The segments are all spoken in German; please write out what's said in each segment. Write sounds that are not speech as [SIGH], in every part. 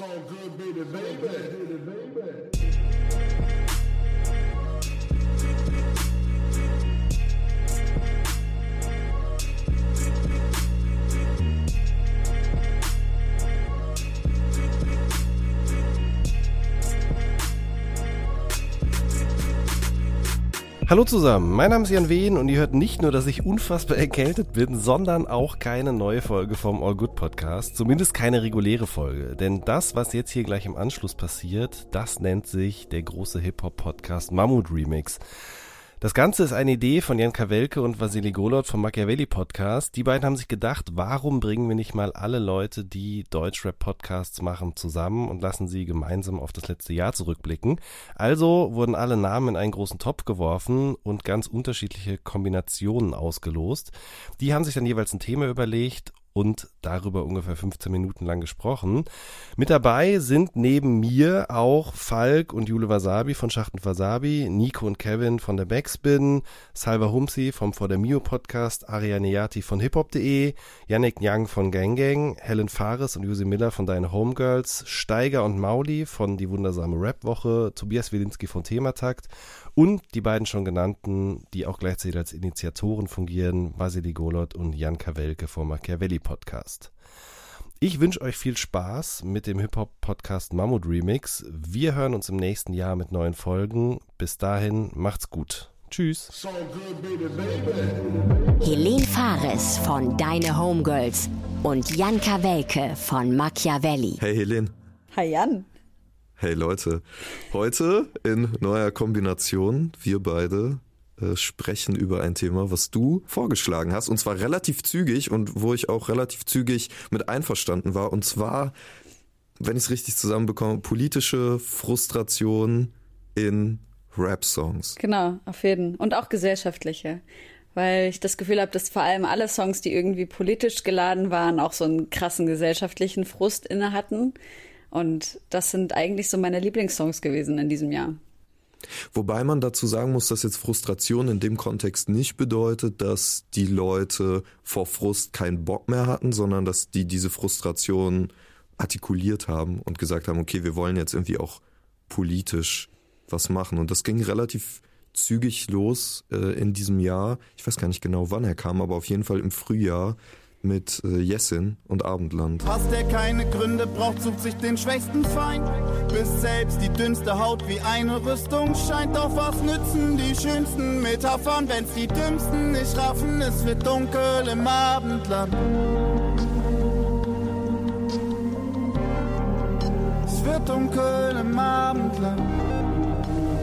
So good, baby, baby, baby. Hallo zusammen, mein Name ist Jan Wehn und ihr hört nicht nur, dass ich unfassbar erkältet bin, sondern auch keine neue Folge vom All Good Podcast. Zumindest keine reguläre Folge. Denn das, was jetzt hier gleich im Anschluss passiert, das nennt sich der große Hip-Hop-Podcast Mammut Remix. Das Ganze ist eine Idee von Jan Kawelke und Vasili Golot vom Machiavelli Podcast. Die beiden haben sich gedacht, warum bringen wir nicht mal alle Leute, die Deutschrap Podcasts machen, zusammen und lassen sie gemeinsam auf das letzte Jahr zurückblicken. Also wurden alle Namen in einen großen Topf geworfen und ganz unterschiedliche Kombinationen ausgelost. Die haben sich dann jeweils ein Thema überlegt und darüber ungefähr 15 Minuten lang gesprochen. Mit dabei sind neben mir auch Falk und Jule Wasabi von Schachten Wasabi, Nico und Kevin von der Backspin, Salva Humsi vom For der Mio Podcast, Ariane Yati von hiphop.de, Yannick Yang von Gang Gang, Helen Fares und Jusi Miller von Deine Homegirls, Steiger und Mauli von Die Wundersame Rap Woche, Tobias Wilinski von Thematakt und die beiden schon genannten, die auch gleichzeitig als Initiatoren fungieren, Vasili Golot und Jan Kawelke vom Machiavelli Podcast. Ich wünsche euch viel Spaß mit dem Hip-Hop-Podcast Mammut Remix. Wir hören uns im nächsten Jahr mit neuen Folgen. Bis dahin, macht's gut. Tschüss. So good, baby, baby. Helene Fares von Deine Homegirls und Jan Kawelke von Machiavelli. Hey Helene. Hi Jan. Hey Leute. Heute in neuer Kombination, wir beide äh, sprechen über ein Thema, was du vorgeschlagen hast. Und zwar relativ zügig und wo ich auch relativ zügig mit einverstanden war. Und zwar, wenn ich es richtig zusammenbekomme, politische Frustration in Rap-Songs. Genau, auf jeden. Und auch gesellschaftliche. Weil ich das Gefühl habe, dass vor allem alle Songs, die irgendwie politisch geladen waren, auch so einen krassen gesellschaftlichen Frust inne hatten. Und das sind eigentlich so meine Lieblingssongs gewesen in diesem Jahr. Wobei man dazu sagen muss, dass jetzt Frustration in dem Kontext nicht bedeutet, dass die Leute vor Frust keinen Bock mehr hatten, sondern dass die diese Frustration artikuliert haben und gesagt haben, okay, wir wollen jetzt irgendwie auch politisch was machen. Und das ging relativ zügig los äh, in diesem Jahr. Ich weiß gar nicht genau, wann er kam, aber auf jeden Fall im Frühjahr mit äh, Jessin und Abendland. Hasst, der keine Gründe braucht, sucht sich den schwächsten Feind. Bis selbst die dünnste Haut wie eine Rüstung scheint. Doch was nützen die schönsten Metaphern, wenn's die dümmsten nicht raffen? Es wird dunkel im Abendland. Es wird dunkel im Abendland.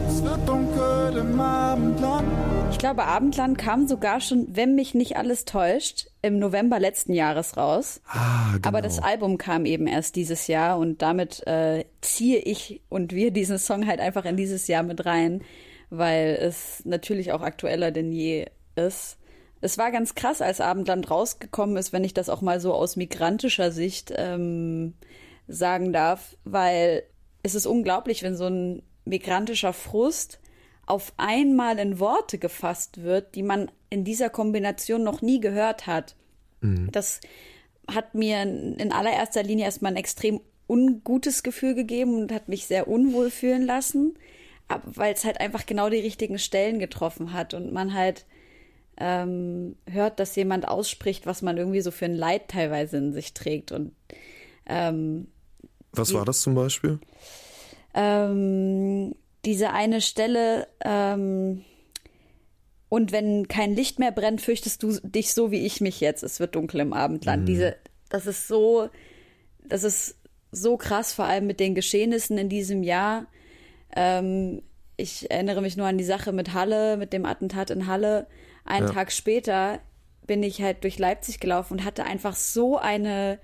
Es wird dunkel im Abendland. Ich glaube, Abendland kam sogar schon, wenn mich nicht alles täuscht, im November letzten Jahres raus. Ah, genau. Aber das Album kam eben erst dieses Jahr und damit äh, ziehe ich und wir diesen Song halt einfach in dieses Jahr mit rein, weil es natürlich auch aktueller denn je ist. Es war ganz krass, als Abendland rausgekommen ist, wenn ich das auch mal so aus migrantischer Sicht ähm, sagen darf, weil es ist unglaublich, wenn so ein migrantischer Frust auf einmal in Worte gefasst wird, die man in dieser Kombination noch nie gehört hat. Das hat mir in allererster Linie erstmal ein extrem ungutes Gefühl gegeben und hat mich sehr unwohl fühlen lassen, weil es halt einfach genau die richtigen Stellen getroffen hat und man halt ähm, hört, dass jemand ausspricht, was man irgendwie so für ein Leid teilweise in sich trägt und ähm, Was war das zum Beispiel? ähm, diese eine Stelle, ähm, und wenn kein Licht mehr brennt, fürchtest du dich so wie ich mich jetzt. Es wird dunkel im Abendland. Diese, das ist so, das ist so krass, vor allem mit den Geschehnissen in diesem Jahr. Ähm, ich erinnere mich nur an die Sache mit Halle, mit dem Attentat in Halle. Einen Ja. Tag später bin ich halt durch Leipzig gelaufen und hatte einfach so eine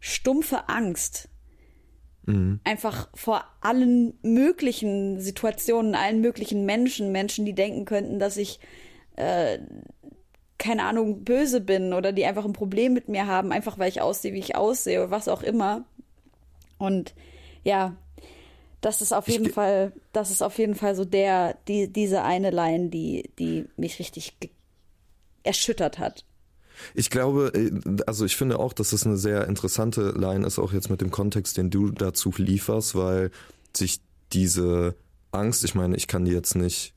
stumpfe Angst. Einfach vor allen möglichen Situationen, allen möglichen Menschen, Menschen, die denken könnten, dass ich, äh, keine Ahnung, böse bin oder die einfach ein Problem mit mir haben, einfach weil ich aussehe, wie ich aussehe oder was auch immer. Und ja, das ist auf Ich jeden Fall, das ist auf jeden Fall so der, die, diese eine Line, die, die mich richtig erschüttert hat. Ich glaube, äh, also ich finde auch, dass es eine sehr interessante Line ist, auch jetzt mit dem Kontext, den du dazu lieferst, weil sich diese Angst, ich meine, ich kann die jetzt nicht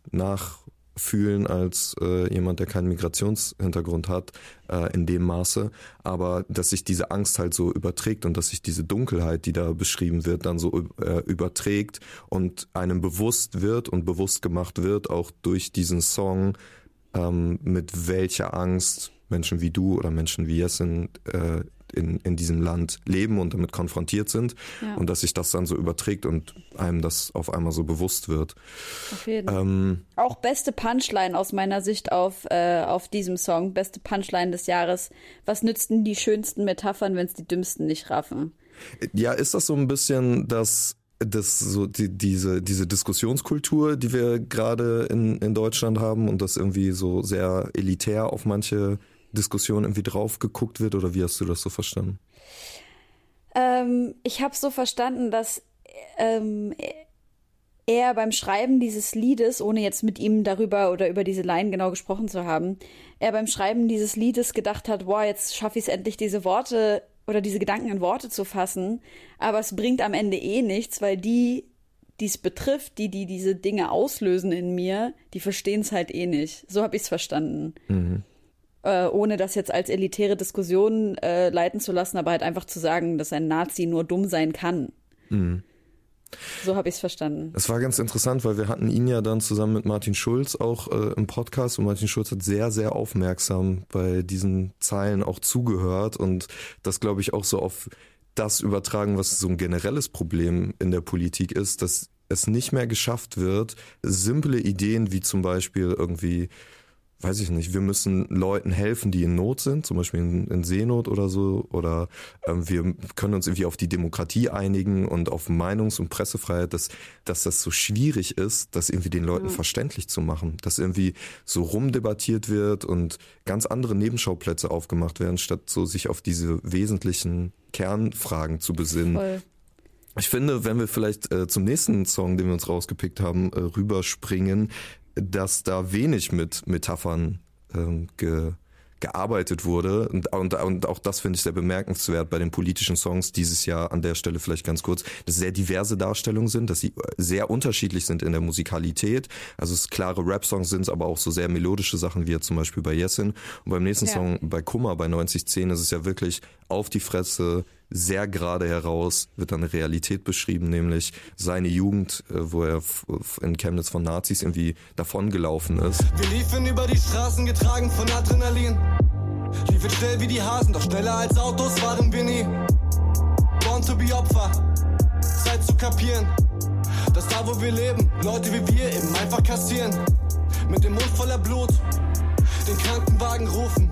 nachfühlen als äh, jemand, der keinen Migrationshintergrund hat, äh, in dem Maße, aber dass sich diese Angst halt so überträgt und dass sich diese Dunkelheit, die da beschrieben wird, dann so äh, überträgt und einem bewusst wird und bewusst gemacht wird, auch durch diesen Song, ähm, mit welcher Angst Menschen wie du oder Menschen wie Jessin äh, in, in diesem Land leben und damit konfrontiert sind Ja. und dass sich das dann so überträgt und einem das auf einmal so bewusst wird. Auf jeden Fall. Ähm, Auch beste Punchline aus meiner Sicht auf, äh, auf diesem Song. Beste Punchline des Jahres. Was nützten die schönsten Metaphern, wenn es die dümmsten nicht raffen? ja, ist das so ein bisschen das das so die, diese diese Diskussionskultur, die wir gerade in, in Deutschland haben und das irgendwie so sehr elitär auf manche Diskussionen irgendwie drauf geguckt wird oder wie hast du das so verstanden? Ähm, ich habe so verstanden, dass ähm, er beim Schreiben dieses Liedes, ohne jetzt mit ihm darüber oder über diese Line genau gesprochen zu haben, er beim Schreiben dieses Liedes gedacht hat, boah, jetzt schaffe ich es endlich, diese Worte oder diese Gedanken in Worte zu fassen, aber es bringt am Ende eh nichts, weil die, die es betrifft, die, die diese Dinge auslösen in mir, die verstehen es halt eh nicht. So habe ich es verstanden. Äh, ohne das jetzt als elitäre Diskussion äh, leiten zu lassen, aber halt einfach zu sagen, dass ein Nazi nur dumm sein kann. So habe ich es verstanden. Es war ganz interessant, weil wir hatten ihn ja dann zusammen mit Martin Schulz auch äh, im Podcast und Martin Schulz hat sehr, sehr aufmerksam bei diesen Zeilen auch zugehört und das glaube ich auch so auf das übertragen, was so ein generelles Problem in der Politik ist, dass es nicht mehr geschafft wird, simple Ideen wie zum Beispiel irgendwie weiß ich nicht, wir müssen Leuten helfen, die in Not sind, zum Beispiel in, in Seenot oder so, oder ähm, wir können uns irgendwie auf die Demokratie einigen und auf Meinungs- und Pressefreiheit, dass, dass das so schwierig ist, das irgendwie den Leuten verständlich zu machen, dass irgendwie so rumdebattiert wird und ganz andere Nebenschauplätze aufgemacht werden, statt so sich auf diese wesentlichen Kernfragen zu besinnen. Voll. Ich finde, wenn wir vielleicht äh, zum nächsten Song, den wir uns rausgepickt haben, äh, rüberspringen, dass da wenig mit Metaphern ähm, ge, gearbeitet wurde. Und, und, und auch das finde ich sehr bemerkenswert bei den politischen Songs dieses Jahr an der Stelle vielleicht ganz kurz, dass sehr diverse Darstellungen sind, dass sie sehr unterschiedlich sind in der Musikalität. Also es klare Rap-Songs sind, aber auch so sehr melodische Sachen wie zum Beispiel bei Yesin. Und beim nächsten Ja. Song bei Kummer bei 9010 ist es ja wirklich auf die Fresse, sehr gerade heraus, wird dann Realität beschrieben, nämlich seine Jugend, äh, wo er in Chemnitz von Nazis irgendwie davongelaufen ist. Wir liefen über die Straßen getragen von Adrenalin. Liefen schnell wie die Hasen, doch schneller als Autos waren wir nie. Born to be Opfer, Zeit zu kapieren, dass da wo wir leben, Leute wie wir eben einfach kassieren. Mit dem Mund voller Blut, den Krankenwagen rufen.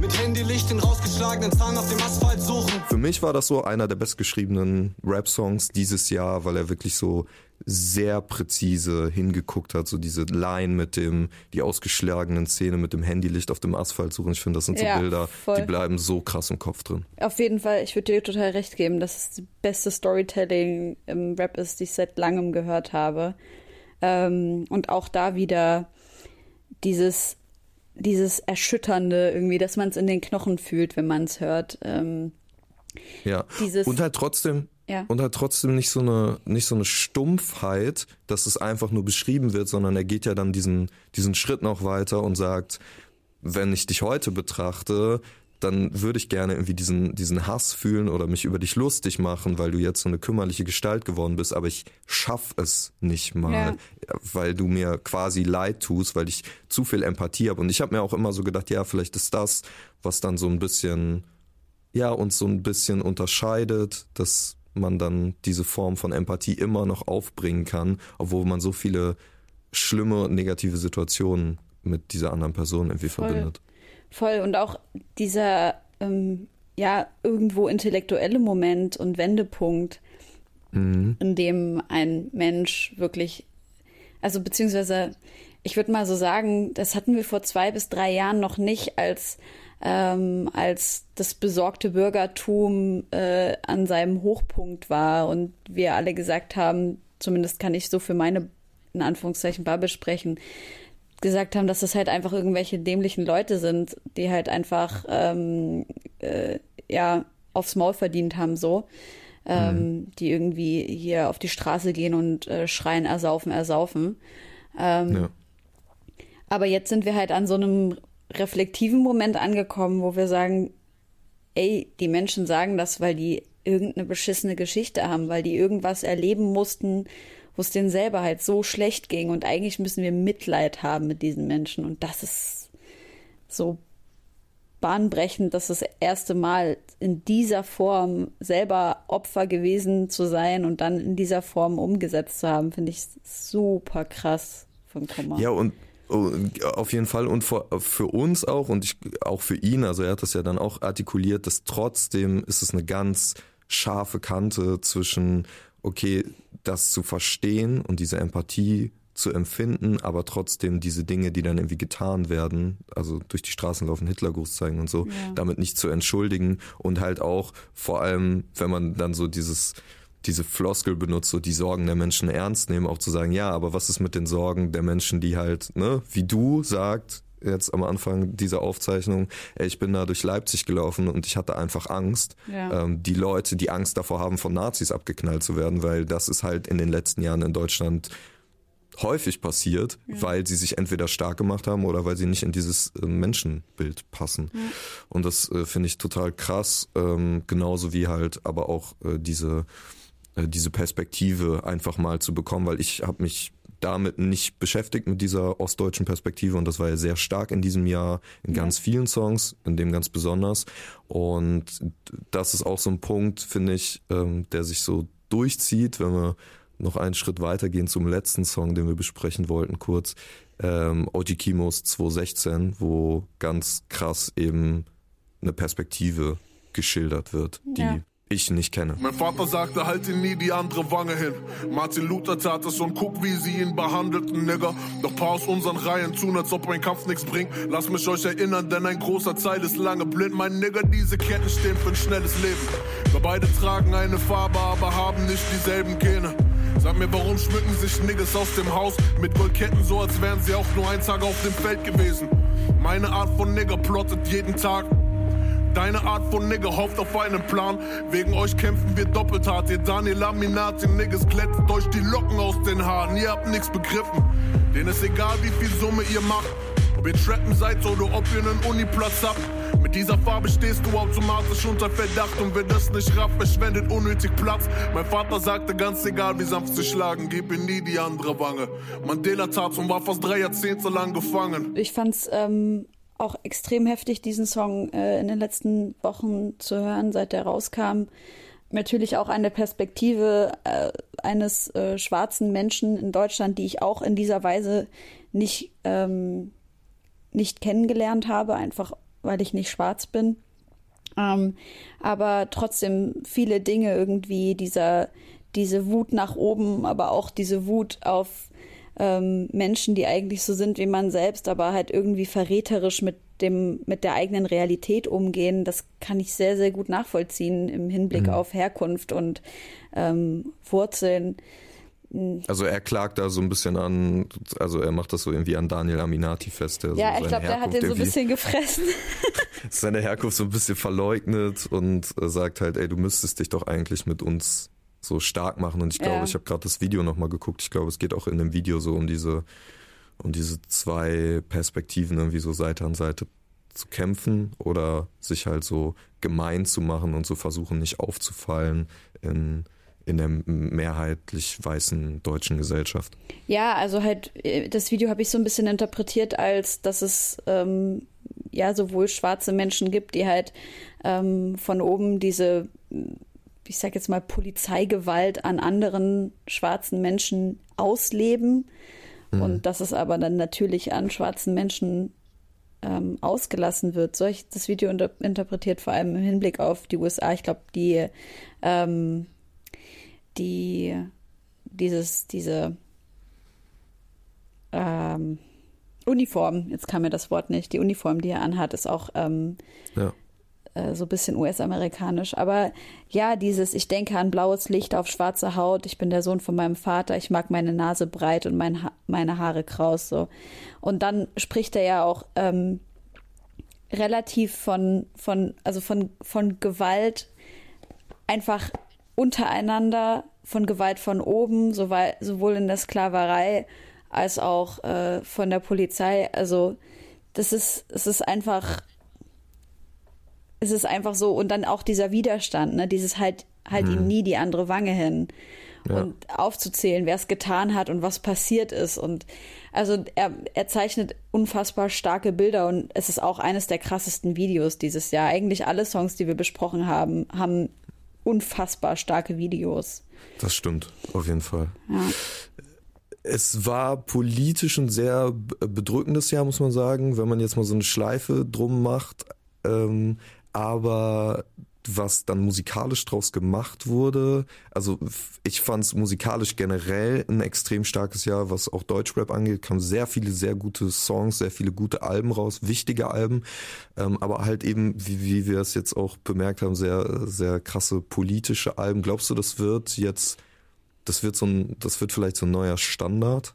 Mit Handylicht den rausgeschlagenen Zahn auf dem Asphalt suchen. Für mich war das so einer der bestgeschriebenen Rap-Songs dieses Jahr, weil er wirklich so sehr präzise hingeguckt hat, so diese Line mit dem, die ausgeschlagenen Szene mit dem Handylicht auf dem Asphalt suchen. Ich finde, das sind so Ja, Bilder, voll. die bleiben so krass im Kopf drin. Auf jeden Fall, ich würde dir total recht geben, dass es das beste Storytelling im Rap ist, die ich seit langem gehört habe. Ähm, und auch da wieder dieses, dieses Erschütternde irgendwie, dass man es in den Knochen fühlt, wenn man es hört. Ähm, Ja. Dieses- und halt trotzdem, Ja. und halt trotzdem nicht so eine, nicht so eine Stumpfheit, dass es einfach nur beschrieben wird, sondern er geht ja dann diesen, diesen Schritt noch weiter und sagt, wenn ich dich heute betrachte, dann würde ich gerne irgendwie diesen, diesen Hass fühlen oder mich über dich lustig machen, weil du jetzt so eine kümmerliche Gestalt geworden bist, aber ich schaff es nicht mal, weil du mir quasi leid tust, weil ich zu viel Empathie habe. Und ich habe mir auch immer so gedacht, ja, vielleicht ist das, was dann so ein bisschen ja, uns so ein bisschen unterscheidet, dass man dann diese Form von Empathie immer noch aufbringen kann, obwohl man so viele schlimme und negative Situationen mit dieser anderen Person irgendwie verbindet. Voll. Und auch dieser, ähm, ja, irgendwo intellektuelle Moment und Wendepunkt, in dem ein Mensch wirklich, also beziehungsweise, ich würde mal so sagen, das hatten wir vor zwei bis drei Jahren noch nicht, als, ähm, als das besorgte Bürgertum äh, an seinem Hochpunkt war und wir alle gesagt haben, zumindest kann ich so für meine, in Anführungszeichen, Bubble sprechen, gesagt haben, dass das halt einfach irgendwelche dämlichen Leute sind, die halt einfach ähm, äh, ja aufs Maul verdient haben so, ähm, mhm. die irgendwie hier auf die Straße gehen und äh, schreien, ersaufen, ersaufen. Ähm, ja. Aber jetzt sind wir halt an so einem reflektiven Moment angekommen, wo wir sagen, ey, die Menschen sagen das, weil die irgendeine beschissene Geschichte haben, weil die irgendwas erleben mussten, wo es denen selber halt so schlecht ging. Und eigentlich müssen wir Mitleid haben mit diesen Menschen. Und das ist so bahnbrechend, dass das erste Mal in dieser Form selber Opfer gewesen zu sein und dann in dieser Form umgesetzt zu haben, finde ich super krass von Kummer. Ja, und auf jeden Fall und für, für uns auch und ich, auch für ihn, also er hat das ja dann auch artikuliert, dass trotzdem ist es eine ganz scharfe Kante zwischen, okay, das zu verstehen und diese Empathie zu empfinden, aber trotzdem diese Dinge, die dann irgendwie getan werden, also durch die Straßen laufen, Hitlergruß zeigen und so, ja. damit nicht zu entschuldigen und halt auch vor allem, wenn man dann so dieses diese Floskel benutzt, so die Sorgen der Menschen ernst nehmen, auch zu sagen, ja, aber was ist mit den Sorgen der Menschen, die halt, ne, wie du sagt, jetzt am Anfang dieser Aufzeichnung, ey, ich bin da durch Leipzig gelaufen und ich hatte einfach Angst. Ja. Ähm, die Leute, die Angst davor haben, von Nazis abgeknallt zu werden, weil das ist halt in den letzten Jahren in Deutschland häufig passiert, ja. weil sie sich entweder stark gemacht haben oder weil sie nicht in dieses äh, Menschenbild passen. Ja. Und das äh, finde ich total krass, ähm, genauso wie halt aber auch äh, diese äh, diese Perspektive einfach mal zu bekommen, weil ich habe mich damit nicht beschäftigt mit dieser ostdeutschen Perspektive. Und das war ja sehr stark in diesem Jahr in ja. ganz vielen Songs, in dem ganz besonders. Und das ist auch so ein Punkt, finde ich, ähm, der sich so durchzieht, wenn wir noch einen Schritt weitergehen zum letzten Song, den wir besprechen wollten, kurz ähm, OG Kimos 216, wo ganz krass eben eine Perspektive geschildert wird, die ja ich nicht kenne. Mein Vater sagte, halte nie die andere Wange hin. Martin Luther tat es und guck, wie sie ihn behandelten, Nigger. Doch paar aus unseren Reihen tun, als ob ein Kampf nichts bringt. Lass mich euch erinnern, denn ein großer Teil ist lange blind. Mein Nigger, diese Ketten stehen für ein schnelles Leben. Wir beide tragen eine Farbe, aber haben nicht dieselben Gene. Sag mir, warum schmücken sich Niggas aus dem Haus mit Goldketten, so als wären sie auch nur ein Tag auf dem Feld gewesen. Meine Art von Nigger plottet jeden Tag Deine Art von Nigger hofft auf einen Plan. Wegen euch kämpfen wir doppelt hart. Ihr Daniel Laminati Niggas klettet euch die Locken aus den Haaren. Ihr habt nichts begriffen. Denen ist egal, wie viel Summe ihr macht. Ob ihr Trappen seid oder ob ihr einen Uniplatz habt. Mit dieser Farbe stehst du automatisch unter Verdacht. Und wer das nicht rafft, verschwendet unnötig Platz. Mein Vater sagte, ganz egal, wie sanft sie schlagen, gib ihm nie die andere Wange. Mandela tat und war fast drei Jahrzehnte lang gefangen. Ich fand's ähm, auch extrem heftig, diesen Song äh, in den letzten Wochen zu hören, seit er rauskam. Natürlich auch eine Perspektive äh, eines äh, schwarzen Menschen in Deutschland, die ich auch in dieser Weise nicht, ähm, nicht kennengelernt habe, einfach weil ich nicht schwarz bin. Ähm, aber trotzdem viele Dinge irgendwie, dieser, diese Wut nach oben, aber auch diese Wut auf ähm, Menschen, die eigentlich so sind wie man selbst, aber halt irgendwie verräterisch mit dem, mit der eigenen Realität umgehen, das kann ich sehr, sehr gut nachvollziehen im Hinblick mhm. auf Herkunft und ähm, Wurzeln. Hm. Also er klagt da so ein bisschen an, also er macht das so irgendwie an Daniel Aminati fest. Der ja, so ich glaube, der hat den so ein bisschen gefressen. [LAUGHS] seine Herkunft so ein bisschen verleugnet und sagt halt, ey, du müsstest dich doch eigentlich mit uns so stark machen. Und ich glaube, ja. ich habe gerade das Video nochmal geguckt. Ich glaube, es geht auch in dem Video so um diese, um diese zwei Perspektiven irgendwie so Seite an Seite zu kämpfen oder sich halt so gemein zu machen und so versuchen, nicht aufzufallen in, in der mehrheitlich weißen deutschen Gesellschaft. Ja, also halt, äh, das Video habe ich so ein bisschen interpretiert, als dass es ähm, ja sowohl schwarze Menschen gibt, die halt ähm, von oben diese ich sage jetzt mal, Polizeigewalt an anderen schwarzen Menschen ausleben. Mhm. Und dass es aber dann natürlich an schwarzen Menschen ähm, ausgelassen wird. So ich das Video unter interpretiert, vor allem im Hinblick auf die USA. Ich glaube, die, ähm, die, dieses, diese ähm, Uniform, jetzt kam mir das Wort nicht, die Uniform, die er anhat, ist auch ähm, ja äh, so ein bisschen US-amerikanisch. Aber ja, dieses, ich denke an blaues Licht auf schwarze Haut, ich bin der Sohn von meinem Vater, ich mag meine Nase breit und mein ha meine Haare kraus. So. Und dann spricht er ja auch ähm, relativ von, von, also von, von Gewalt einfach untereinander, von Gewalt von oben, sowohl in der Sklaverei als auch äh, von der Polizei. Also das ist, es ist einfach, es ist einfach so. Und dann auch dieser Widerstand, ne, dieses halt, halt hm. ihm nie die andere Wange hin. Ja. Und aufzuzählen, wer es getan hat und was passiert ist. Und also er, er zeichnet unfassbar starke Bilder und es ist auch eines der krassesten Videos dieses Jahr. Eigentlich alle Songs, die wir besprochen haben, haben unfassbar starke Videos. Das stimmt, auf jeden Fall. Ja. Es war politisch ein sehr bedrückendes Jahr, muss man sagen, wenn man jetzt mal so eine Schleife drum macht. Ähm, aber was dann musikalisch draus gemacht wurde, also ich fand es musikalisch generell ein extrem starkes Jahr, was auch Deutschrap angeht, kamen sehr viele sehr gute Songs, sehr viele gute Alben raus, wichtige Alben, ähm, aber halt eben, wie, wie wir es jetzt auch bemerkt haben, sehr, sehr krasse politische Alben. Glaubst du, das wird jetzt das wird so ein, das wird vielleicht so ein neuer Standard?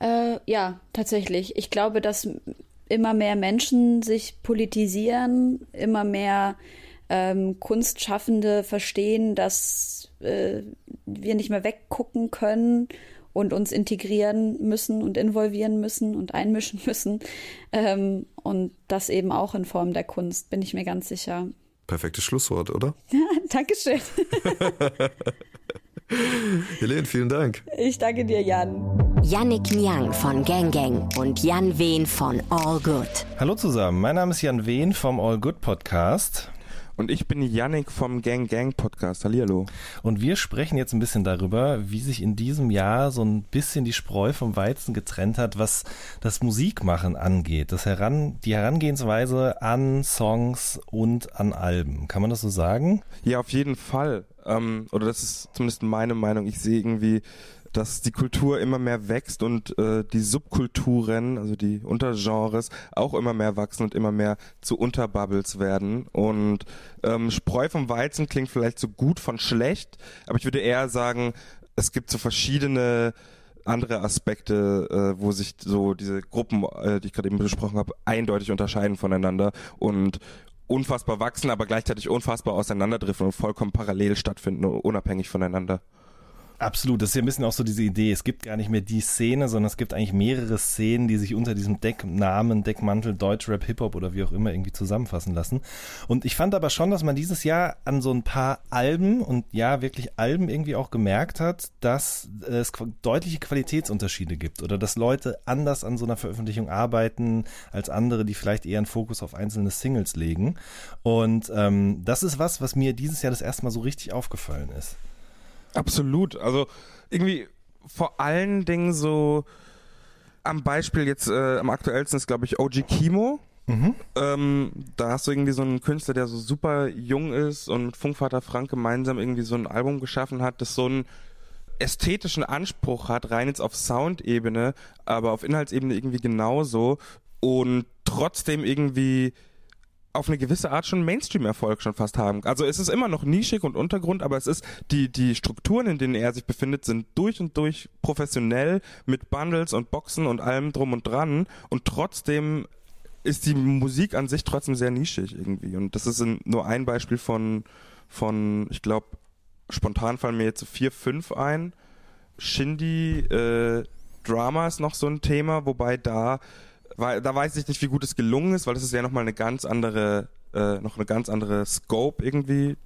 Äh, ja, tatsächlich. Ich glaube, dass immer mehr Menschen sich politisieren, immer mehr ähm, Kunstschaffende verstehen, dass äh, wir nicht mehr weggucken können und uns integrieren müssen und involvieren müssen und einmischen [LAUGHS] müssen. Ähm, und das eben auch in Form der Kunst, bin ich mir ganz sicher. Perfektes Schlusswort, oder? [LAUGHS] Dankeschön. [LAUGHS] Helene, vielen Dank. Ich danke dir, Jan. Yannick Niang von Gang Gang und Jan Wehn von All Good. Hallo zusammen, mein Name ist Jan Wehn vom All Good Podcast. Und ich bin Yannick vom Gang Gang Podcast. Hallihallo. Und wir sprechen jetzt ein bisschen darüber, wie sich in diesem Jahr so ein bisschen die Spreu vom Weizen getrennt hat, was das Musikmachen angeht. Das Heran, die Herangehensweise an Songs und an Alben. Kann man das so sagen? Ja, auf jeden Fall. Ähm, oder das ist zumindest meine Meinung. Ich sehe irgendwie dass die Kultur immer mehr wächst und äh, die Subkulturen, also die Untergenres, auch immer mehr wachsen und immer mehr zu Unterbubbles werden. Und ähm, Spreu vom Weizen klingt vielleicht so gut von schlecht, aber ich würde eher sagen, es gibt so verschiedene andere Aspekte, äh, wo sich so diese Gruppen, äh, die ich gerade eben besprochen habe, eindeutig unterscheiden voneinander und unfassbar wachsen, aber gleichzeitig unfassbar auseinanderdriften und vollkommen parallel stattfinden, unabhängig voneinander. Absolut, das ist ja ein bisschen auch so diese Idee. Es gibt gar nicht mehr die Szene, sondern es gibt eigentlich mehrere Szenen, die sich unter diesem Decknamen, Deckmantel, Deutschrap, Hip-Hop oder wie auch immer irgendwie zusammenfassen lassen. Und ich fand aber schon, dass man dieses Jahr an so ein paar Alben und ja, wirklich Alben irgendwie auch gemerkt hat, dass es deutliche Qualitätsunterschiede gibt oder dass Leute anders an so einer Veröffentlichung arbeiten als andere, die vielleicht eher einen Fokus auf einzelne Singles legen. Und ähm, das ist was, was mir dieses Jahr das erste Mal so richtig aufgefallen ist. Absolut. Also irgendwie vor allen Dingen so am Beispiel jetzt äh, am aktuellsten ist, glaube ich, OG Kimo. Mhm. Ähm, da hast du irgendwie so einen Künstler, der so super jung ist und mit Funkvater Frank gemeinsam irgendwie so ein Album geschaffen hat, das so einen ästhetischen Anspruch hat, rein jetzt auf Soundebene, aber auf Inhaltsebene irgendwie genauso und trotzdem irgendwie auf eine gewisse Art schon Mainstream-Erfolg schon fast haben. Also es ist immer noch nischig und Untergrund, aber es ist die die Strukturen, in denen er sich befindet, sind durch und durch professionell mit Bundles und Boxen und allem drum und dran und trotzdem ist die Musik an sich trotzdem sehr nischig irgendwie und das ist nur ein Beispiel von von ich glaube spontan fallen mir jetzt vier fünf ein. Shindy äh, Drama ist noch so ein Thema, wobei da weil, da weiß ich nicht, wie gut es gelungen ist, weil das ist ja nochmal eine ganz andere, äh, noch eine ganz andere Scope irgendwie,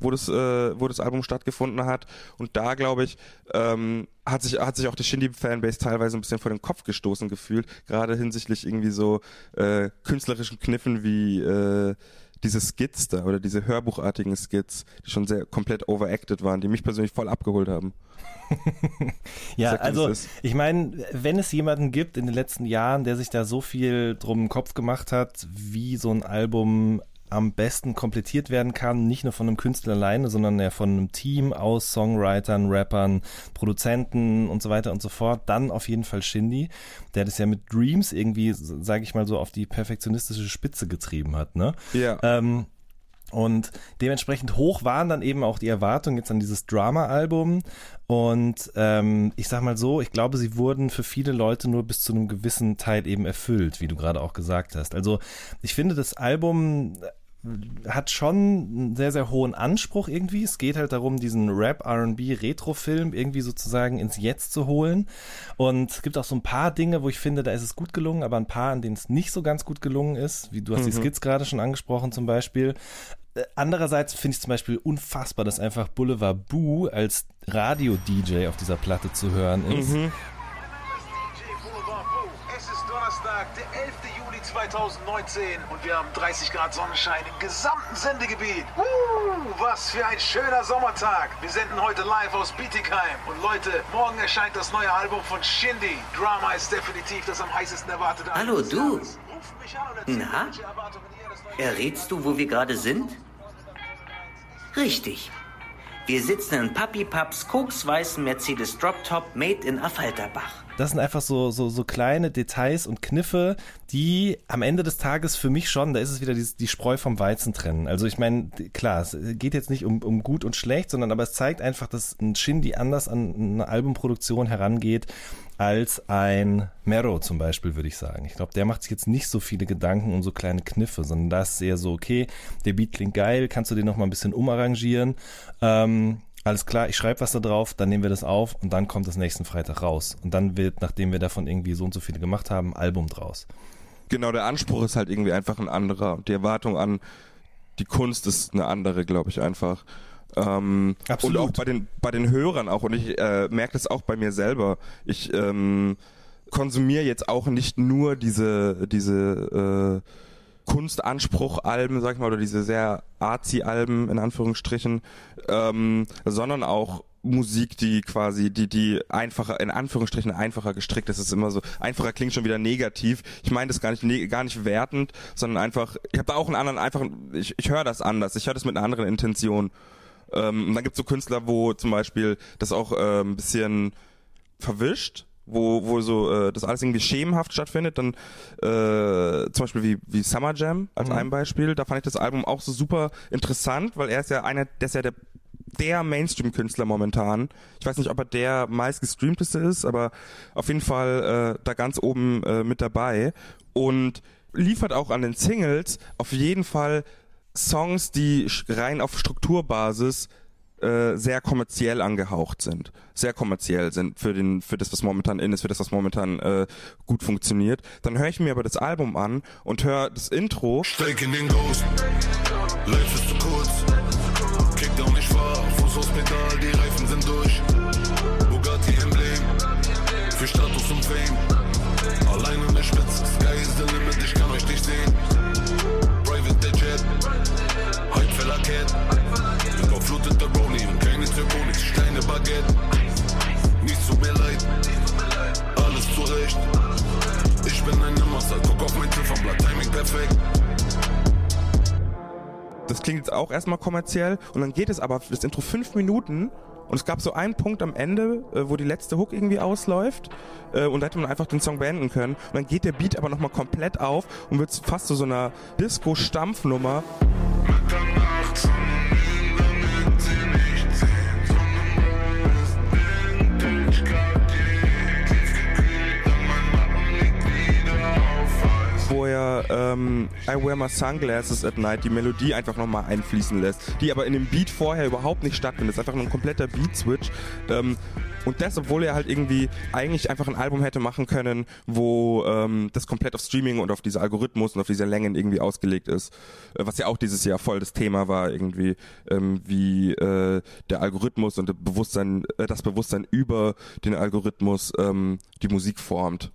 wo das, äh, wo das Album stattgefunden hat. Und da, glaube ich, ähm, hat sich, hat sich auch die Shindy-Fanbase teilweise ein bisschen vor den Kopf gestoßen gefühlt, gerade hinsichtlich irgendwie so äh, künstlerischen Kniffen wie äh, diese Skits da oder diese hörbuchartigen Skits, die schon sehr komplett overacted waren, die mich persönlich voll abgeholt haben. [LAUGHS] ja, also ich meine, wenn es jemanden gibt in den letzten Jahren, der sich da so viel drum im Kopf gemacht hat, wie so ein Album am besten komplettiert werden kann, nicht nur von einem Künstler alleine, sondern ja von einem Team aus Songwritern, Rappern, Produzenten und so weiter und so fort, dann auf jeden Fall Shindy, der das ja mit Dreams irgendwie, sage ich mal so, auf die perfektionistische Spitze getrieben hat, ne? Ja. Ähm, Und dementsprechend hoch waren dann eben auch die Erwartungen jetzt an dieses Drama-Album. Und ähm, ich sag mal so, ich glaube, sie wurden für viele Leute nur bis zu einem gewissen Teil eben erfüllt, wie du gerade auch gesagt hast. Also ich finde, das Album hat schon einen sehr, sehr hohen Anspruch irgendwie. Es geht halt darum, diesen Rap, RB, Retro-Film irgendwie sozusagen ins Jetzt zu holen. Und es gibt auch so ein paar Dinge, wo ich finde, da ist es gut gelungen, aber ein paar, an denen es nicht so ganz gut gelungen ist. Wie du hast mhm. die Skits gerade schon angesprochen zum Beispiel. Äh, andererseits finde ich zum Beispiel unfassbar, dass einfach Boulevard Boo als Radio-DJ auf dieser Platte zu hören ist. Mhm. Es ist Donnerstag, der 11. Juli 2019 und wir haben 30 Grad Sonnenschein im gesamten Sendegebiet. Uh, was für ein schöner Sommertag. Wir senden heute live aus Bietigheim. Und Leute, morgen erscheint das neue Album von Shindy. Drama ist definitiv das am heißesten erwartete Album. Hallo du. Na? Errätst du, wo wir gerade sind? Richtig. Wir sitzen in Papi Paps koksweißen Mercedes Drop Top Made in Affalterbach. Das sind einfach so, so, so kleine Details und Kniffe, die am Ende des Tages für mich schon, da ist es wieder die, die Spreu vom Weizen trennen. Also ich meine, klar, es geht jetzt nicht um, um gut und schlecht, sondern aber es zeigt einfach, dass ein Shindy anders an eine Albumproduktion herangeht als ein Mero zum Beispiel, würde ich sagen. Ich glaube, der macht sich jetzt nicht so viele Gedanken um so kleine Kniffe, sondern das ist eher so, okay, der Beat klingt geil, kannst du den noch mal ein bisschen umarrangieren. Ähm, alles klar, ich schreibe was da drauf, dann nehmen wir das auf und dann kommt das nächsten Freitag raus. Und dann wird, nachdem wir davon irgendwie so und so viele gemacht haben, ein Album draus. Genau, der Anspruch ist halt irgendwie einfach ein anderer. Und die Erwartung an die Kunst ist eine andere, glaube ich, einfach. Ähm, Absolut. Und auch bei den, bei den Hörern auch. Und ich äh, merke das auch bei mir selber. Ich ähm, konsumiere jetzt auch nicht nur diese, diese äh, Kunstanspruch-Alben, sag ich mal, oder diese sehr artsy-Alben in Anführungsstrichen, ähm, sondern auch Musik, die quasi, die, die einfacher, in Anführungsstrichen einfacher gestrickt ist. Es ist immer so, einfacher klingt schon wieder negativ. Ich meine das gar nicht, ne, gar nicht wertend, sondern einfach, ich habe da auch einen anderen, einfach, ich, ich höre das anders, ich höre das mit einer anderen Intention. Ähm, und dann gibt es so Künstler, wo zum Beispiel das auch äh, ein bisschen verwischt, wo, wo so äh, das alles irgendwie schemenhaft stattfindet, dann äh, zum Beispiel wie, wie Summer Jam als mhm. ein Beispiel, da fand ich das Album auch so super interessant, weil er ist ja einer, der ist ja der der Mainstream-Künstler momentan. Ich weiß nicht, ob er der meistgestreamteste ist, aber auf jeden Fall äh, da ganz oben äh, mit dabei und liefert auch an den Singles auf jeden Fall Songs, die rein auf Strukturbasis äh, sehr kommerziell angehaucht sind, sehr kommerziell sind für den für das was momentan in ist, für das was momentan äh, gut funktioniert. Dann höre ich mir aber das Album an und höre das Intro. Steig in den Ghost, life ist zu kurz, kick down, ich fahr, Fuß aufs Pedal, die Reifen sind durch, Bugatti Emblem, für Status und Fame, allein an der Spitze, Sky is the limit, ich kann euch nicht sehen, Private der Jet, Hypefeller Cat, Baguette, nicht tut mir leid, alles zurecht, ich bin ein Nimmerser, guck auf mein Ziffernblatt, Timing perfekt, das klingt jetzt auch erstmal kommerziell. Und dann geht es aber das Intro fünf Minuten. Und es gab so einen Punkt am Ende, äh, wo die letzte Hook irgendwie ausläuft. Äh, und da hätte man einfach den Song beenden können. Und dann geht der Beat aber nochmal komplett auf und wird fast zu so, so einer Disco-Stampfnummer. Mitternacht, wo er ähm, I Wear My Sunglasses at Night die Melodie einfach nochmal einfließen lässt, die aber in dem Beat vorher überhaupt nicht stattfindet. Das ist einfach ein kompletter Beat-Switch. Ähm, und das, obwohl er halt irgendwie eigentlich einfach ein Album hätte machen können, wo ähm, das komplett auf Streaming und auf diese Algorithmus und auf diese Längen irgendwie ausgelegt ist. Äh, was ja auch dieses Jahr voll das Thema war, irgendwie, ähm, wie äh, der Algorithmus und der Bewusstsein, äh, das Bewusstsein über den Algorithmus ähm, die Musik formt.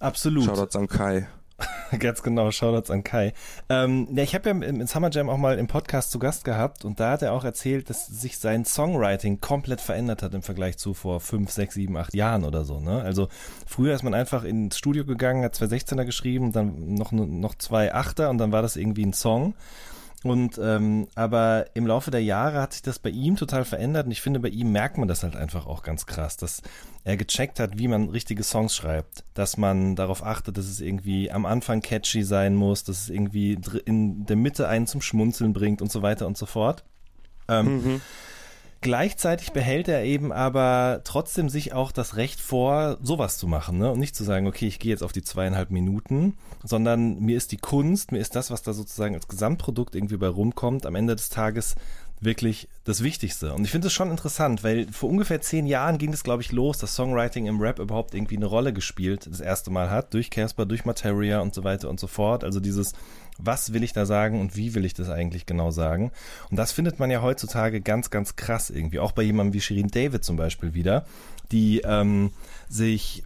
Absolut. Shoutouts an Kai. [LAUGHS] Ganz genau, Shoutouts an Kai. Ähm, ja, ich habe ja im, Summer Jam auch mal im Podcast zu Gast gehabt und da hat er auch erzählt, dass sich sein Songwriting komplett verändert hat im Vergleich zu vor fünf, sechs, sieben, acht Jahren oder so. Ne? Also früher ist man einfach ins Studio gegangen, hat zwei 16er geschrieben, dann noch, noch zwei Achter und dann war das irgendwie ein Song. Und ähm, aber im Laufe der Jahre hat sich das bei ihm total verändert und ich finde, bei ihm merkt man das halt einfach auch ganz krass, dass er gecheckt hat, wie man richtige Songs schreibt, dass man darauf achtet, dass es irgendwie am Anfang catchy sein muss, dass es irgendwie in der Mitte einen zum Schmunzeln bringt und so weiter und so fort. Ähm, mhm. Gleichzeitig behält er eben aber trotzdem sich auch das Recht vor, sowas zu machen, ne? Und nicht zu sagen, okay, ich gehe jetzt auf die zweieinhalb Minuten, sondern mir ist die Kunst, mir ist das, was da sozusagen als Gesamtprodukt irgendwie bei rumkommt, am Ende des Tages wirklich das Wichtigste. Und ich finde es schon interessant, weil vor ungefähr zehn Jahren ging es, glaube ich, los, dass Songwriting im Rap überhaupt irgendwie eine Rolle gespielt, das erste Mal hat, durch Casper, durch Materia und so weiter und so fort. Also dieses was will ich da sagen und wie will ich das eigentlich genau sagen. Und das findet man ja heutzutage ganz, ganz krass irgendwie. Auch bei jemandem wie Shirin David zum Beispiel wieder, die ähm, sich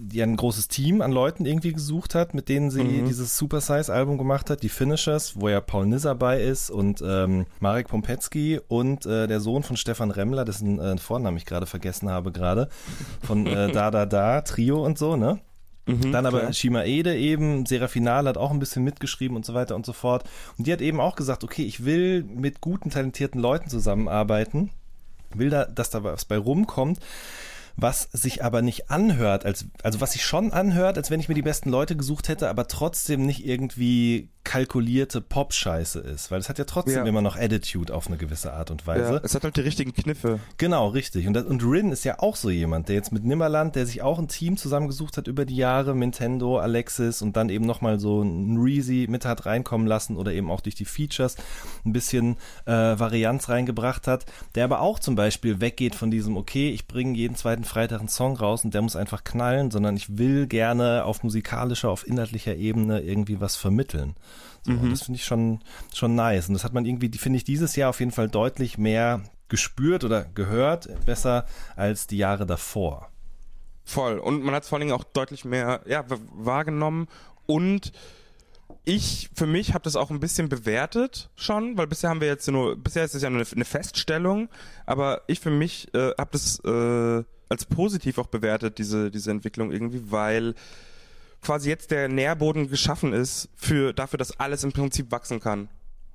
die ein großes Team an Leuten irgendwie gesucht hat, mit denen sie mhm. dieses Super Size Album gemacht hat, die Finishers, wo ja Paul Nizar bei ist und ähm, Marek Pompetzky und äh, der Sohn von Stefan Remmler, dessen äh, Vornamen ich gerade vergessen habe gerade, von äh, [LAUGHS] Da Da Da Trio und so, ne? Mhm, Dann aber klar. Shima Ede eben, Serafinal hat auch ein bisschen mitgeschrieben und so weiter und so fort. Und die hat eben auch gesagt, okay, ich will mit guten, talentierten Leuten zusammenarbeiten, will da, dass da was bei rumkommt was sich aber nicht anhört, als, also was sich schon anhört, als wenn ich mir die besten Leute gesucht hätte, aber trotzdem nicht irgendwie kalkulierte Pop-Scheiße ist, weil es hat ja trotzdem ja. immer noch Attitude auf eine gewisse Art und Weise. Ja, es hat halt die richtigen Kniffe. Genau, richtig. Und, das, und Rin ist ja auch so jemand, der jetzt mit Nimmerland, der sich auch ein Team zusammengesucht hat über die Jahre, Nintendo, Alexis und dann eben nochmal so ein Reezy mit hat reinkommen lassen oder eben auch durch die Features ein bisschen äh, Varianz reingebracht hat, der aber auch zum Beispiel weggeht von diesem, okay, ich bringe jeden zweiten Freitag einen Song raus und der muss einfach knallen, sondern ich will gerne auf musikalischer, auf inhaltlicher Ebene irgendwie was vermitteln. So, mhm. Das finde ich schon, schon nice. Und das hat man irgendwie, finde ich, dieses Jahr auf jeden Fall deutlich mehr gespürt oder gehört, besser als die Jahre davor. Voll. Und man hat es vor allen Dingen auch deutlich mehr ja, wahrgenommen und ich für mich habe das auch ein bisschen bewertet schon, weil bisher haben wir jetzt nur, bisher ist es ja nur eine, Feststellung, aber ich für mich äh, habe das äh, als positiv auch bewertet, diese, diese Entwicklung irgendwie, weil quasi jetzt der Nährboden geschaffen ist für dafür, dass alles im Prinzip wachsen kann.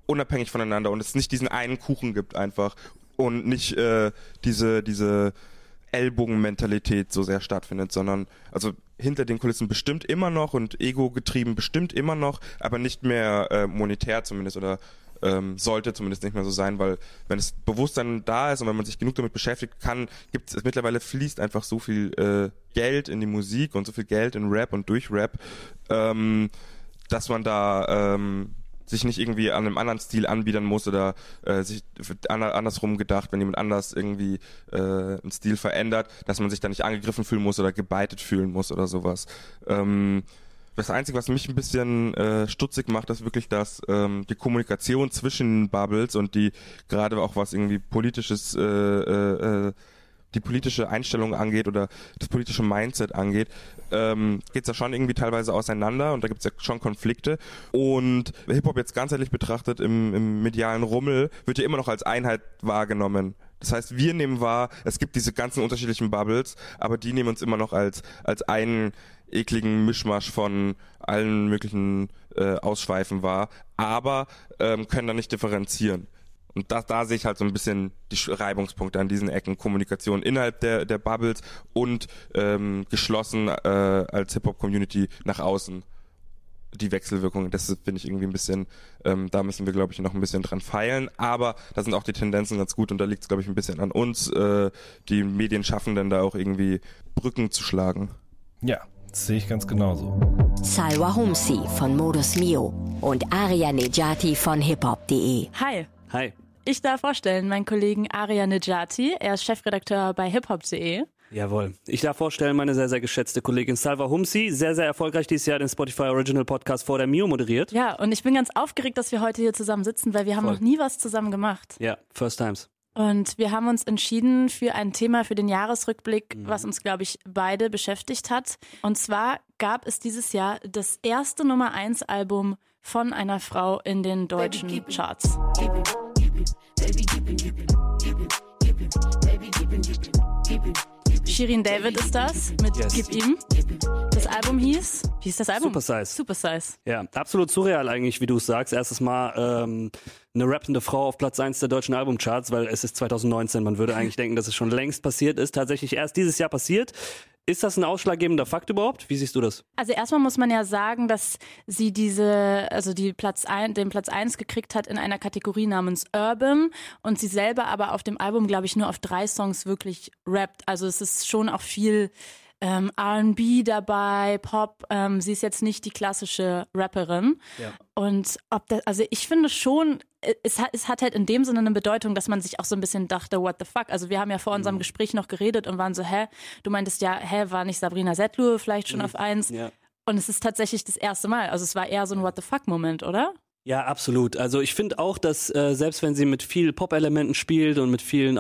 Unabhängig voneinander und es nicht diesen einen Kuchen gibt einfach und nicht äh, diese, diese Ellbogenmentalität so sehr stattfindet, sondern also hinter den Kulissen bestimmt immer noch und ego getrieben bestimmt immer noch, aber nicht mehr äh, monetär zumindest oder ähm, sollte zumindest nicht mehr so sein, weil wenn das Bewusstsein da ist und wenn man sich genug damit beschäftigt kann, gibt es mittlerweile fließt einfach so viel äh, Geld in die Musik und so viel Geld in Rap und durch Rap, ähm, dass man da ähm, sich nicht irgendwie an einem anderen Stil anbiedern muss oder äh, sich andersrum gedacht, wenn jemand anders irgendwie äh, einen Stil verändert, dass man sich da nicht angegriffen fühlen muss oder gebeitet fühlen muss oder sowas. Ähm, das Einzige, was mich ein bisschen äh, stutzig macht, ist wirklich, dass ähm, die Kommunikation zwischen Bubbles und die gerade auch was irgendwie politisches, äh, äh, äh, die politische Einstellung angeht oder das politische Mindset angeht, ähm, geht es ja schon irgendwie teilweise auseinander und da gibt es ja schon Konflikte. Und Hip-Hop jetzt ganzheitlich betrachtet im, im medialen Rummel wird ja immer noch als Einheit wahrgenommen. Das heißt, wir nehmen wahr, es gibt diese ganzen unterschiedlichen Bubbles, aber die nehmen uns immer noch als, als einen ekligen Mischmasch von allen möglichen äh, Ausschweifen wahr, aber ähm, können da nicht differenzieren. Und da, da sehe ich halt so ein bisschen die Reibungspunkte an diesen Ecken. Kommunikation innerhalb der, der Bubbles und ähm, geschlossen äh, als Hip-Hop-Community nach außen. Die Wechselwirkung, das finde ich irgendwie ein bisschen, ähm, da müssen wir, glaube ich, noch ein bisschen dran feilen. Aber da sind auch die Tendenzen ganz gut und da liegt es, glaube ich, ein bisschen an uns, äh, die Medienschaffenden da auch irgendwie Brücken zu schlagen. Ja, sehe ich ganz genauso. Salwa Humsi von Modus Mio und Aria Nejati von hiphop.de. Hi. Hi. Ich darf vorstellen, meinen Kollegen Aria Nejati. Er ist Chefredakteur bei hiphop.de. Jawohl. Ich darf vorstellen, meine sehr, sehr geschätzte Kollegin Salva Humsi, sehr, sehr erfolgreich dieses Jahr den Spotify Original Podcast vor der Mio moderiert. Ja, und ich bin ganz aufgeregt, dass wir heute hier zusammen sitzen, weil wir haben Voll. noch nie was zusammen gemacht. Ja, first times. Und wir haben uns entschieden für ein Thema für den Jahresrückblick, mhm. was uns, glaube ich, beide beschäftigt hat. Und zwar gab es dieses Jahr das erste Nummer 1 Album von einer Frau in den deutschen Charts. Shirin David ist das mit yes. Gib ihm. Das Album hieß, wie hieß das Album? Super Size. Super Size. Ja, absolut surreal eigentlich, wie du es sagst. Erstes Mal ähm, eine rappende Frau auf Platz 1 der deutschen Albumcharts, weil es ist 2019. Man würde eigentlich denken, dass es schon längst passiert ist. Tatsächlich erst dieses Jahr passiert. Ist das ein ausschlaggebender Fakt überhaupt? Wie siehst du das? Also erstmal muss man ja sagen, dass sie diese, also die Platz ein, den Platz 1 gekriegt hat in einer Kategorie namens Urban und sie selber aber auf dem Album, glaube ich, nur auf drei Songs wirklich rappt. Also es ist schon auch viel ähm, RB dabei, Pop. Ähm, sie ist jetzt nicht die klassische Rapperin. Ja. Und ob das, also ich finde schon, es hat, es hat halt in dem Sinne eine Bedeutung, dass man sich auch so ein bisschen dachte, what the fuck? Also wir haben ja vor unserem Mhm. Gespräch noch geredet und waren so, hä, du meintest ja, hä, war nicht Sabrina Settler vielleicht schon Mhm. auf eins? Ja. Und es ist tatsächlich das erste Mal. Also es war eher so ein What the fuck-Moment, oder? Ja, absolut. Also ich finde auch, dass äh, selbst wenn sie mit viel Pop-Elementen spielt und mit vielen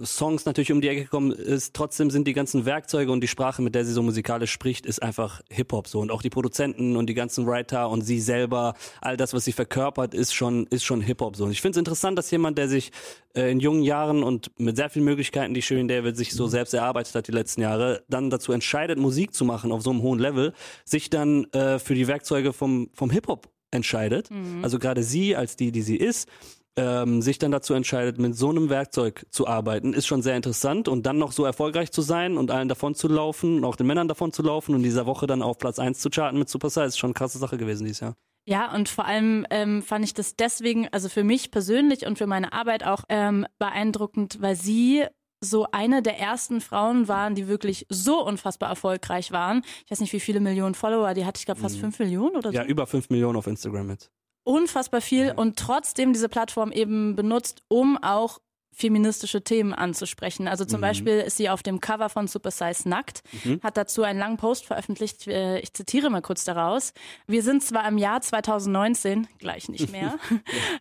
R&B-Songs natürlich um die Ecke gekommen ist, trotzdem sind die ganzen Werkzeuge und die Sprache, mit der sie so musikalisch spricht, ist einfach Hip-Hop so. Und auch die Produzenten und die ganzen Writer und sie selber, all das, was sie verkörpert, ist schon, ist schon Hip-Hop so. Und ich finde es interessant, dass jemand, der sich äh, in jungen Jahren und mit sehr vielen Möglichkeiten, die Shirin David sich so selbst erarbeitet hat die letzten Jahre, dann dazu entscheidet, Musik zu machen auf so einem hohen Level, sich dann äh, für die Werkzeuge vom, vom Hip-Hop entscheidet. Mhm. Also gerade sie als die, die sie ist, ähm, sich dann dazu entscheidet, mit so einem Werkzeug zu arbeiten, ist schon sehr interessant und dann noch so erfolgreich zu sein und allen davon zu laufen, und auch den Männern davon zu laufen und dieser Woche dann auf Platz 1 zu charten mit Super Size, ist schon eine krasse Sache gewesen dieses Jahr. Ja, und vor allem ähm, fand ich das deswegen, also für mich persönlich und für meine Arbeit auch ähm, beeindruckend, weil sie so eine der ersten Frauen waren, die wirklich so unfassbar erfolgreich waren. Ich weiß nicht, wie viele Millionen Follower die hatte. Ich glaube fast Mhm. fünf Millionen oder so. Ja, über 5 Millionen auf Instagram jetzt. Unfassbar viel und trotzdem diese Plattform eben benutzt, um auch feministische Themen anzusprechen. Also zum Mhm. Beispiel ist sie auf dem Cover von Super Size nackt, Mhm. hat dazu einen langen Post veröffentlicht. äh, Ich zitiere mal kurz daraus. Wir sind zwar im Jahr 2019, gleich nicht [LAUGHS] mehr,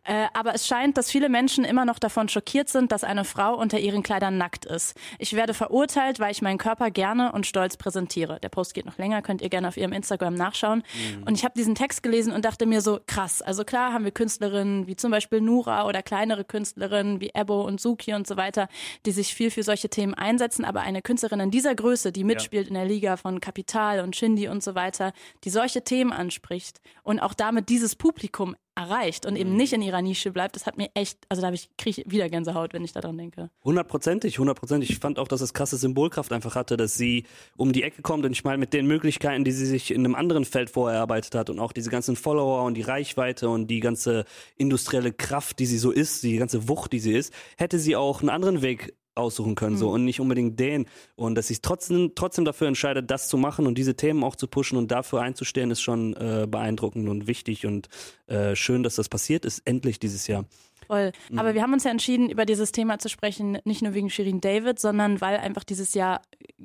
äh, aber es scheint, dass viele Menschen immer noch davon schockiert sind, dass eine Frau unter ihren Kleidern nackt ist. Ich werde verurteilt, weil ich meinen Körper gerne und stolz präsentiere. Der Post geht noch länger, könnt ihr gerne auf ihrem Instagram nachschauen. Mhm. Und ich habe diesen Text gelesen und dachte mir so, krass. Also klar haben wir Künstlerinnen wie zum Beispiel Nura oder kleinere Künstlerinnen wie Ebo und Suki und so weiter, die sich viel für solche Themen einsetzen. Aber eine Künstlerin in dieser Größe, die mitspielt in der Liga von Kapital und Shindy und so weiter, die solche Themen anspricht und auch damit dieses Publikum erreicht und eben nicht in ihrer Nische bleibt, das hat mir echt, also da habe ich, kriege ich wieder Gänsehaut, wenn ich daran denke. Hundertprozentig, hundertprozentig. Ich fand auch, dass es krasse Symbolkraft einfach hatte, dass sie um die Ecke kommt und ich meine, mit den Möglichkeiten, die sie sich in einem anderen Feld vorher erarbeitet hat und auch diese ganzen Follower und die Reichweite und die ganze industrielle Kraft, die sie so ist, die ganze Wucht, die sie ist, hätte sie auch einen anderen Weg aussuchen können so Mhm. und nicht unbedingt den und dass sich trotzdem trotzdem dafür entscheidet das zu machen und diese Themen auch zu pushen und dafür einzustehen ist schon äh, beeindruckend und wichtig und äh, schön dass das passiert ist endlich dieses Jahr Voll. Mhm. Aber wir haben uns ja entschieden, über dieses Thema zu sprechen, nicht nur wegen Shirin David, sondern weil einfach dieses Jahr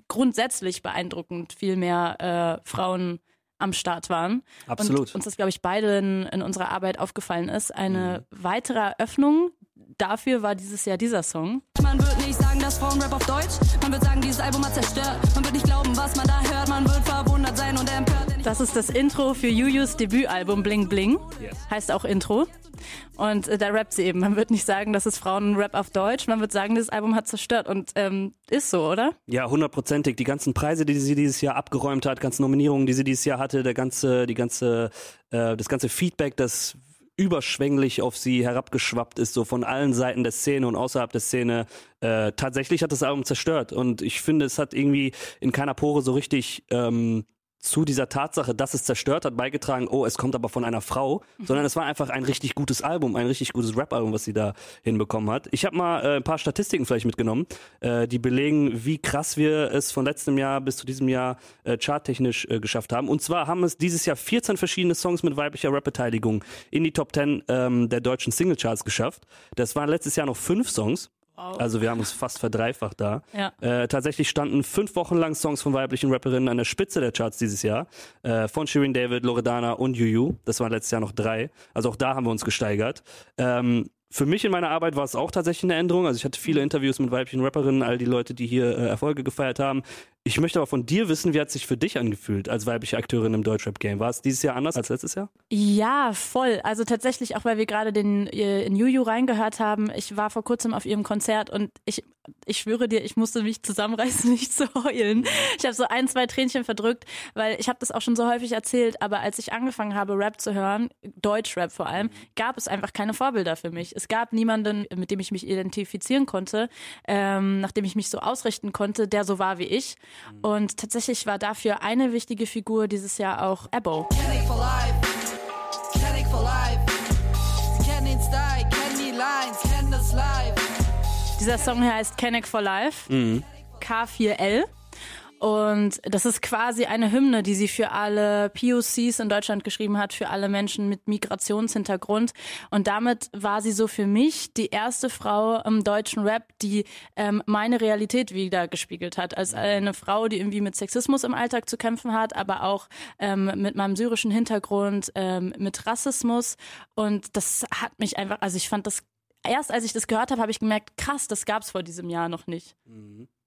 grundsätzlich beeindruckend viel mehr äh, Frauen am Start waren. Absolut. Und uns das, glaube ich, beide in, in unserer Arbeit aufgefallen ist. Eine weitere Eröffnung dafür war dieses Jahr dieser Song. Man wird nicht sagen, dass Frauenrap auf Deutsch. Man wird sagen, dieses Album hat zerstört. Man wird nicht glauben, was man da hört. Man wird verwundert sein und empört. Das ist das Intro für Yuyus Debütalbum Bling Bling. Yes. Heißt auch Intro. Und äh, da rappt sie eben. Man wird nicht sagen, das ist Frauenrap auf Deutsch. Man wird sagen, dieses Album hat zerstört. Und ähm, ist so, oder? Ja, hundertprozentig. Die ganzen Preise, die sie dieses Jahr abgeräumt hat, ganzen Nominierungen, die sie dieses Jahr hatte, der ganze, die ganze, äh, das ganze Feedback, das überschwänglich auf sie herabgeschwappt ist, so von allen Seiten der Szene und außerhalb der Szene. Äh, tatsächlich hat das Album zerstört. Und ich finde, es hat irgendwie in keiner Pore so richtig ähm, zu dieser Tatsache, dass es zerstört hat, beigetragen, oh, es kommt aber von einer Frau, sondern es war einfach ein richtig gutes Album, ein richtig gutes Rap-Album, was sie da hinbekommen hat. Ich habe mal äh, ein paar Statistiken vielleicht mitgenommen, äh, die belegen, wie krass wir es von letztem Jahr bis zu diesem Jahr äh, charttechnisch äh, geschafft haben. Und zwar haben es dieses Jahr 14 verschiedene Songs mit weiblicher Rap-Beteiligung in die Top 10 ähm, der deutschen Singlecharts geschafft. Das waren letztes Jahr noch fünf Songs. Wow. Also wir haben uns fast verdreifacht da. Ja. Äh, tatsächlich standen fünf Wochen lang Songs von weiblichen Rapperinnen an der Spitze der Charts dieses Jahr. Äh, von Shirin David, Loredana und Juju. Das waren letztes Jahr noch drei. Also auch da haben wir uns gesteigert. Ähm, für mich in meiner Arbeit war es auch tatsächlich eine Änderung. Also ich hatte viele Interviews mit weiblichen Rapperinnen, all die Leute, die hier äh, Erfolge gefeiert haben. Ich möchte aber von dir wissen, wie hat sich für dich angefühlt als weibliche Akteurin im Deutschrap-Game? War es dieses Jahr anders als letztes Jahr? Ja, voll. Also tatsächlich, auch weil wir gerade den äh, in Juju reingehört haben. Ich war vor kurzem auf ihrem Konzert und ich, ich schwöre dir, ich musste mich zusammenreißen, [LAUGHS] nicht zu heulen. Ich habe so ein, zwei Tränchen verdrückt, weil ich habe das auch schon so häufig erzählt, aber als ich angefangen habe, Rap zu hören, Deutschrap vor allem, gab es einfach keine Vorbilder für mich. Es gab niemanden, mit dem ich mich identifizieren konnte, ähm, nachdem ich mich so ausrichten konnte, der so war wie ich. Und tatsächlich war dafür eine wichtige Figur dieses Jahr auch Ebo. Dieser Song hier heißt Kenneck for Life, Mhm. K4L. Und das ist quasi eine Hymne, die sie für alle POCs in Deutschland geschrieben hat, für alle Menschen mit Migrationshintergrund. Und damit war sie so für mich die erste Frau im deutschen Rap, die ähm, meine Realität wieder gespiegelt hat. Als eine Frau, die irgendwie mit Sexismus im Alltag zu kämpfen hat, aber auch ähm, mit meinem syrischen Hintergrund, ähm, mit Rassismus. Und das hat mich einfach, also ich fand das, erst als ich das gehört habe, habe ich gemerkt, krass, das gab es vor diesem Jahr noch nicht.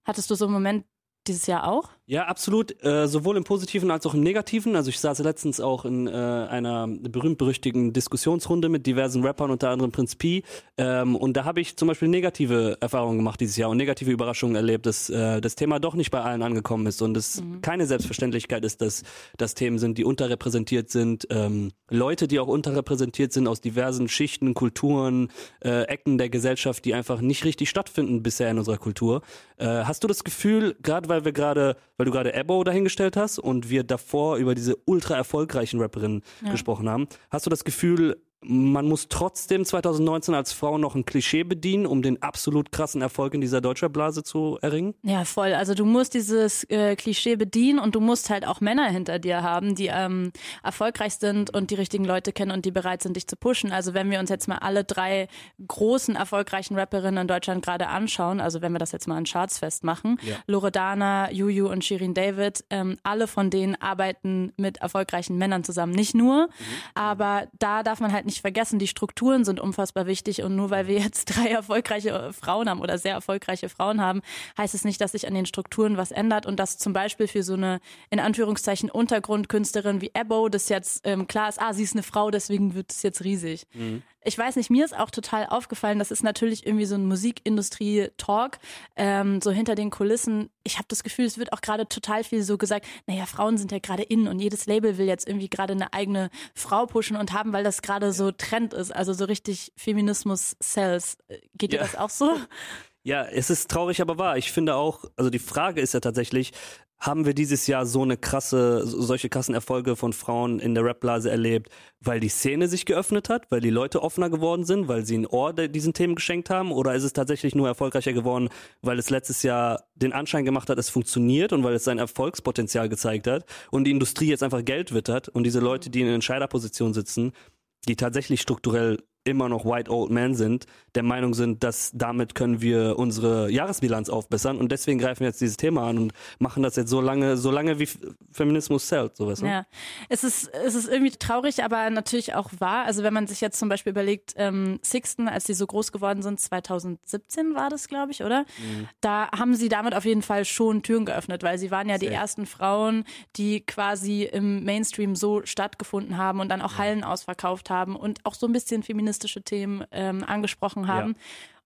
Hattest du so einen Moment dieses Jahr auch? Ja, absolut. Äh, sowohl im Positiven als auch im Negativen. Also ich saß letztens auch in äh, einer berühmt-berüchtigten Diskussionsrunde mit diversen Rappern, unter anderem Prinz P. Ähm, und da habe ich zum Beispiel negative Erfahrungen gemacht dieses Jahr und negative Überraschungen erlebt, dass äh, das Thema doch nicht bei allen angekommen ist und es keine Selbstverständlichkeit ist, dass das Themen sind, die unterrepräsentiert sind. Ähm, Leute, die auch unterrepräsentiert sind aus diversen Schichten, Kulturen, äh, Ecken der Gesellschaft, die einfach nicht richtig stattfinden bisher in unserer Kultur. Äh, hast du das Gefühl, gerade weil wir gerade, weil du gerade Ebo dahingestellt hast und wir davor über diese ultra erfolgreichen Rapperinnen Ja. gesprochen haben, hast du das Gefühl, man muss trotzdem 2019 als Frau noch ein Klischee bedienen, um den absolut krassen Erfolg in dieser Deutschrap-Blase zu erringen? Ja, voll. Also du musst dieses äh, Klischee bedienen und du musst halt auch Männer hinter dir haben, die ähm, erfolgreich sind und die richtigen Leute kennen und die bereit sind, dich zu pushen. Also wenn wir uns jetzt mal alle drei großen erfolgreichen Rapperinnen in Deutschland gerade anschauen, also wenn wir das jetzt mal an Charts festmachen, Ja. Loredana, Juju und Shirin David, ähm, alle von denen arbeiten mit erfolgreichen Männern zusammen. Nicht nur, aber da darf man halt nicht vergessen, die Strukturen sind unfassbar wichtig und nur weil wir jetzt [LAUGHS] drei erfolgreiche äh, Frauen haben oder sehr erfolgreiche Frauen haben, heißt es nicht, dass sich an den Strukturen was ändert und dass zum Beispiel für so eine in Anführungszeichen Untergrundkünstlerin wie Ebo das jetzt ähm, klar ist, ah, sie ist eine Frau, deswegen wird es jetzt riesig. Ich weiß nicht, mir ist auch total aufgefallen, das ist natürlich irgendwie so ein Musikindustrie-Talk, ähm, so hinter den Kulissen. Ich habe das Gefühl, es wird auch gerade total viel so gesagt, naja, Frauen sind ja gerade in und jedes Label will jetzt irgendwie gerade eine eigene Frau pushen und haben, weil das gerade so Trend ist, also so richtig Feminismus-Cells. Geht dir Ja. das auch so? Ja, es ist traurig, aber wahr. Ich finde auch, also die Frage ist ja tatsächlich, haben wir dieses Jahr so eine krasse, so- solche krassen Erfolge von Frauen in der Rap-Blase erlebt, weil die Szene sich geöffnet hat, weil die Leute offener geworden sind, weil sie ein Ohr diesen Themen geschenkt haben? Oder ist es tatsächlich nur erfolgreicher geworden, weil es letztes Jahr den Anschein gemacht hat, es funktioniert und weil es sein Erfolgspotenzial gezeigt hat und die Industrie jetzt einfach Geld wittert und diese Leute, die in Entscheiderpositionen sitzen, die tatsächlich strukturell immer noch white old men sind, der Meinung sind, dass damit können wir unsere Jahresbilanz aufbessern und deswegen greifen wir jetzt dieses Thema an und machen das jetzt so lange, so lange wie Feminismus zählt, sowas. Ne? Ja, es ist, es ist irgendwie traurig, aber natürlich auch wahr. Also wenn man sich jetzt zum Beispiel überlegt, ähm, Sixten, als sie so groß geworden sind, 2017 war das, glaube ich, oder? Mhm. Da haben sie damit auf jeden Fall schon Türen geöffnet, weil sie waren ja die Safe. ersten Frauen, die quasi im Mainstream so stattgefunden haben und dann auch Hallen ausverkauft haben und auch so ein bisschen feministische Themen ähm, angesprochen haben.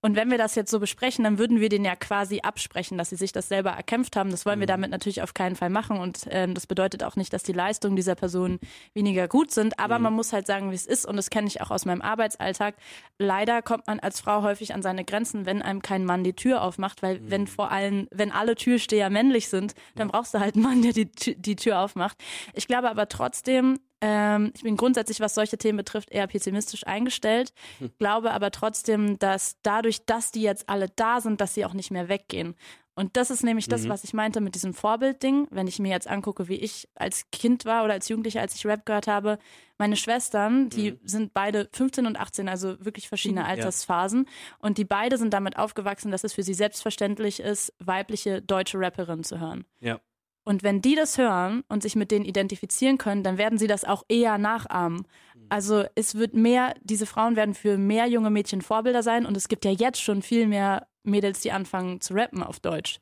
Und wenn wir das jetzt so besprechen, dann würden wir denen ja quasi absprechen, dass sie sich das selber erkämpft haben. Das wollen wir damit natürlich auf keinen Fall machen. Und ähm, das bedeutet auch nicht, dass die Leistungen dieser Person weniger gut sind. Aber man muss halt sagen, wie es ist. Und das kenne ich auch aus meinem Arbeitsalltag. Leider kommt man als Frau häufig an seine Grenzen, wenn einem kein Mann die Tür aufmacht. Weil wenn vor allem, wenn alle Türsteher männlich sind, dann brauchst du halt einen Mann, der die, die Tür aufmacht. Ich glaube aber trotzdem, ähm, ich bin grundsätzlich, was solche Themen betrifft, eher pessimistisch eingestellt, glaube aber trotzdem, dass dadurch, dass die jetzt alle da sind, dass sie auch nicht mehr weggehen. Und das ist nämlich das, Mhm. was ich meinte mit diesem Vorbildding. Wenn ich mir jetzt angucke, wie ich als Kind war oder als Jugendliche, als ich Rap gehört habe, meine Schwestern, die sind beide 15 und 18, also wirklich verschiedene Ja. Altersphasen. Und die beide sind damit aufgewachsen, dass es für sie selbstverständlich ist, weibliche deutsche Rapperinnen zu hören. Ja. Und wenn die das hören und sich mit denen identifizieren können, dann werden sie das auch eher nachahmen. Also es wird mehr, diese Frauen werden für mehr junge Mädchen Vorbilder sein und es gibt ja jetzt schon viel mehr Mädels, die anfangen zu rappen auf Deutsch.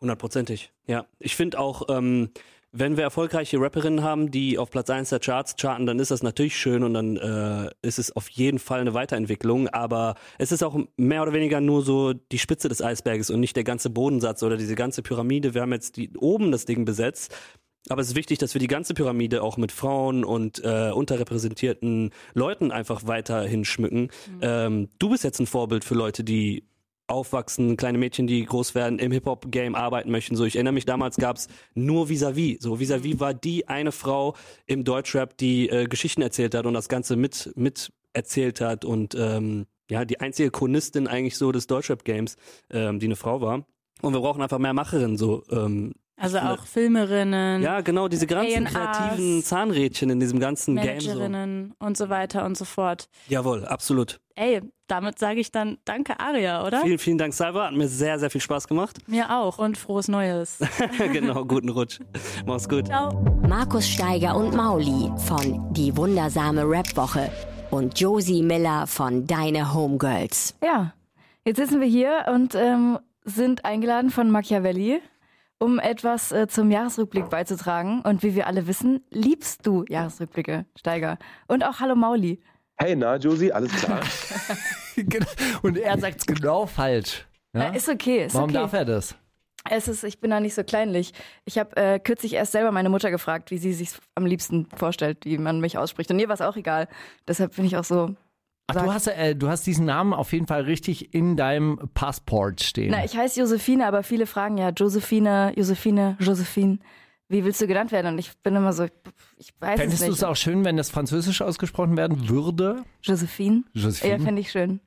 Hundertprozentig, ja. Ich finde auch, ähm, wenn wir erfolgreiche Rapperinnen haben, die auf Platz 1 der Charts charten, dann ist das natürlich schön und dann äh, ist es auf jeden Fall eine Weiterentwicklung. Aber es ist auch mehr oder weniger nur so die Spitze des Eisberges und nicht der ganze Bodensatz oder diese ganze Pyramide. Wir haben jetzt die, oben das Ding besetzt. Aber es ist wichtig, dass wir die ganze Pyramide auch mit Frauen und äh, unterrepräsentierten Leuten einfach weiterhin schmücken. Ähm, du bist jetzt ein Vorbild für Leute, die aufwachsen, kleine Mädchen, die groß werden, im Hip-Hop-Game arbeiten möchten. So, ich erinnere mich, damals gab's nur Vis-a-vis. So, Vis-a-vis war die eine Frau im Deutschrap, die äh, Geschichten erzählt hat und das Ganze mit, mit erzählt hat und ähm, ja, die einzige Chronistin eigentlich so des Deutschrap-Games, ähm, die eine Frau war. Und wir brauchen einfach mehr Macherinnen, so, ähm, Also ich finde- auch Filmerinnen. ja, genau, diese ganzen A&Rs, kreativen Zahnrädchen in diesem ganzen Game. So. Managerinnen und so weiter und so fort. Jawohl, absolut. Ey, damit sage ich dann Danke, Aria, oder? Vielen, vielen Dank, Salva. Hat mir sehr, sehr viel Spaß gemacht. Mir auch und frohes Neues. [LAUGHS] genau, guten Rutsch. Mach's gut. Markus Steiger und Mauli von Die wundersame Rap-Woche und Josie Miller von Deine Homegirls. Ja, jetzt sitzen wir hier und ähm, sind eingeladen von Machiavelli, um etwas äh, zum Jahresrückblick beizutragen. Und wie wir alle wissen, liebst du Jahresrückblicke, Steiger. Und auch Hallo Mauli. Hey, na, Josie, alles klar? [LAUGHS] Genau. Und er sagt's genau falsch. Ja? Äh, ist okay, ist Warum okay. darf er das? Es ist, ich bin da nicht so kleinlich. Ich habe äh, kürzlich erst selber meine Mutter gefragt, wie sie sich am liebsten vorstellt, wie man mich ausspricht. Und ihr war es auch egal. Deshalb bin ich auch so. Ach, du hast, äh, du hast diesen Namen auf jeden Fall richtig in deinem Passport stehen. Na, ich heiße Josephine, aber viele fragen ja Josephine, Josephine, Josephine. Wie willst du genannt werden? Und ich bin immer so, ich weiß Fändest es du nicht. es auch schön, wenn das französisch ausgesprochen werden würde? Josephine? Josephine. Ja, fände ich schön.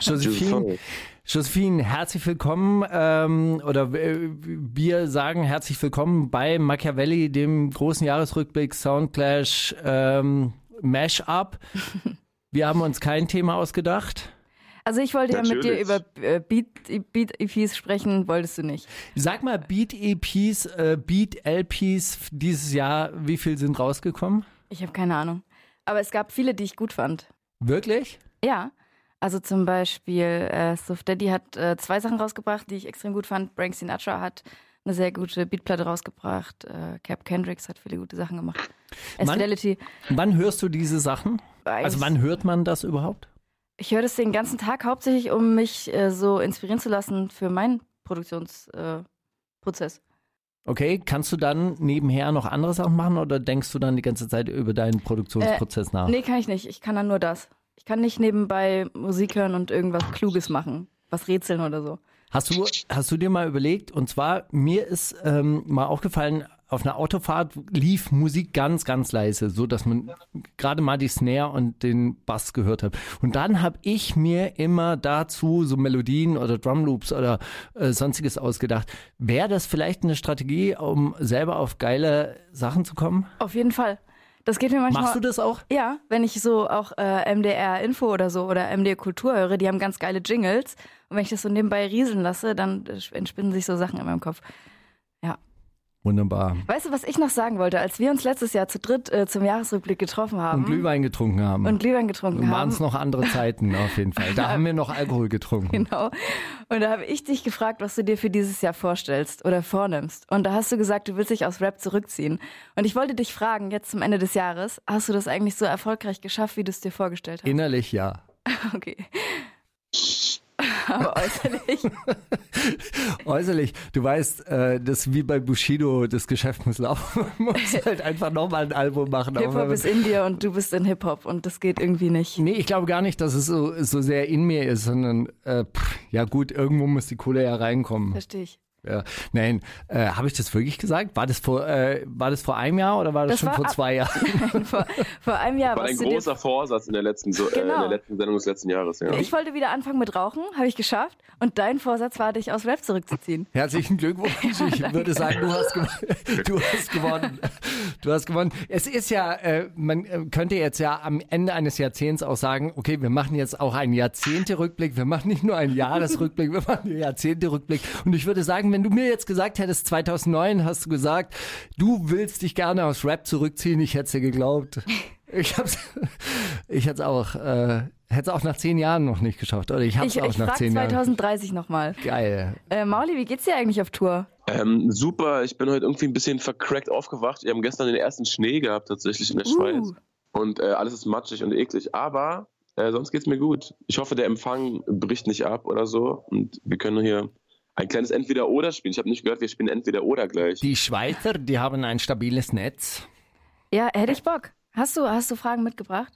Josephine, Josephine, herzlich willkommen ähm, oder äh, wir sagen herzlich willkommen bei Machiavelli, dem großen Jahresrückblick Soundclash ähm, Mashup. [LAUGHS] Wir haben uns kein Thema ausgedacht. Also ich wollte ja mit dir Natürlich. über äh, Beat, Beat EPs sprechen, wolltest du nicht. Sag mal, Beat EPs, äh, Beat LPs dieses Jahr, wie viel sind rausgekommen? Ich habe keine Ahnung. Aber es gab viele, die ich gut fand. Wirklich? Ja. Also zum Beispiel äh, Suf Daddy hat äh, zwei Sachen rausgebracht, die ich extrem gut fand. Frank Sinatra hat eine sehr gute Beatplatte rausgebracht. Äh, Cap Kendricks hat viele gute Sachen gemacht. Wann, S-Fidelity. wann hörst du diese Sachen? Eigentlich- Also wann hört man das überhaupt? Ich höre das den ganzen Tag hauptsächlich, um mich äh, so inspirieren zu lassen für meinen Produktionsprozess. Äh. Okay, kannst du dann nebenher noch andere Sachen machen oder denkst du dann die ganze Zeit über deinen Produktionsprozess äh, nach? Nee, kann ich nicht. Ich kann dann nur das. Ich kann nicht nebenbei Musik hören und irgendwas Kluges machen. Was rätseln oder so. Hast du, hast du dir mal überlegt, und zwar, mir ist ähm, mal aufgefallen, auf einer Autofahrt lief Musik ganz, ganz leise, so dass man gerade mal die Snare und den Bass gehört hat. Und dann habe ich mir immer dazu so Melodien oder Drumloops oder äh, sonstiges ausgedacht. Wäre das vielleicht eine Strategie, um selber auf geile Sachen zu kommen? Auf jeden Fall. Das geht mir manchmal. Machst du das auch? Ja, wenn ich so auch äh, MDR Info oder so oder MDR Kultur höre, die haben ganz geile Jingles. Und wenn ich das so nebenbei rieseln lasse, dann äh, entspinnen sich so Sachen in meinem Kopf. Ja. Wunderbar. Weißt du, was ich noch sagen wollte? Als wir uns letztes Jahr zu dritt äh, zum Jahresrückblick getroffen haben Und Glühwein getrunken haben. und Glühwein getrunken Waren haben. es noch andere Zeiten auf jeden Fall. Da [LAUGHS] haben wir noch Alkohol getrunken. Genau. Und da habe ich dich gefragt, was du dir für dieses Jahr vorstellst oder vornimmst. Und da hast du gesagt, du willst dich aus Rap zurückziehen. Und ich wollte dich fragen, jetzt zum Ende des Jahres, hast du das eigentlich so erfolgreich geschafft, wie du es dir vorgestellt hast? Innerlich ja. [LAUGHS] Okay. Aber äußerlich. [LAUGHS] Äußerlich, du weißt, äh, das wie bei Bushido, das Geschäft muss laufen. Man muss [LAUGHS] halt einfach nochmal ein Album machen. Hip-Hop ist in dir und du bist in Hip-Hop und das geht irgendwie nicht. Nee, ich glaube gar nicht, dass es so, so sehr in mir ist, sondern äh, pff, ja gut, irgendwo muss die Kohle ja reinkommen. Verstehe ich. Ja. Nein, äh, habe ich das wirklich gesagt? War das vor, äh, war das vor einem Jahr oder war das, Das schon war vor zwei Jahren? [LAUGHS] vor, vor einem Jahr War ein großer Vorsatz in der letzten, so, äh, in Genau. der letzten Sendung des letzten Jahres. Ja. Ich wollte wieder anfangen mit Rauchen, habe ich geschafft. Und dein Vorsatz war, dich aus Rap zurückzuziehen. Herzlichen Glückwunsch. [LAUGHS] Ich würde sagen, du hast, [LAUGHS] du hast gewonnen. Du hast gewonnen. Es ist ja, äh, man äh, könnte jetzt ja am Ende eines Jahrzehnts auch sagen, okay, wir machen jetzt auch einen Jahrzehnte-Rückblick. Wir machen nicht nur einen Jahresrückblick, wir machen einen Jahrzehnte-Rückblick. Und ich würde sagen, wenn du mir jetzt gesagt hättest, 2009 hast du gesagt, du willst dich gerne aus Rap zurückziehen, ich hätte es dir geglaubt. [LAUGHS] Ich hab's, ich hätte es auch, äh, hätte es auch nach zehn Jahren noch nicht geschafft, oder? Ich hab's Ich, auch ich nach zehn Jahren. 2030 nochmal. Geil. Äh, Mauli, wie geht's dir eigentlich auf Tour? Ähm, super, ich bin heute irgendwie ein bisschen vercrackt aufgewacht. Wir haben gestern den ersten Schnee gehabt, tatsächlich in der Uh. Schweiz. Und äh, alles ist matschig und eklig. Aber äh, sonst geht's mir gut. Ich hoffe, der Empfang bricht nicht ab oder so. Und wir können hier ein kleines Entweder-Oder spielen. Ich habe nicht gehört, wir spielen Entweder-Oder gleich. Die Schweizer, die haben ein stabiles Netz. Ja, hätte ich Bock. Hast du, hast du Fragen mitgebracht?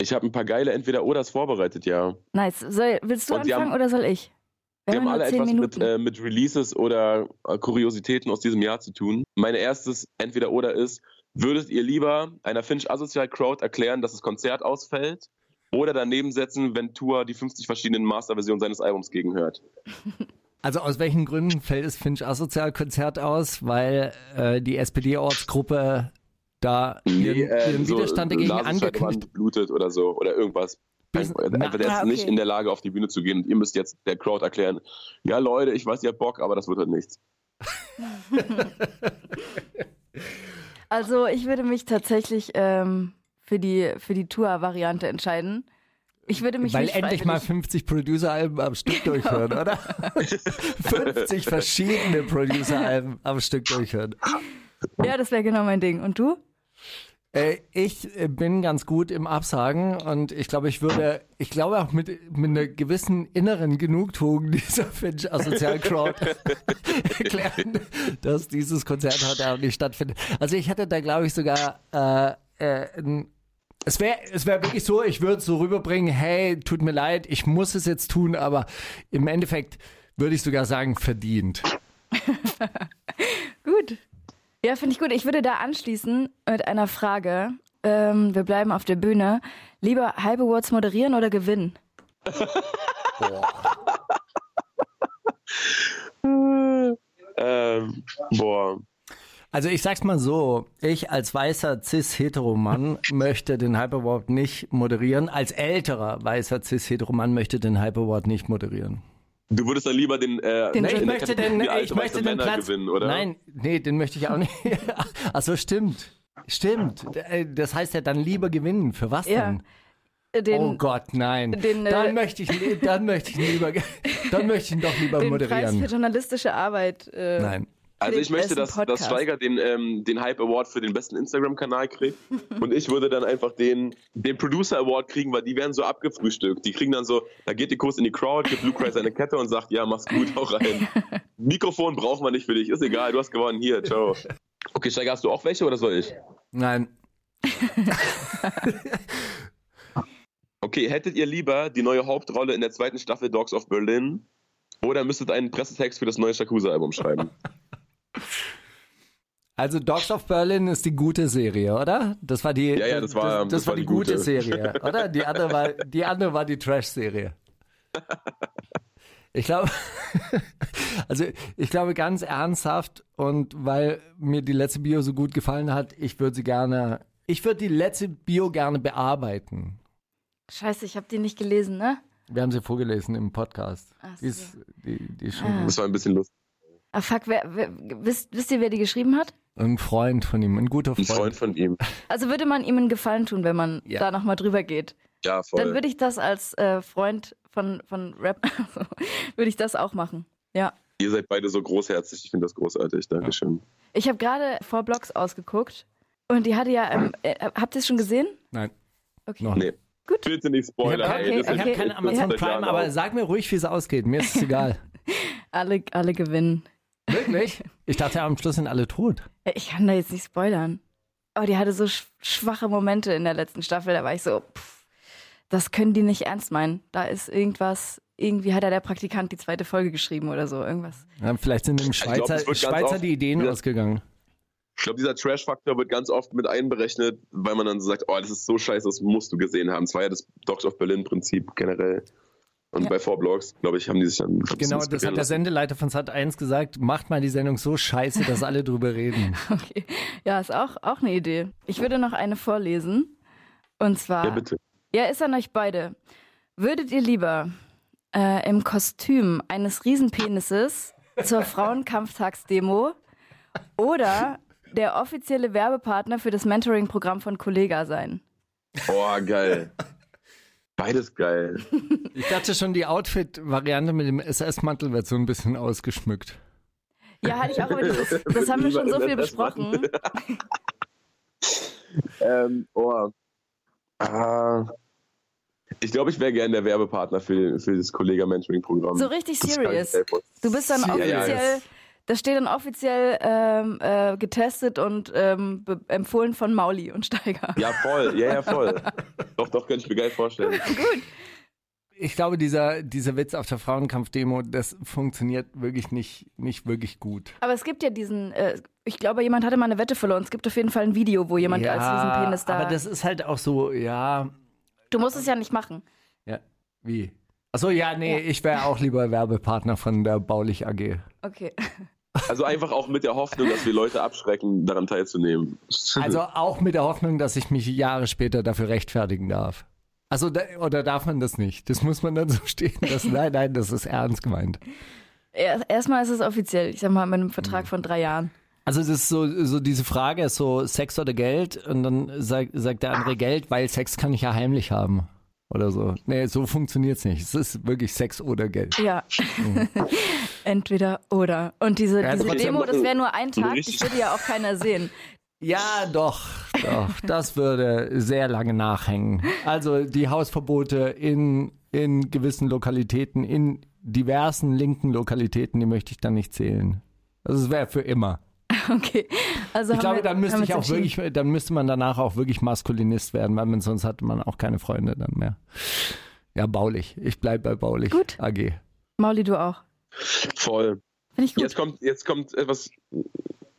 Ich habe ein paar geile Entweder-Oders vorbereitet, ja. Nice. Soll, willst du Und anfangen haben- oder soll ich? Wir haben haben alle etwas mit, äh, mit Releases oder äh, Kuriositäten aus diesem Jahr zu tun. Mein erstes Entweder-Oder ist, würdet ihr lieber einer Finch Asozial Crowd erklären, dass das Konzert ausfällt oder daneben setzen, wenn Tour die 50 verschiedenen Masterversionen seines Albums gegenhört? [LAUGHS] Also aus welchen Gründen fällt das Finch Asozial-Konzert aus? Weil äh, die SPD-Ortsgruppe da ihren, ihren so Widerstand dagegen Nasenscheidewand angekündigt blutet oder so oder irgendwas. Einfach, einfach der Ah, ist okay. nicht in der Lage, auf die Bühne zu gehen und ihr müsst jetzt der Crowd erklären, ja Leute, ich weiß, ihr habt Bock, aber das wird halt nichts. [LAUGHS] Also ich würde mich tatsächlich ähm, für die, für die Tour-Variante entscheiden. Ich würde mich Weil nicht endlich mal freiwillig- 50 Producer-Alben am Stück Genau. durchhören, oder? [LAUGHS] 50 verschiedene Producer-Alben am Stück durchhören. Ja, das wäre genau mein Ding. Und du? Äh, ich bin ganz gut im Absagen und ich glaube, ich würde, ich glaube auch mit, mit einer gewissen inneren Genugtuung dieser Finch Asozial Crowd [LAUGHS] erklären, dass dieses Konzert heute Abend nicht stattfindet. Also ich hätte da, glaube ich, sogar äh, äh, ein es wäre es wär wirklich so, ich würde es so rüberbringen, hey, tut mir leid, ich muss es jetzt tun, aber im Endeffekt würde ich sogar sagen, verdient. [LAUGHS] Gut. Ja, finde ich gut. Ich würde da anschließen mit einer Frage. Ähm, wir bleiben auf der Bühne. Lieber Hype Awards moderieren oder gewinnen? [LAUGHS] Ähm, boah. Also ich sag's mal so, ich als weißer cis-hetero-Mann möchte den Hype Award nicht moderieren. Als älterer weißer cis-hetero-Mann möchte den Hype Award nicht moderieren. Du würdest dann lieber den, äh, Den in ich der möchte den, alte ich möchte den Männer Platz gewinnen, oder? Nein, nee, den möchte ich auch nicht. [LAUGHS] Ach so, stimmt. Stimmt. Äh, Das heißt ja dann lieber gewinnen. Für was Ja. denn? Den, oh Gott, nein. den, äh, dann möchte ich, dann möchte ich ihn lieber, [LAUGHS] dann möchte ich ihn doch lieber den Preis moderieren. für journalistische Arbeit. Äh, Nein. Also ich möchte, dass, dass. Steiger den, ähm, den Hype Award für den besten Instagram-Kanal kriegt und ich würde dann einfach den, den Producer Award kriegen, weil die werden so abgefrühstückt. Die kriegen dann so, da geht die Kurs in die Crowd, gibt Luke Cry seine Kette und sagt, ja, mach's gut, hau rein. [LAUGHS] Mikrofon brauchen wir nicht für dich, ist egal, du hast gewonnen, hier, ciao. Okay, Steiger, hast du auch welche oder soll ich? Nein. [LAUGHS] Okay, hättet ihr lieber die neue Hauptrolle in der zweiten Staffel Dogs of Berlin oder müsstet einen Pressetext für das neue Shakusa-Album schreiben? Also Dogs of Berlin ist die gute Serie, oder? Das war die, Ja, ja, das war- das, das war war die gute gute. Serie, oder? Die andere war die andere war die Trash-Serie. Ich glaube, [LAUGHS] also ich glaube ganz ernsthaft und weil mir die letzte Bio so gut gefallen hat, ich würde sie gerne, ich würde die letzte Bio gerne bearbeiten. Scheiße, ich habe die nicht gelesen, ne? Wir haben sie vorgelesen im Podcast. Ach Die ist, die, die ist schon Ah. gut. Das war ein bisschen lustig. Ah, fuck, wer, wer, wisst, wisst ihr, wer die geschrieben hat? Ein Freund von ihm, ein guter Ein Freund. Freund von ihm. Also würde man ihm einen Gefallen tun, wenn man Ja. da nochmal drüber geht. Ja, voll. Dann würde ich das als äh, Freund von, von Rap, [LAUGHS] würde ich das auch machen. Ja. Ihr seid beide so großherzig, ich finde das großartig, Dankeschön. Ich habe gerade vor Blogs ausgeguckt und die hatte ja, ähm, äh, habt ihr es schon gesehen? Nein. Okay. Noch Nee. Gut. Bitte nicht Ich spoilern, habe ey. okay, das hab ist kein echt Amazon Prime, aber sag mir ruhig, wie es ausgeht. Mir ist es [LAUGHS] egal. Alle, alle gewinnen. Wirklich? Ich dachte, am Schluss sind alle tot. Ich kann da jetzt nicht spoilern. Aber die hatte so sch schwache Momente in der letzten Staffel. Da war ich so, pff, das können die nicht ernst meinen. Da ist irgendwas, irgendwie hat ja der Praktikant die zweite Folge geschrieben oder so. Irgendwas. Ja, vielleicht sind dem glaub, Schweizer, es ganz Schweizer oft- die Ideen Ja. ausgegangen. Ich glaube, dieser Trash-Faktor wird ganz oft mit einberechnet, weil man dann so sagt, oh, das ist so scheiße, das musst du gesehen haben. Das war ja das Dogs of Berlin-Prinzip generell. Und Ja. bei Four Blocks, glaube ich, haben die sich dann. Genau, das hat der lassen. Sendeleiter von Sat 1 gesagt. Macht mal die Sendung so scheiße, dass alle drüber reden. [LAUGHS] Okay. Ja, ist auch, auch eine Idee. Ich würde noch eine vorlesen. Und zwar. Ja, bitte. Ja, ist an euch beide. Würdet ihr lieber äh, im Kostüm eines Riesenpenises zur Frauenkampftagsdemo oder der offizielle Werbepartner für das Mentoring-Programm von Kollega sein? Boah, geil. Beides geil. [LAUGHS] Ich dachte schon, die Outfit-Variante mit dem SS-Mantel wird so ein bisschen ausgeschmückt. Ja, hatte ich auch, aber das, das haben wir [LAUGHS] schon so viel besprochen. [LAUGHS] ähm, oh. Ah. Ich glaube, ich wäre gerne der Werbepartner für, für das Kollega-Mentoring-Programm. So richtig serious. Du bist dann Ja, ja, offiziell, das- steht dann offiziell ähm, äh, getestet und ähm, be- empfohlen von Mauli und Steiger. Ja, voll. Ja, ja, voll. [LAUGHS] doch, doch, könnte ich mir geil vorstellen. Ich glaube, dieser, dieser Witz auf der Frauenkampf-Demo, das funktioniert wirklich nicht, nicht wirklich gut. Aber es gibt ja diesen, äh, ich glaube, jemand hatte mal eine Wette verloren. Es gibt auf jeden Fall ein Video, wo jemand als diesen Penis da. Aber das ist halt auch so, ja, du musst es ja nicht machen. ja, wie? Achso, ja, nee, ich wäre auch lieber Werbepartner von der Baulich AG. Okay. Also einfach auch mit der Hoffnung, dass wir Leute abschrecken, daran teilzunehmen. Also auch mit der Hoffnung, dass ich mich Jahre später dafür rechtfertigen darf. Also, da, oder darf man das nicht? Das muss man dann so stehen lassen. Nein, nein, das ist ernst gemeint. Er- Erstmal ist es offiziell, ich sag mal, mit einem. Vertrag von drei Jahren. Also das ist so, so diese Frage ist so Sex oder Geld und dann sagt, sagt der andere Geld, weil Sex kann ich ja heimlich haben. Oder so. Nee, so funktioniert's nicht. Es ist wirklich Sex oder Geld. Ja. [LAUGHS] Entweder oder. Und diese, Ja, diese Demo, das wäre nur ein Tag, das würde ja auch keiner sehen. Ja, doch, doch. Das würde sehr lange nachhängen. Also die Hausverbote in, in gewissen Lokalitäten, in diversen linken Lokalitäten, die möchte ich dann nicht zählen. Also es wäre für immer. [LAUGHS] Okay. Also ich glaube, wir, dann müsste ich auch wirklich, dann müsste man danach auch wirklich Maskulinist werden, weil man sonst hat man auch keine Freunde dann mehr. Ja, baulich. Ich bleibe bei baulich. Gut. AG. Mauli, du auch. Voll. ich gut. Jetzt kommt, jetzt kommt etwas,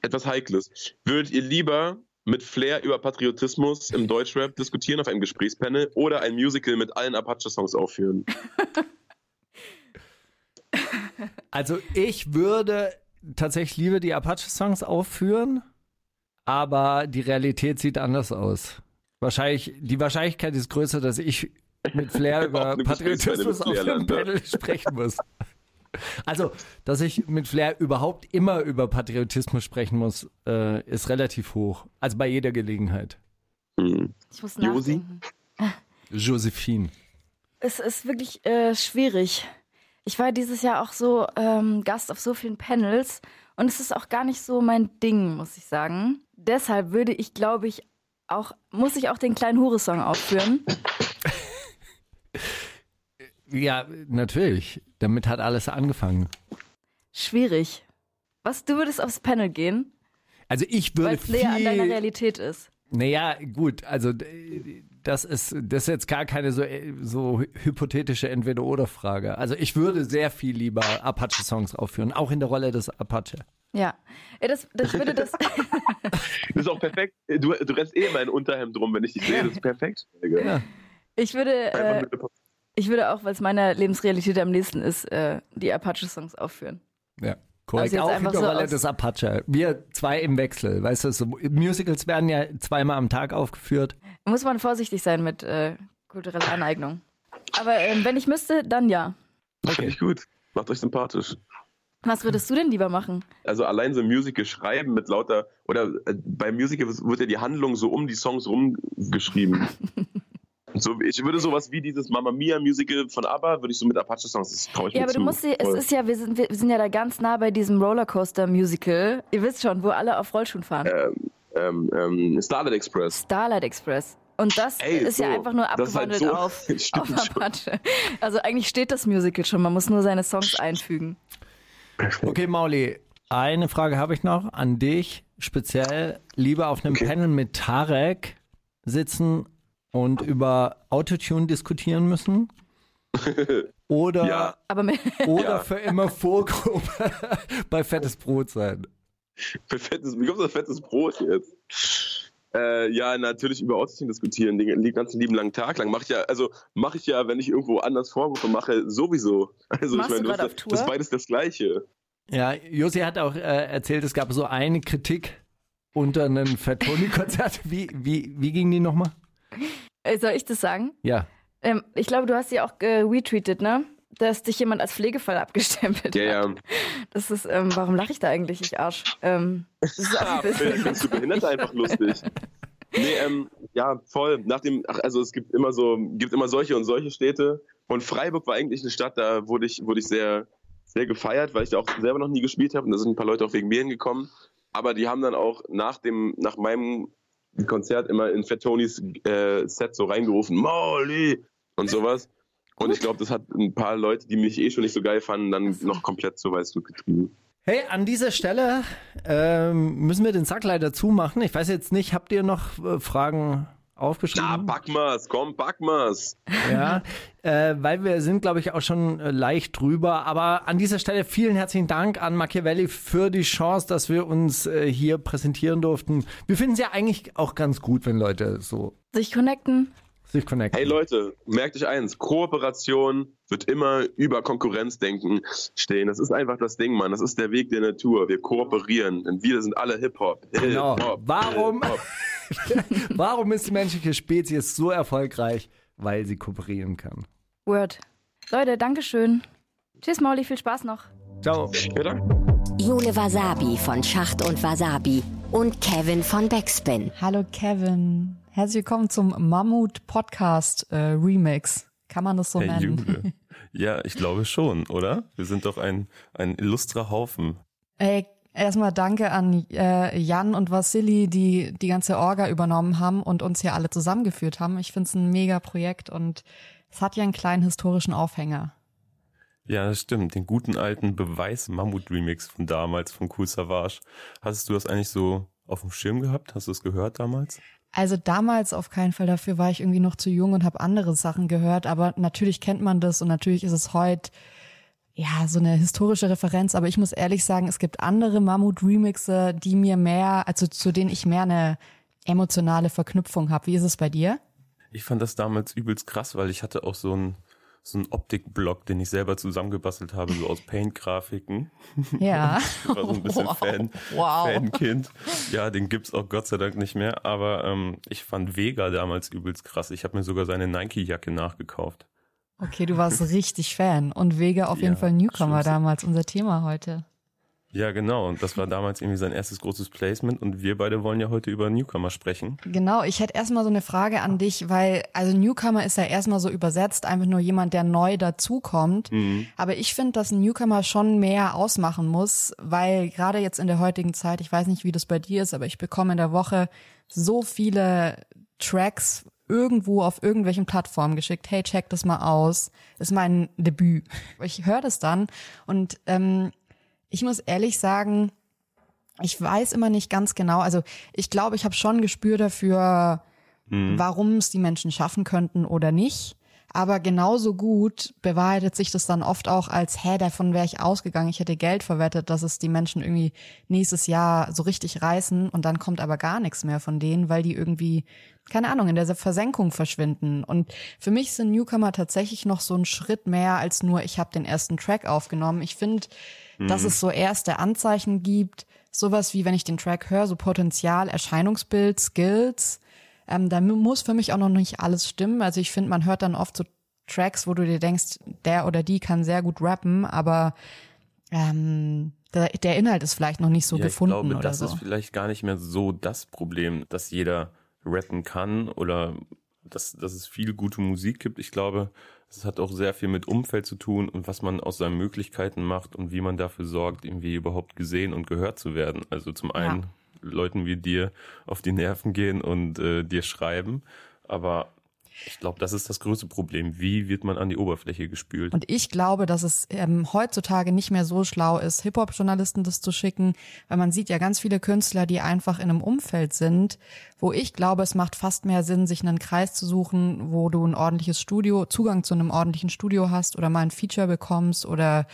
etwas Heikles. Würdet ihr lieber mit Flair über Patriotismus im Deutschrap diskutieren auf einem Gesprächspanel oder ein Musical mit allen Apache-Songs aufführen? [LAUGHS] Also ich würde tatsächlich lieber die Apache-Songs aufführen, aber die Realität sieht anders aus. Wahrscheinlich, die Wahrscheinlichkeit ist größer, dass ich mit Flair [LAUGHS] über Patriotismus auf dem. Panel [LAUGHS] sprechen muss. Also, dass ich mit Flair überhaupt immer über Patriotismus sprechen muss, äh, ist relativ hoch. Also bei jeder Gelegenheit. Ich muss nachdenken. Josephine. Es ist wirklich äh, schwierig. Ich war dieses Jahr auch so ähm, Gast auf so vielen Panels und es ist auch gar nicht so mein Ding, muss ich sagen. Deshalb würde ich, glaube ich, auch, muss ich auch den kleinen Hure-Song aufführen. Ja, natürlich. Damit hat alles angefangen. Schwierig. Was, du würdest aufs Panel gehen, Also ich würde weil es näher an deiner Realität ist. Naja, gut, also das ist, das ist jetzt gar keine so, äh, so hy- hypothetische Entweder-Oder-Frage. Also ich würde sehr viel lieber Apache-Songs aufführen, auch in der Rolle des Apache. Ja. ja das, das, würde das, [LAUGHS] Das ist auch perfekt. Du, du rennst eh immer in Unterhemd rum, wenn ich dich sehe. Das ist perfekt. ich würde, äh, ich würde auch, weil es meiner Lebensrealität am nächsten ist, äh, die Apache-Songs aufführen. Ja. Korrekt, Also auch in einfach der so Rolle des Apache. Wir zwei im Wechsel, weißt du, so Musicals werden ja zweimal am Tag aufgeführt. Muss man vorsichtig sein mit äh, kultureller Aneignung. Aber ähm, wenn ich müsste, dann ja. Finde ich gut. Macht euch sympathisch. Was würdest du denn lieber machen? Also allein so ein Musical schreiben mit lauter, oder äh, beim Musical wird ja die Handlung so um die Songs rumgeschrieben. [LAUGHS] so, ich würde sowas wie dieses Mamma Mia Musical von ABBA, würde ich so mit Apache-Songs, das traue ich Ja, mir aber zu. du musst dir, es ist ja, wir sind, wir sind ja da ganz nah bei diesem Rollercoaster-Musical. Ihr wisst schon, wo alle auf Rollschuhen fahren. ähm, ähm, ähm, Starlight Express. Starlight Express. Und das Ey, ist ja so, einfach nur halt abgewandelt so- auf, [LAUGHS] auf Apache. Also eigentlich steht das Musical schon, man muss nur seine Songs einfügen. Okay, Mauli, eine Frage habe ich noch an dich, speziell lieber auf einem Panel mit Tarek sitzen und über Autotune diskutieren müssen [LAUGHS] oder, Ja. Oder Ja. für immer Vorgruppe [LAUGHS] bei Fettes Brot sein. Für fettes, wie kommt das fettes Brot jetzt? Äh, ja, natürlich über Aussehen diskutieren, den, den ganzen lieben langen Tag lang. Mache ich ja, also mache ich ja, wenn ich irgendwo anders Vorwürfe mache, sowieso. Also Machst ich du meine, das, das ist beides das Gleiche. Ja, Josi hat auch äh, erzählt, es gab so eine Kritik unter einem Fatoni-Konzert. Wie, wie, wie ging die nochmal? Äh, Soll ich das sagen? Ja. Ähm, ich glaube, du hast sie auch äh, retweetet, ne? Dass dich jemand als Pflegefall abgestempelt Ja, hat. ja. Das ist, ähm, warum lache ich da eigentlich, ich Arsch? Ähm, das ist auch ein bisschen. [LAUGHS] findest du Behinderte einfach lustig. Nee, ähm, Ja, voll. Nach dem, ach, also es gibt immer so, gibt immer solche und solche Städte. Und Freiburg war eigentlich eine Stadt, da wurde ich, wurde ich sehr, sehr gefeiert, weil ich da auch selber noch nie gespielt habe. Und da sind ein paar Leute auch wegen mir hingekommen. Aber die haben dann auch nach dem, nach meinem Konzert immer in Fat Tonys äh, Set so reingerufen, Molly und sowas. Und ich glaube, das hat ein paar Leute, die mich eh schon nicht so geil fanden, dann noch komplett so weit getrieben. Hey, an dieser Stelle ähm, müssen wir den Sack leider zumachen. Ich weiß jetzt nicht, habt ihr noch äh, Fragen aufgeschrieben? Ja, pack mal's, komm, pack mal's. Ja, äh, weil wir sind, glaube ich, auch schon äh, leicht drüber. Aber an dieser Stelle vielen herzlichen Dank an Machiavelli für die Chance, dass wir uns äh, hier präsentieren durften. Wir finden es ja eigentlich auch ganz gut, wenn Leute so Sich connecten. Sich connecten. Hey Leute, merkt euch eins, Kooperation wird immer über Konkurrenzdenken stehen. Das ist einfach das Ding, Mann. Das ist der Weg der Natur. Wir kooperieren, denn wir sind alle Hip-Hop. Genau. Hip-Hop. Warum? Hip-Hop. [LAUGHS] Warum ist die menschliche Spezies so erfolgreich? Weil sie kooperieren kann. Word. Leute, Dankeschön. Tschüss, Mauli, viel Spaß noch. Ciao. Ja, danke. Jule Wasabi von Schacht und Wasabi und Kevin von Backspin. Hallo Kevin. Herzlich willkommen zum Mammut Podcast äh, Remix. Kann man das so Hey nennen? Jule. [LAUGHS] Ja, ich glaube schon, oder? Wir sind doch ein, ein illustrer Haufen. Ey, erstmal danke an äh, Jan und Vassili, die die ganze Orga übernommen haben und uns hier alle zusammengeführt haben. Ich finde es ein mega Projekt und es hat ja einen kleinen historischen Aufhänger. Ja, das stimmt. Den guten alten Beweis-Mammut-Remix von damals, von Cool Savage. Hast du das eigentlich so auf dem Schirm gehabt? Hast du es gehört damals? Also damals auf keinen Fall, dafür war ich irgendwie noch zu jung und habe andere Sachen gehört, aber natürlich kennt man das und natürlich ist es heute ja so eine historische Referenz, aber ich muss ehrlich sagen, es gibt andere Mammut-Remixe, die mir mehr, also zu denen ich mehr eine emotionale Verknüpfung habe. Wie ist es bei dir? Ich fand das damals übelst krass, weil ich hatte auch so einen so einen Optikblock, den ich selber zusammengebastelt habe, so aus Paint-Grafiken. Ja. [LAUGHS] ich war so ein bisschen Wow. Fan, Wow. Fankind. Ja, den gibt's auch Gott sei Dank nicht mehr. Aber ähm, ich fand Vega damals übelst krass. Ich habe mir sogar seine Nike-Jacke nachgekauft. Okay, du warst richtig Fan und Vega auf jeden Ja, Fall Newcomer damals, unser Thema heute. Ja, genau. Und das war damals irgendwie sein erstes großes Placement. Und wir beide wollen ja heute über Newcomer sprechen. Genau, ich hätte erstmal so eine Frage an dich, weil also Newcomer ist ja erstmal so übersetzt, einfach nur jemand, der neu dazukommt. Mhm. Aber ich finde, dass ein Newcomer schon mehr ausmachen muss, weil gerade jetzt in der heutigen Zeit, ich weiß nicht, wie das bei dir ist, aber ich bekomme in der Woche so viele Tracks irgendwo auf irgendwelchen Plattformen geschickt. Hey, check das mal aus. Das ist mein Debüt. Ich höre das dann und ähm, ich muss ehrlich sagen, ich weiß immer nicht ganz genau. Also ich glaube, ich habe schon ein Gespür dafür, Mhm. warum es die Menschen schaffen könnten oder nicht. Aber genauso gut bewahrheitet sich das dann oft auch als, hä, davon wäre ich ausgegangen, ich hätte Geld verwettet, dass es die Menschen irgendwie nächstes Jahr so richtig reißen und dann kommt aber gar nichts mehr von denen, weil die irgendwie, keine Ahnung, in der Versenkung verschwinden. Und für mich sind Newcomer tatsächlich noch so ein Schritt mehr als nur, ich habe den ersten Track aufgenommen. Ich finde, dass Mhm. es so erste Anzeichen gibt, sowas wie, wenn ich den Track höre, so Potenzial, Erscheinungsbild, Skills. Ähm, da mu- muss für mich auch noch nicht alles stimmen. Also ich finde, man hört dann oft so Tracks, wo du dir denkst, der oder die kann sehr gut rappen, aber ähm, der, der Inhalt ist vielleicht noch nicht so ja, gefunden ich glaube, oder das so. ist vielleicht gar nicht mehr so das Problem, dass jeder rappen kann oder dass, dass es viel gute Musik gibt. Ich glaube, es hat auch sehr viel mit Umfeld zu tun und was man aus seinen Möglichkeiten macht und wie man dafür sorgt, irgendwie überhaupt gesehen und gehört zu werden. Also zum einen Leuten wie dir auf die Nerven gehen und äh, dir schreiben, aber ich glaube, das ist das größte Problem. Wie wird man an die Oberfläche gespült? Und ich glaube, dass es ähm, heutzutage nicht mehr so schlau ist, Hip-Hop-Journalisten das zu schicken, weil man sieht ja ganz viele Künstler, die einfach in einem Umfeld sind, wo ich glaube, es macht fast mehr Sinn, sich einen Kreis zu suchen, wo du ein ordentliches Studio, Zugang zu einem ordentlichen Studio hast oder mal ein Feature bekommst oder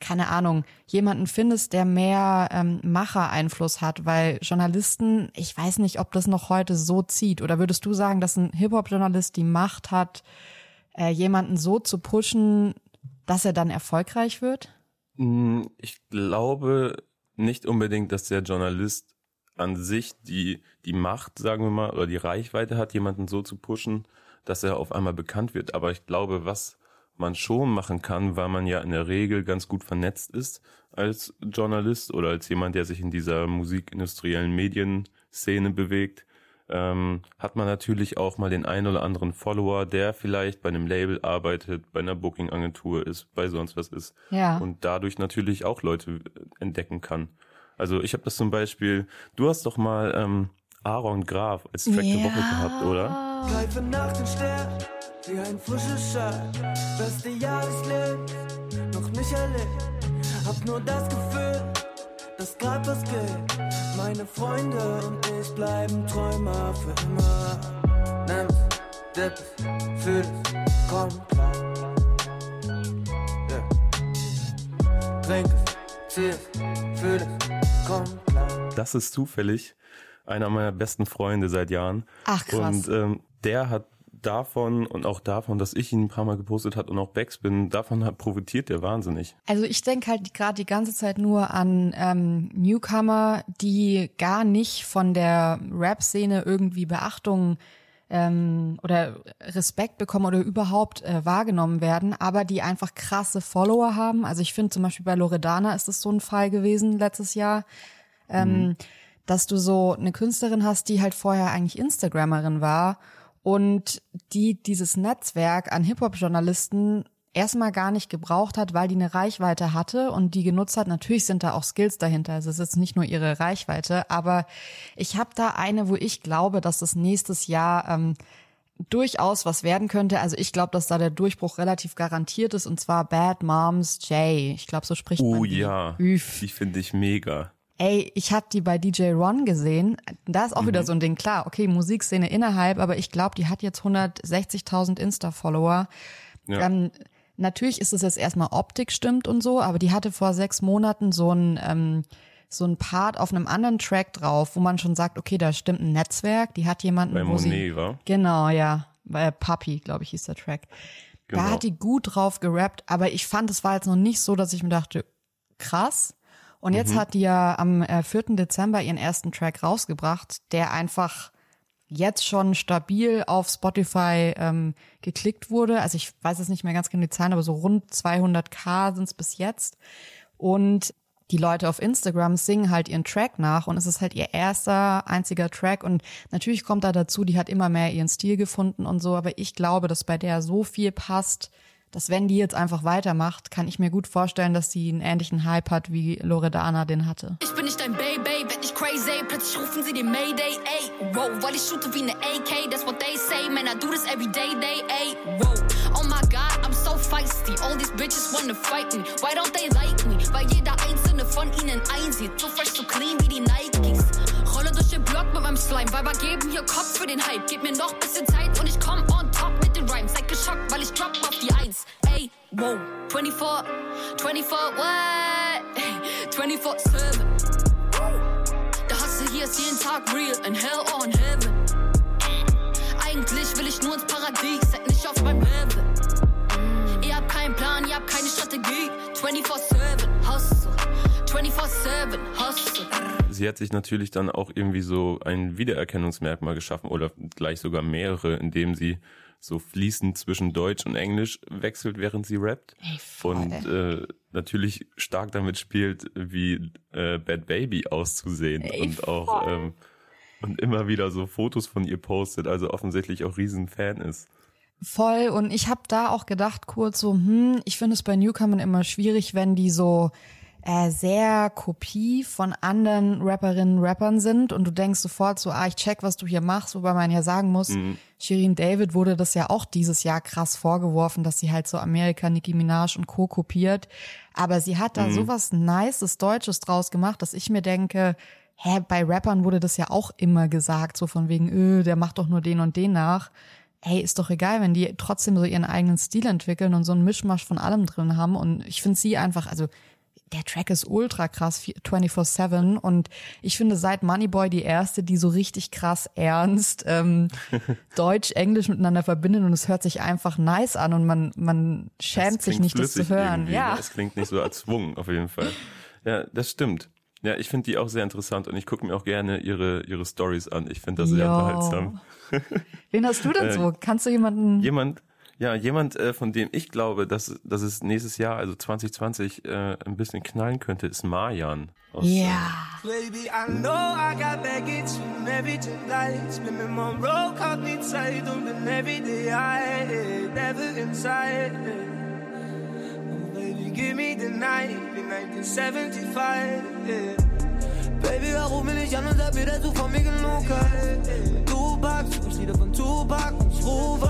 keine Ahnung, jemanden findest, der mehr ähm, Macher-Einfluss hat, weil Journalisten, ich weiß nicht, ob das noch heute so zieht. Oder würdest du sagen, dass ein Hip-Hop-Journalist die Macht hat, äh, jemanden so zu pushen, dass er dann erfolgreich wird? Mm, Ich glaube nicht unbedingt, dass der Journalist an sich die, die Macht, sagen wir mal, oder die Reichweite hat, jemanden so zu pushen, dass er auf einmal bekannt wird. Aber ich glaube, was man schon machen kann, weil man ja in der Regel ganz gut vernetzt ist als Journalist oder als jemand, der sich in dieser musikindustriellen Medienszene bewegt, ähm, hat man natürlich auch mal den einen oder anderen Follower, der vielleicht bei einem Label arbeitet, bei einer Booking-Agentur ist, bei sonst was ist. Ja. Und dadurch natürlich auch Leute entdecken kann. Also ich habe das zum Beispiel, du hast doch mal ähm, Aaron Graf als Track der Woche gehabt, oder? Wie ein frischer Schall. Beste Jahr des Lebens, noch nicht erlebt. Hab nur das Gefühl, dass grad was geht. Meine Freunde und ich bleiben Träumer für immer. Nimm's, dipp's, fühl's, komm klar. Yeah. Trink es, zieh es, fühl es, komm klar. Das ist zufällig einer meiner besten Freunde seit Jahren. Ach, krass. Und ähm, der hat davon und auch davon, dass ich ihn ein paar Mal gepostet hat und auch Backspin, davon hat profitiert der wahnsinnig. Also ich denke halt gerade die ganze Zeit nur an ähm, Newcomer, die gar nicht von der Rap-Szene irgendwie Beachtung ähm, oder Respekt bekommen oder überhaupt äh, wahrgenommen werden, aber die einfach krasse Follower haben. Also ich finde zum Beispiel bei Loredana ist das so ein Fall gewesen letztes Jahr, ähm, Mhm. dass du so eine Künstlerin hast, die halt vorher eigentlich Instagrammerin war und die dieses Netzwerk an Hip-Hop-Journalisten erstmal gar nicht gebraucht hat, weil die eine Reichweite hatte und die genutzt hat. Natürlich sind da auch Skills dahinter. Also es ist nicht nur ihre Reichweite, aber ich habe da eine, wo ich glaube, dass das nächstes Jahr ähm, durchaus was werden könnte. Also ich glaube, dass da der Durchbruch relativ garantiert ist und zwar Bad Moms J. Ich glaube, so spricht man Oh ja, Üff. die finde ich mega. Ey, ich hab die bei DJ Ron gesehen. Da ist auch wieder so ein Ding. Klar, okay, Musikszene innerhalb, aber ich glaube, die hat jetzt 160.000 Insta-Follower. Ja. Ähm, natürlich ist es jetzt erstmal Optik stimmt und so, aber die hatte vor sechs Monaten so ein ähm, so ein Part auf einem anderen Track drauf, wo man schon sagt, okay, da stimmt ein Netzwerk. Die hat jemanden, Bei wo Monet, sie wa? genau, ja, bei Papi, glaube ich, hieß der Track. Genau. Da hat die gut drauf gerappt, aber ich fand, es war jetzt noch nicht so, dass ich mir dachte, krass. Und jetzt Mhm. hat die ja am äh, 4. Dezember ihren ersten Track rausgebracht, der einfach jetzt schon stabil auf Spotify ähm, geklickt wurde. Also ich weiß jetzt nicht mehr ganz genau die Zahlen, aber so rund 200k sind es bis jetzt. Und die Leute auf Instagram singen halt ihren Track nach und es ist halt ihr erster einziger Track und natürlich kommt da dazu, die hat immer mehr ihren Stil gefunden und so, aber ich glaube, dass bei der so viel passt, dass wenn die jetzt einfach weitermacht, kann ich mir gut vorstellen, dass sie einen ähnlichen Hype hat, wie Loredana den hatte. Ich bin nicht dein Baby, werd nicht crazy. Plötzlich rufen sie den Mayday, ey. Wow, weil ich shoote wie ne AK, that's what they say. Man, I do this every day, day, ey. Wow, oh my god, I'm so feisty. All these bitches wanna fight me. Why don't they like me? Weil jeder einzelne von ihnen einsieht. So fresh, so clean wie die Nikes. Rolle durch den Block mit meinem Slime. Weiber geben hier Kopf für den Hype. Gib mir noch bisschen Zeit und ich komm on top mit den Rhymes. Seid geschockt, weil ich drop auf die Wow, 24, 24, what? [LAUGHS] 24-7. Der Hustle hier ist jeden Tag real in hell or in heaven. Eigentlich will ich nur ins Paradies, seid nicht auf meinem Level. Ihr habt keinen Plan, ihr habt keine Strategie. 24-7 Hustle, 24-7 Hustle. Sie hat sich natürlich dann auch irgendwie so ein Wiedererkennungsmerkmal geschaffen oder gleich sogar mehrere, indem sie so fließend zwischen Deutsch und Englisch wechselt, während sie rappt. Ey, voll. und äh, natürlich stark damit spielt, wie äh, Bad Baby auszusehen Ey, und auch ähm, und immer wieder so Fotos von ihr postet, also offensichtlich auch riesen Fan ist. Voll. Und ich habe da auch gedacht kurz so, hm, ich finde es bei Newcomern immer schwierig, wenn die so äh, sehr Kopie von anderen Rapperinnen, Rappern sind und du denkst sofort so, ah, ich check, was du hier machst, wobei man ja sagen muss, Mhm. Shirin David wurde das ja auch dieses Jahr krass vorgeworfen, dass sie halt so Amerika, Nicki Minaj und Co. kopiert. Aber sie hat da Mhm. sowas Nices Deutsches draus gemacht, dass ich mir denke, hä, bei Rappern wurde das ja auch immer gesagt, so von wegen, öh, der macht doch nur den und den nach. Ey, ist doch egal, wenn die trotzdem so ihren eigenen Stil entwickeln und so einen Mischmasch von allem drin haben. Und ich finde sie einfach, also der Track ist ultra krass, 24-7. Und ich finde seit Moneyboy die erste, die so richtig krass ernst ähm, [LAUGHS] Deutsch, Englisch miteinander verbindet und es hört sich einfach nice an und man, man schämt sich nicht, das zu hören. irgendwie, Ja. ne? Es klingt nicht so erzwungen, auf jeden Fall. Ja, das stimmt. Ja, ich finde die auch sehr interessant und ich gucke mir auch gerne ihre, ihre Stories an. Ich finde das sehr Jo. unterhaltsam. Wen hast du denn Äh, so? Kannst du jemanden? Jemand, Ja, jemand, äh, von dem ich glaube, dass, dass es nächstes Jahr, also 2020, äh, ein bisschen knallen könnte, ist Marjan. aus, Ja. Baby, I know I got baggage from everyday inside. Oh, baby, give me the night, wie 1975. Yeah. Baby, warum bin ich an und sag dass du von mir genug hast? Tupac, such ich wieder von Tupac und ich.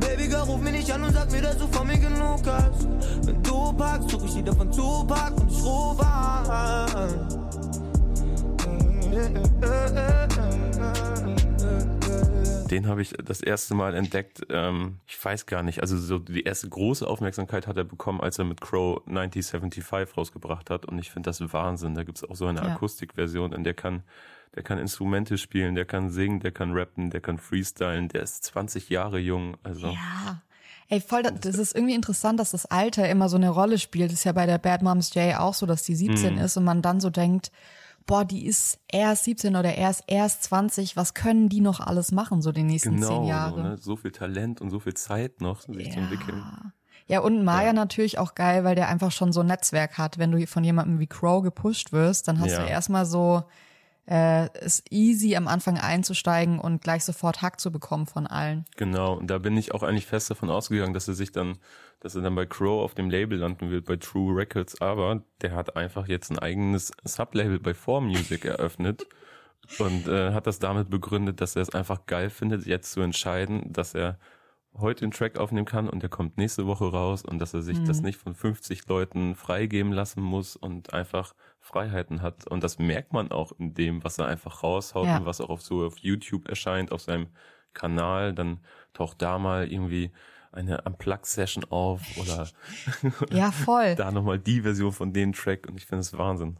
Baby Girl, ruf mich nicht an und sag mir, dass du von mir genug hast. Wenn du packst, such ich wieder von Tupac und ich rufe an. Den habe ich das erste Mal entdeckt, ähm, ich weiß gar nicht, also so die erste große Aufmerksamkeit hat er bekommen, als er mit Crow 1975 rausgebracht hat und ich finde das Wahnsinn. Da gibt's auch so eine Ja. Akustikversion, in der kann, der kann Instrumente spielen, der kann singen, der kann rappen, der kann freestylen, der ist 20 Jahre jung, also Ja. Ey, voll, das- ist irgendwie interessant, dass das Alter immer so eine Rolle spielt. Das ist ja bei der Bad Moms J auch so, dass die 17 Mhm. ist und man dann so denkt, boah, die ist erst 17 oder erst erst 20, was können die noch alles machen, so die nächsten genau, zehn Jahre? So, ne? so viel Talent und so viel Zeit noch, sich zu entwickeln. Ja, und Maya natürlich auch geil, weil der einfach schon so ein Netzwerk hat. Wenn du von jemandem wie Crow gepusht wirst, dann hast Ja. du erstmal so äh, es easy am Anfang einzusteigen und gleich sofort Hack zu bekommen von allen. Genau, und da bin ich auch eigentlich fest davon ausgegangen, dass er sich dann, dass er dann bei Crow auf dem Label landen wird, bei True Records, aber der hat einfach jetzt ein eigenes Sublabel bei 4Music eröffnet [LAUGHS] und äh, hat das damit begründet, dass er es einfach geil findet, jetzt zu entscheiden, dass er heute den Track aufnehmen kann und der kommt nächste Woche raus und dass er sich Mhm. das nicht von 50 Leuten freigeben lassen muss und einfach Freiheiten hat. Und das merkt man auch in dem, was er einfach raushaut Ja. und was auch auf so auf YouTube erscheint, auf seinem Kanal. Dann taucht da mal irgendwie eine Unplug-Session auf oder [LAUGHS] Ja, voll. [LAUGHS] da nochmal die Version von dem Track und ich finde es Wahnsinn.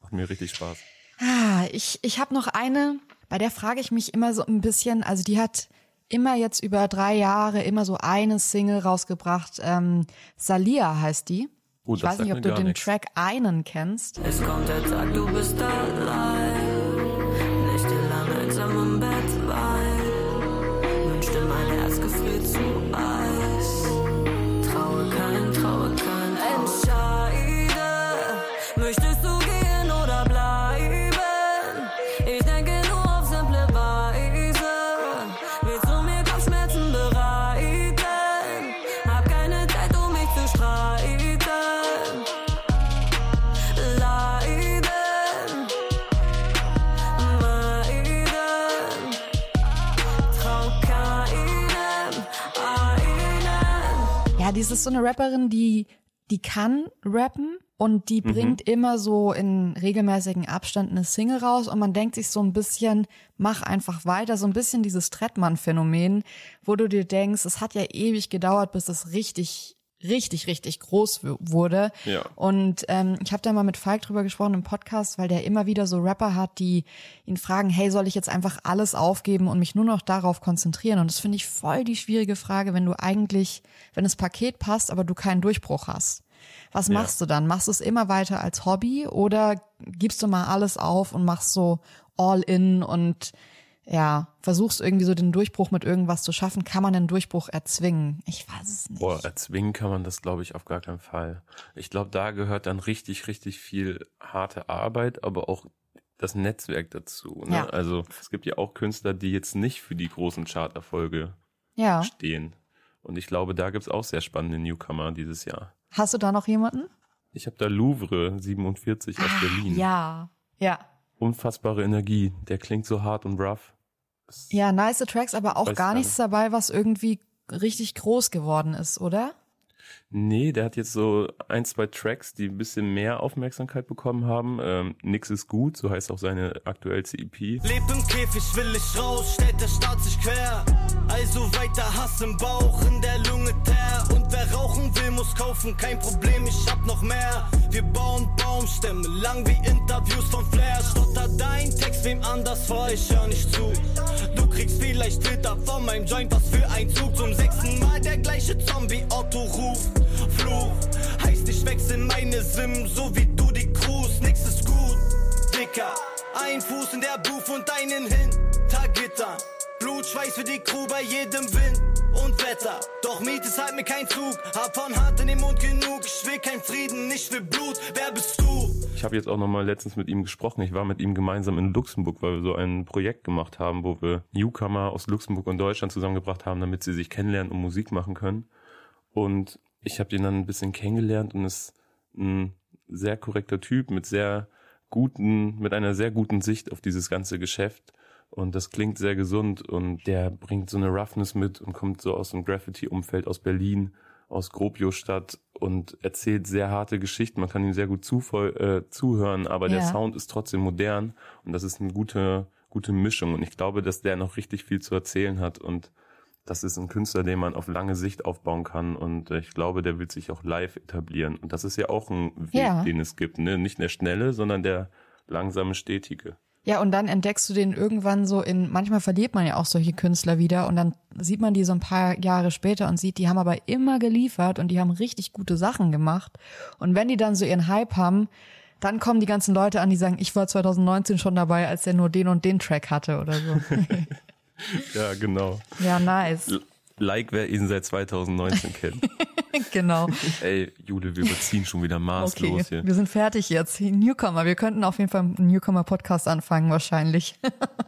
Macht mir richtig Spaß. Ah, ich, ich habe noch eine, bei der frage ich mich immer so ein bisschen, also die hat immer jetzt über drei Jahre immer so eine Single rausgebracht. Ähm, Salia heißt die. Oh, ich das weiß nicht, ob du den nix. Track einen kennst. Es kommt der Tag, du bist allein. Die ist so eine Rapperin, die, die kann rappen und die Mhm. bringt immer so in regelmäßigen Abstand eine Single raus und man denkt sich so ein bisschen, mach einfach weiter, so ein bisschen dieses Trettmann-Phänomen, wo du dir denkst, es hat ja ewig gedauert, bis es richtig, richtig, richtig groß wurde. Ja. Und ähm, ich habe da mal mit Falk drüber gesprochen im Podcast, weil der immer wieder so Rapper hat, die ihn fragen, hey, soll ich jetzt einfach alles aufgeben und mich nur noch darauf konzentrieren? Und das finde ich voll die schwierige Frage, wenn du eigentlich, wenn das Paket passt, aber du keinen Durchbruch hast. Was Ja. machst du dann? Machst du es immer weiter als Hobby oder gibst du mal alles auf und machst so all in und ja, versuchst irgendwie so den Durchbruch mit irgendwas zu schaffen? Kann man den Durchbruch erzwingen? Ich weiß es nicht. Boah, erzwingen kann man das, glaube ich, auf gar keinen Fall. Ich glaube, da gehört dann richtig, richtig viel harte Arbeit, aber auch das Netzwerk dazu. Ne? Ja. Also es gibt ja auch Künstler, die jetzt nicht für die großen Charterfolge Ja. stehen. Und ich glaube, da gibt's auch sehr spannende Newcomer dieses Jahr. Hast du da noch jemanden? Ich habe da Louvre 47 aus Berlin. Ah, Ja. Ja. Unfassbare Energie. Der klingt so hart und rough. Ja, nice Tracks, aber auch gar nichts dabei, was irgendwie richtig groß geworden ist, oder? Nee, der hat jetzt so ein, zwei Tracks, die ein bisschen mehr Aufmerksamkeit bekommen haben. Ähm, Nix ist gut, so heißt auch seine aktuellste EP. Leb im Käfig, will ich raus, stellt der Staat sich quer. Also weiter Hass im Bauch, in der Lunge teer. Und wer rauchen will, muss kaufen, kein Problem, ich hab noch mehr. Wir bauen Baumstämme, lang wie Interviews von Flair. Stotter dein Text wem anders vor, ich hör nicht zu. Du kriegst vielleicht Twitter von meinem Joint, was für ein Zug. Zum sechsten Mal der gleiche Zombie, Otto ruft. Fluch, heißt ich wechsel meine Sim, so wie du die Crews, nix ist gut. Dicker, Ein Fuß in der Booth und einen Hintergittern. Blutschweiß für die Crew bei jedem Wind und Wetter. Doch Miet ist halt mir kein Zug. Hab von Hand in den Mund genug. Ich will kein Frieden, ich will Blut. Wer bist du? Ich habe jetzt auch nochmal letztens mit ihm gesprochen. Ich war mit ihm gemeinsam in Luxemburg, weil wir so ein Projekt gemacht haben, wo wir Newcomer aus Luxemburg und Deutschland zusammengebracht haben, damit sie sich kennenlernen und Musik machen können. Und ich habe ihn dann ein bisschen kennengelernt und ist ein sehr korrekter Typ mit sehr guten, mit einer sehr guten Sicht auf dieses ganze Geschäft. Und das klingt sehr gesund und der bringt so eine Roughness mit und kommt so aus dem Graffiti-Umfeld aus Berlin, aus Grobiostadt und erzählt sehr harte Geschichten. Man kann ihm sehr gut äh, zuhören, aber der Ja. Sound ist trotzdem modern und das ist eine gute, gute Mischung. Und ich glaube, dass der noch richtig viel zu erzählen hat und das ist ein Künstler, den man auf lange Sicht aufbauen kann und äh, ich glaube, der will sich auch live etablieren. Und das ist ja auch ein Weg, Ja. den es gibt. Ne? Nicht der schnelle, sondern der langsame, stetige. Ja, und dann entdeckst du den irgendwann so in, manchmal verliert man ja auch solche Künstler wieder und dann sieht man die so ein paar Jahre später und sieht, die haben aber immer geliefert und die haben richtig gute Sachen gemacht. Und wenn die dann so ihren Hype haben, dann kommen die ganzen Leute an, die sagen, ich war 2019 schon dabei, als der nur den und den Track hatte oder so. [LAUGHS] [LAUGHS] Ja, genau. ja, nice. Like, wer ihn seit 2019 kennt. [LAUGHS] genau. Ey, Jule, wir überziehen schon wieder maßlos Okay, hier. wir sind fertig jetzt. Newcomer, wir könnten auf jeden Fall einen Newcomer-Podcast anfangen wahrscheinlich. [LAUGHS]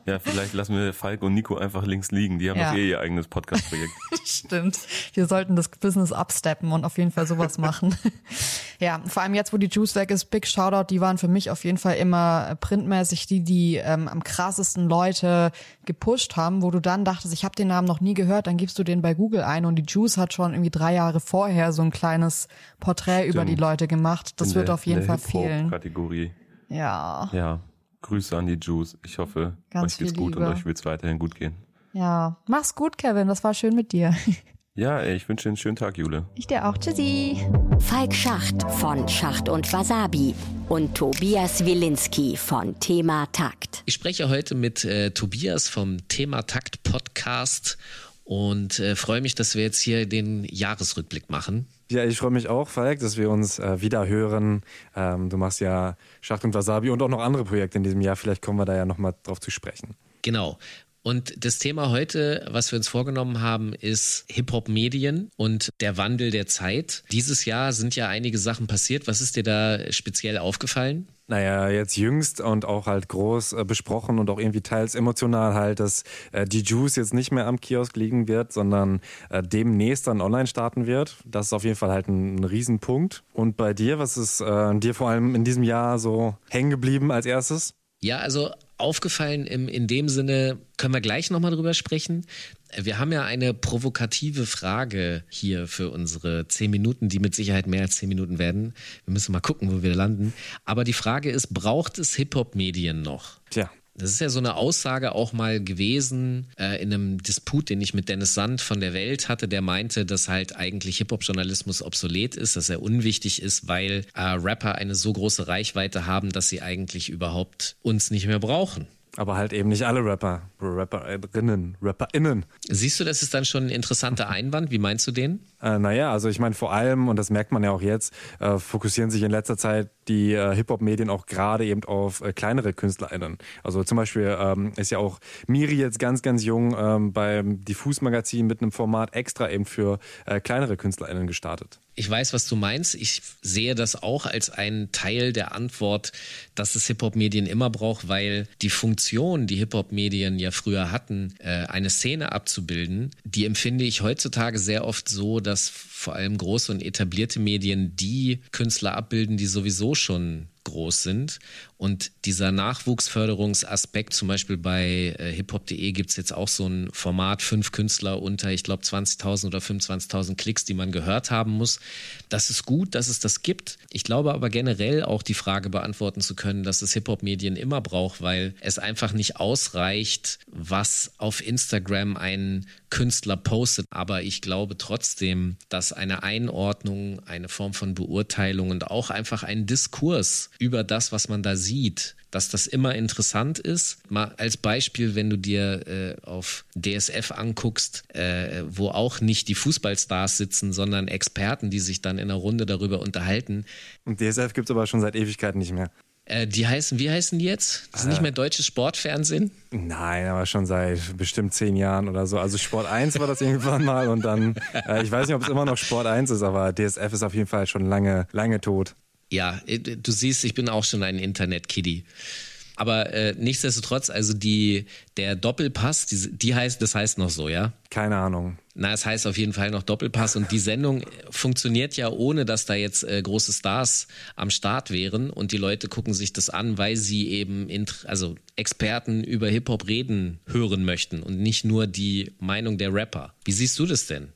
Ja, vielleicht lassen wir Falk und Nico einfach links liegen. Die haben Ja. doch eh ihr eigenes Podcast-Projekt. [LAUGHS] Stimmt. Wir sollten das Business upsteppen und auf jeden Fall sowas machen. ja, vor allem jetzt, wo die Juice weg ist, Big Shoutout, die waren für mich auf jeden Fall immer printmäßig die, die ähm, am krassesten Leute gepusht haben, wo du dann dachtest, ich habe den Namen noch nie gehört, dann gibst du den bei Google ein und die Juice hat schon irgendwie drei Jahre vorher so ein kleines Porträt über die Stimmt. Leute gemacht. Das In wird der- auf jeden in der Fall fehlen. Hip-Hop-Kategorie. Ja. Ja, Grüße an die Juice. Ich hoffe, Ganz euch geht's gut und Liebe. euch wird's weiterhin gut gehen. Ja. Mach's gut, Kevin. Das war schön mit dir. [LAUGHS] Ja, ey, ich wünsche dir einen schönen Tag, Jule. Ich dir auch. Tschüssi. Falk Schacht von Schacht und Wasabi und Tobias Wilinski von Thema Takt. Ich spreche heute mit äh, Tobias vom Thema Takt Podcast und äh, freue mich, dass wir jetzt hier den Jahresrückblick machen. Ja, ich freue mich auch, Falk, dass wir uns äh, wieder hören. Ähm, du machst ja Schacht und Wasabi und auch noch andere Projekte in diesem Jahr. Vielleicht kommen wir da ja nochmal drauf zu sprechen. Genau. Und das Thema heute, was wir uns vorgenommen haben, ist Hip-Hop-Medien und der Wandel der Zeit. Dieses Jahr sind ja einige Sachen passiert. Was ist dir da speziell aufgefallen? Naja, jetzt jüngst und auch halt groß äh, besprochen und auch irgendwie teils emotional halt, dass äh, die Juice jetzt nicht mehr am Kiosk liegen wird, sondern äh, demnächst dann online starten wird. Das ist auf jeden Fall halt ein, ein Riesenpunkt. Und bei dir, was ist äh, dir vor allem in diesem Jahr so hängen geblieben als erstes? Ja, also aufgefallen im, in dem Sinne, können wir gleich nochmal drüber sprechen. Wir haben ja eine provokative Frage hier für unsere zehn Minuten, die mit Sicherheit mehr als zehn Minuten werden. Wir müssen mal gucken, wo wir landen. Aber die Frage ist, braucht es Hip-Hop-Medien noch? Tja. Das ist ja so eine Aussage auch mal gewesen äh, in einem Disput, den ich mit Dennis Sand von der Welt hatte, der meinte, dass halt eigentlich Hip-Hop-Journalismus obsolet ist, dass er unwichtig ist, weil äh, Rapper eine so große Reichweite haben, dass sie eigentlich überhaupt uns nicht mehr brauchen. Aber halt eben nicht alle Rapper, Rapperinnen, RapperInnen. Siehst du, das ist dann schon ein interessanter Einwand. Wie meinst du den? Äh, naja, also ich meine vor allem, und das merkt man ja auch jetzt, äh, fokussieren sich in letzter Zeit die äh, Hip-Hop-Medien auch gerade eben auf äh, kleinere KünstlerInnen. Also zum Beispiel ähm, ist ja auch Miri jetzt ganz, ganz jung ähm, beim Diffus-Magazin mit einem Format extra eben für äh, kleinere KünstlerInnen gestartet. Ich weiß, was du meinst. Ich sehe das auch als einen Teil der Antwort, dass es Hip-Hop-Medien immer braucht, weil die Funktion, die Hip-Hop-Medien ja früher hatten, äh, eine Szene abzubilden, die empfinde ich heutzutage sehr oft so, dass vor allem große und etablierte Medien die Künstler abbilden, die sowieso schon groß sind. Und dieser Nachwuchsförderungsaspekt, zum Beispiel bei äh, hiphop.de gibt es jetzt auch so ein Format, fünf Künstler unter, ich glaube, 20.000 oder 25.000 Klicks, die man gehört haben muss. Das ist gut, dass es das gibt. Ich glaube aber generell auch die Frage beantworten zu können, dass es Hip-Hop-Medien immer braucht, weil es einfach nicht ausreicht, was auf Instagram ein Künstler postet. Aber ich glaube trotzdem, dass eine Einordnung, eine Form von Beurteilung und auch einfach ein Diskurs über das, was man da sieht, dass das immer interessant ist. Mal als Beispiel, wenn du dir äh, auf DSF anguckst, äh, wo auch nicht die Fußballstars sitzen, sondern Experten, die sich dann in einer Runde darüber unterhalten. Und DSF gibt es aber schon seit Ewigkeiten nicht mehr. Äh, die heißen, wie heißen die jetzt? Das ist Äh. nicht mehr deutsches Sportfernsehen? Nein, aber schon seit bestimmt zehn Jahren oder so. Also Sport 1 war das irgendwann mal und dann, äh, ich weiß nicht, ob es immer noch Sport 1 ist, aber DSF ist auf jeden Fall schon lange, lange tot. Ja, äh, du siehst, ich bin auch schon ein Internet-Kiddie. Aber äh, nichtsdestotrotz, also die, der Doppelpass, die, die heißt, das heißt noch so, ja? Keine Ahnung. Na, es heißt auf jeden Fall noch Doppelpass und die Sendung funktioniert ja ohne, dass da jetzt äh, große Stars am Start wären und die Leute gucken sich das an, weil sie eben also Experten über Hip-Hop reden hören möchten und nicht nur die Meinung der Rapper. Wie siehst du das denn?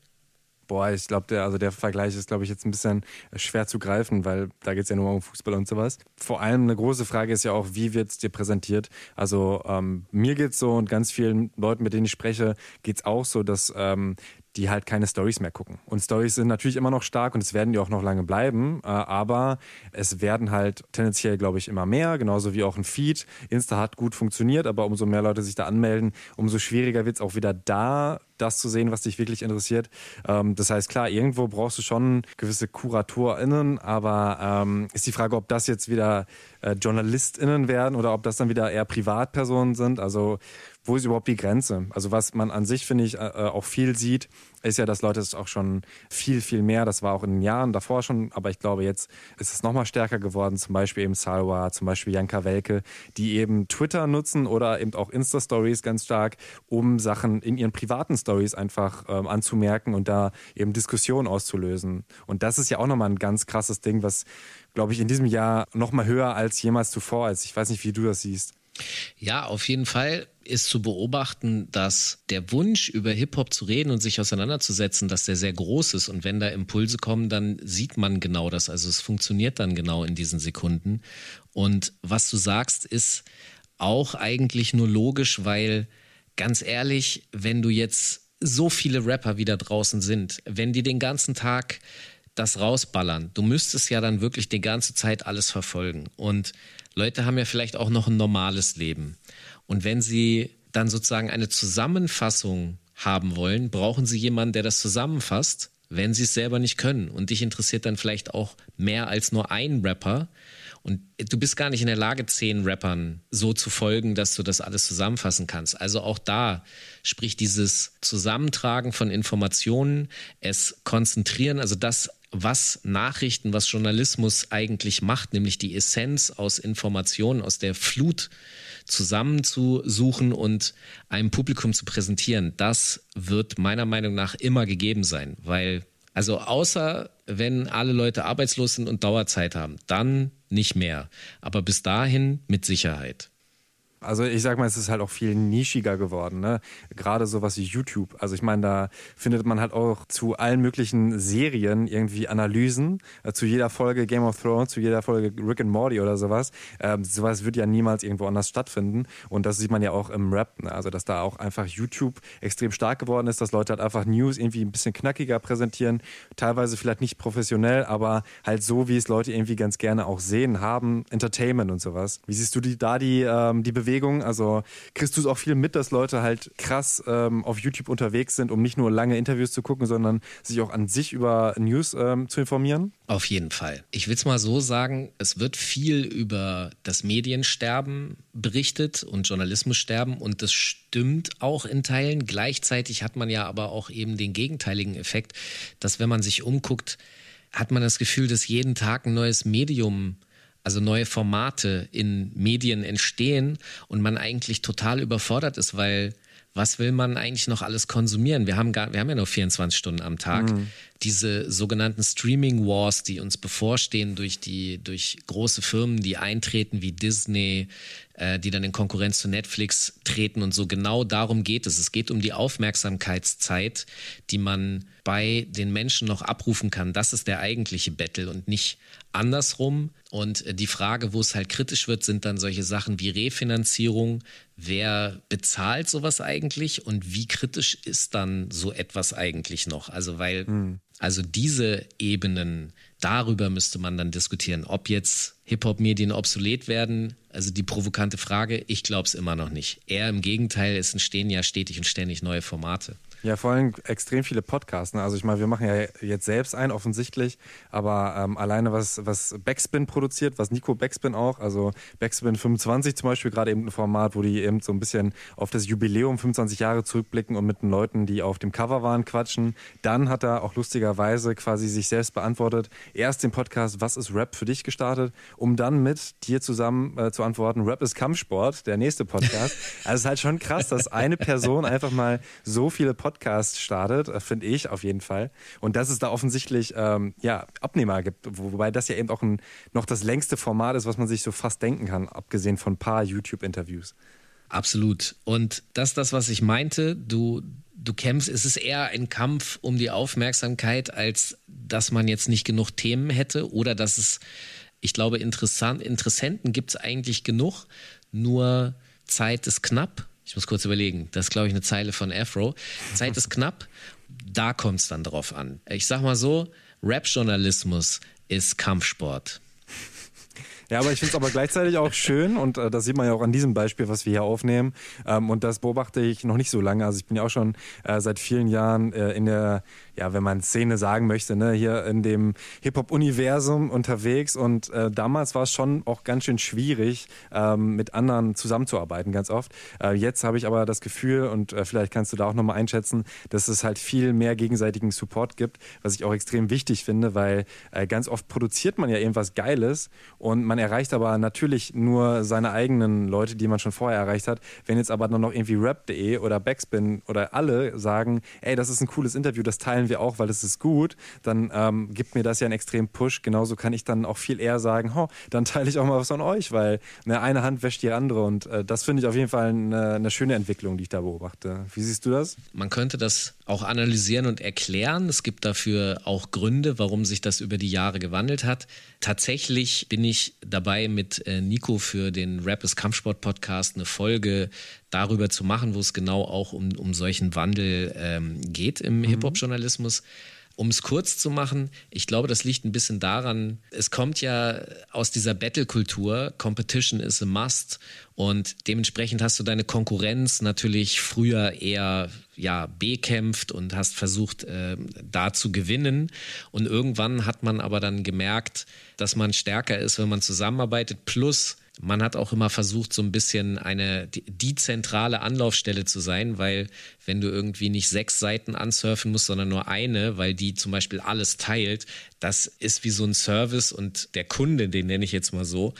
Boah, ich glaube, der, also der Vergleich ist, glaube ich, jetzt ein bisschen schwer zu greifen, weil da geht es ja nur um Fußball und sowas. Vor allem eine große Frage ist ja auch, wie wird es dir präsentiert? Also ähm, mir geht's so und ganz vielen Leuten, mit denen ich spreche, geht's auch so, dass ähm, die halt keine Stories mehr gucken. Und Stories sind natürlich immer noch stark und es werden die auch noch lange bleiben, äh, aber es werden halt tendenziell, glaube ich, immer mehr, genauso wie auch ein Feed. Insta hat gut funktioniert, aber umso mehr Leute sich da anmelden, umso schwieriger wird es auch wieder da, das zu sehen, was dich wirklich interessiert. Ähm, das heißt, klar, irgendwo brauchst du schon gewisse KuratorInnen, aber ähm, ist die Frage, ob das jetzt wieder äh, JournalistInnen werden oder ob das dann wieder eher Privatpersonen sind. Also wo ist überhaupt die Grenze? Also was man an sich, finde ich, äh, auch viel sieht, ist ja, dass Leute es auch schon viel, viel mehr, das war auch in den Jahren davor schon, aber ich glaube, jetzt ist es nochmal stärker geworden, zum Beispiel eben Salwa, zum Beispiel Janka Welke, die eben Twitter nutzen oder eben auch Insta-Stories ganz stark, um Sachen in ihren privaten Stories einfach ähm, anzumerken und da eben Diskussionen auszulösen. Und das ist ja auch nochmal ein ganz krasses Ding, was, glaube ich, in diesem Jahr nochmal höher als jemals zuvor ist. Ich weiß nicht, wie du das siehst. Ja, auf jeden Fall ist zu beobachten, dass der Wunsch, über Hip-Hop zu reden und sich auseinanderzusetzen, dass der sehr groß ist. Und wenn da Impulse kommen, dann sieht man genau das. Also es funktioniert dann genau in diesen Sekunden. Und was du sagst, ist auch eigentlich nur logisch, weil ganz ehrlich, wenn du jetzt so viele Rapper wieder draußen sind, wenn die den ganzen Tag das rausballern, du müsstest ja dann wirklich die ganze Zeit alles verfolgen. Und Leute haben ja vielleicht auch noch ein normales Leben. Und wenn sie dann sozusagen eine Zusammenfassung haben wollen, brauchen sie jemanden, der das zusammenfasst, wenn sie es selber nicht können. Und dich interessiert dann vielleicht auch mehr als nur ein Rapper. Und du bist gar nicht in der Lage, zehn Rappern so zu folgen, dass du das alles zusammenfassen kannst. Also auch da spricht dieses Zusammentragen von Informationen, es konzentrieren, also das, was Nachrichten, was Journalismus eigentlich macht, nämlich die Essenz aus Informationen, aus der Flut zusammenzusuchen und einem Publikum zu präsentieren, das wird meiner Meinung nach immer gegeben sein, weil also außer wenn alle Leute arbeitslos sind und Dauerzeit haben, dann nicht mehr. Aber bis dahin mit Sicherheit. Also ich sag mal, es ist halt auch viel nischiger geworden, ne? Gerade sowas wie YouTube. Also ich meine, da findet man halt auch zu allen möglichen Serien irgendwie Analysen, äh, zu jeder Folge Game of Thrones, zu jeder Folge Rick and Morty oder sowas. Ähm, sowas wird ja niemals irgendwo anders stattfinden. Und das sieht man ja auch im Rap, ne? Also dass da auch einfach YouTube extrem stark geworden ist, dass Leute halt einfach News irgendwie ein bisschen knackiger präsentieren, teilweise vielleicht nicht professionell, aber halt so, wie es Leute irgendwie ganz gerne auch sehen, haben, Entertainment und sowas. Wie siehst du die, da die, ähm, die Bewegung? Also kriegst du es auch viel mit, dass Leute halt krass ähm, auf YouTube unterwegs sind, um nicht nur lange Interviews zu gucken, sondern sich auch an sich über News ähm, zu informieren? Auf jeden Fall. Ich will es mal so sagen, es wird viel über das Mediensterben berichtet und Journalismussterben und das stimmt auch in Teilen. Gleichzeitig hat man ja aber auch eben den gegenteiligen Effekt, dass wenn man sich umguckt, hat man das Gefühl, dass jeden Tag ein neues Medium also neue Formate in Medien entstehen und man eigentlich total überfordert ist, weil was will man eigentlich noch alles konsumieren? Wir haben, gar, wir haben ja nur 24 Stunden am Tag. Mhm. Diese sogenannten Streaming Wars, die uns bevorstehen durch die, durch große Firmen, die eintreten wie Disney, äh, die dann in Konkurrenz zu Netflix treten und so. Genau darum geht es. Es geht um die Aufmerksamkeitszeit, die man bei den Menschen noch abrufen kann. Das ist der eigentliche Battle und nicht andersrum. Und äh, die Frage, wo es halt kritisch wird, sind dann solche Sachen wie Refinanzierung. Wer bezahlt sowas eigentlich und wie kritisch ist dann so etwas eigentlich noch? Also, weil, also diese Ebenen, darüber müsste man dann diskutieren, ob jetzt Hip-Hop-Medien obsolet werden. Also die provokante Frage, ich glaube es immer noch nicht. Eher im Gegenteil, es entstehen ja stetig und ständig neue Formate. Ja, vor allem extrem viele Podcasts. Ne? Also ich meine, wir machen ja jetzt selbst einen, offensichtlich, aber ähm, alleine was, was Backspin produziert, was Nico Backspin auch, also Backspin 25 zum Beispiel, gerade eben ein Format, wo die eben so ein bisschen auf das Jubiläum 25 Jahre zurückblicken und mit den Leuten, die auf dem Cover waren, quatschen. Dann hat er auch lustigerweise quasi sich selbst beantwortet, erst den Podcast Was ist Rap für dich gestartet, um dann mit dir zusammen äh, zu antworten, Rap ist Kampfsport, der nächste Podcast. [LAUGHS] also es ist halt schon krass, dass eine Person einfach mal so viele Podcasts Podcast startet, äh, finde ich auf jeden Fall. Und dass es da offensichtlich ähm, ja, Abnehmer gibt, wobei das ja eben auch ein, noch das längste Format ist, was man sich so fast denken kann, abgesehen von ein paar YouTube-Interviews. Absolut. Und das ist das, was ich meinte. Du, du kämpfst, es ist eher ein Kampf um die Aufmerksamkeit, als dass man jetzt nicht genug Themen hätte oder dass es, ich glaube, interessant, Interessenten gibt es eigentlich genug, nur Zeit ist knapp ich muss kurz überlegen. Das ist, glaube ich, eine Zeile von Afro. Zeit ist knapp. Da kommt es dann drauf an. Ich sag mal so: Rap-Journalismus ist Kampfsport. Ja, aber ich finde es aber gleichzeitig auch schön und äh, das sieht man ja auch an diesem Beispiel, was wir hier aufnehmen. Ähm, und das beobachte ich noch nicht so lange. Also ich bin ja auch schon äh, seit vielen Jahren äh, in der ja, wenn man Szene sagen möchte, ne, hier in dem Hip-Hop-Universum unterwegs. Und äh, damals war es schon auch ganz schön schwierig, ähm, mit anderen zusammenzuarbeiten, ganz oft. Äh, jetzt habe ich aber das Gefühl, und äh, vielleicht kannst du da auch nochmal einschätzen, dass es halt viel mehr gegenseitigen Support gibt, was ich auch extrem wichtig finde, weil ganz oft produziert man ja irgendwas Geiles und man erreicht aber natürlich nur seine eigenen Leute, die man schon vorher erreicht hat. Wenn jetzt aber noch irgendwie rap.de oder Backspin oder alle sagen, ey, das ist ein cooles Interview, das teilen wir auch, weil es ist gut, dann ähm, gibt mir das ja einen extremen Push. Genauso kann ich dann auch viel eher sagen, ho, dann teile ich auch mal was von euch, weil ne, eine Hand wäscht die andere und äh, das finde ich auf jeden Fall eine, eine schöne Entwicklung, die ich da beobachte. Wie siehst du das? Man könnte das auch analysieren und erklären. Es gibt dafür auch Gründe, warum sich das über die Jahre gewandelt hat. Tatsächlich bin ich dabei, mit äh, Nico für den Rap ist Kampfsport Podcast eine Folge darüber zu machen, wo es genau auch um, um solchen Wandel ähm, geht im mhm. Hip-Hop-Journalismus. Um es kurz zu machen, ich glaube, das liegt ein bisschen daran, es kommt ja aus dieser Battle-Kultur, Competition is a must und dementsprechend hast du deine Konkurrenz natürlich früher eher ja, bekämpft und hast versucht, äh, da zu gewinnen. Und irgendwann hat man aber dann gemerkt, dass man stärker ist, wenn man zusammenarbeitet. Plus, man hat auch immer versucht, so ein bisschen eine die, zentrale Anlaufstelle zu sein, weil wenn du irgendwie nicht sechs Seiten ansurfen musst, sondern nur eine, weil die zum Beispiel alles teilt, das ist wie so ein Service und der Kunde, den nenne ich jetzt mal so,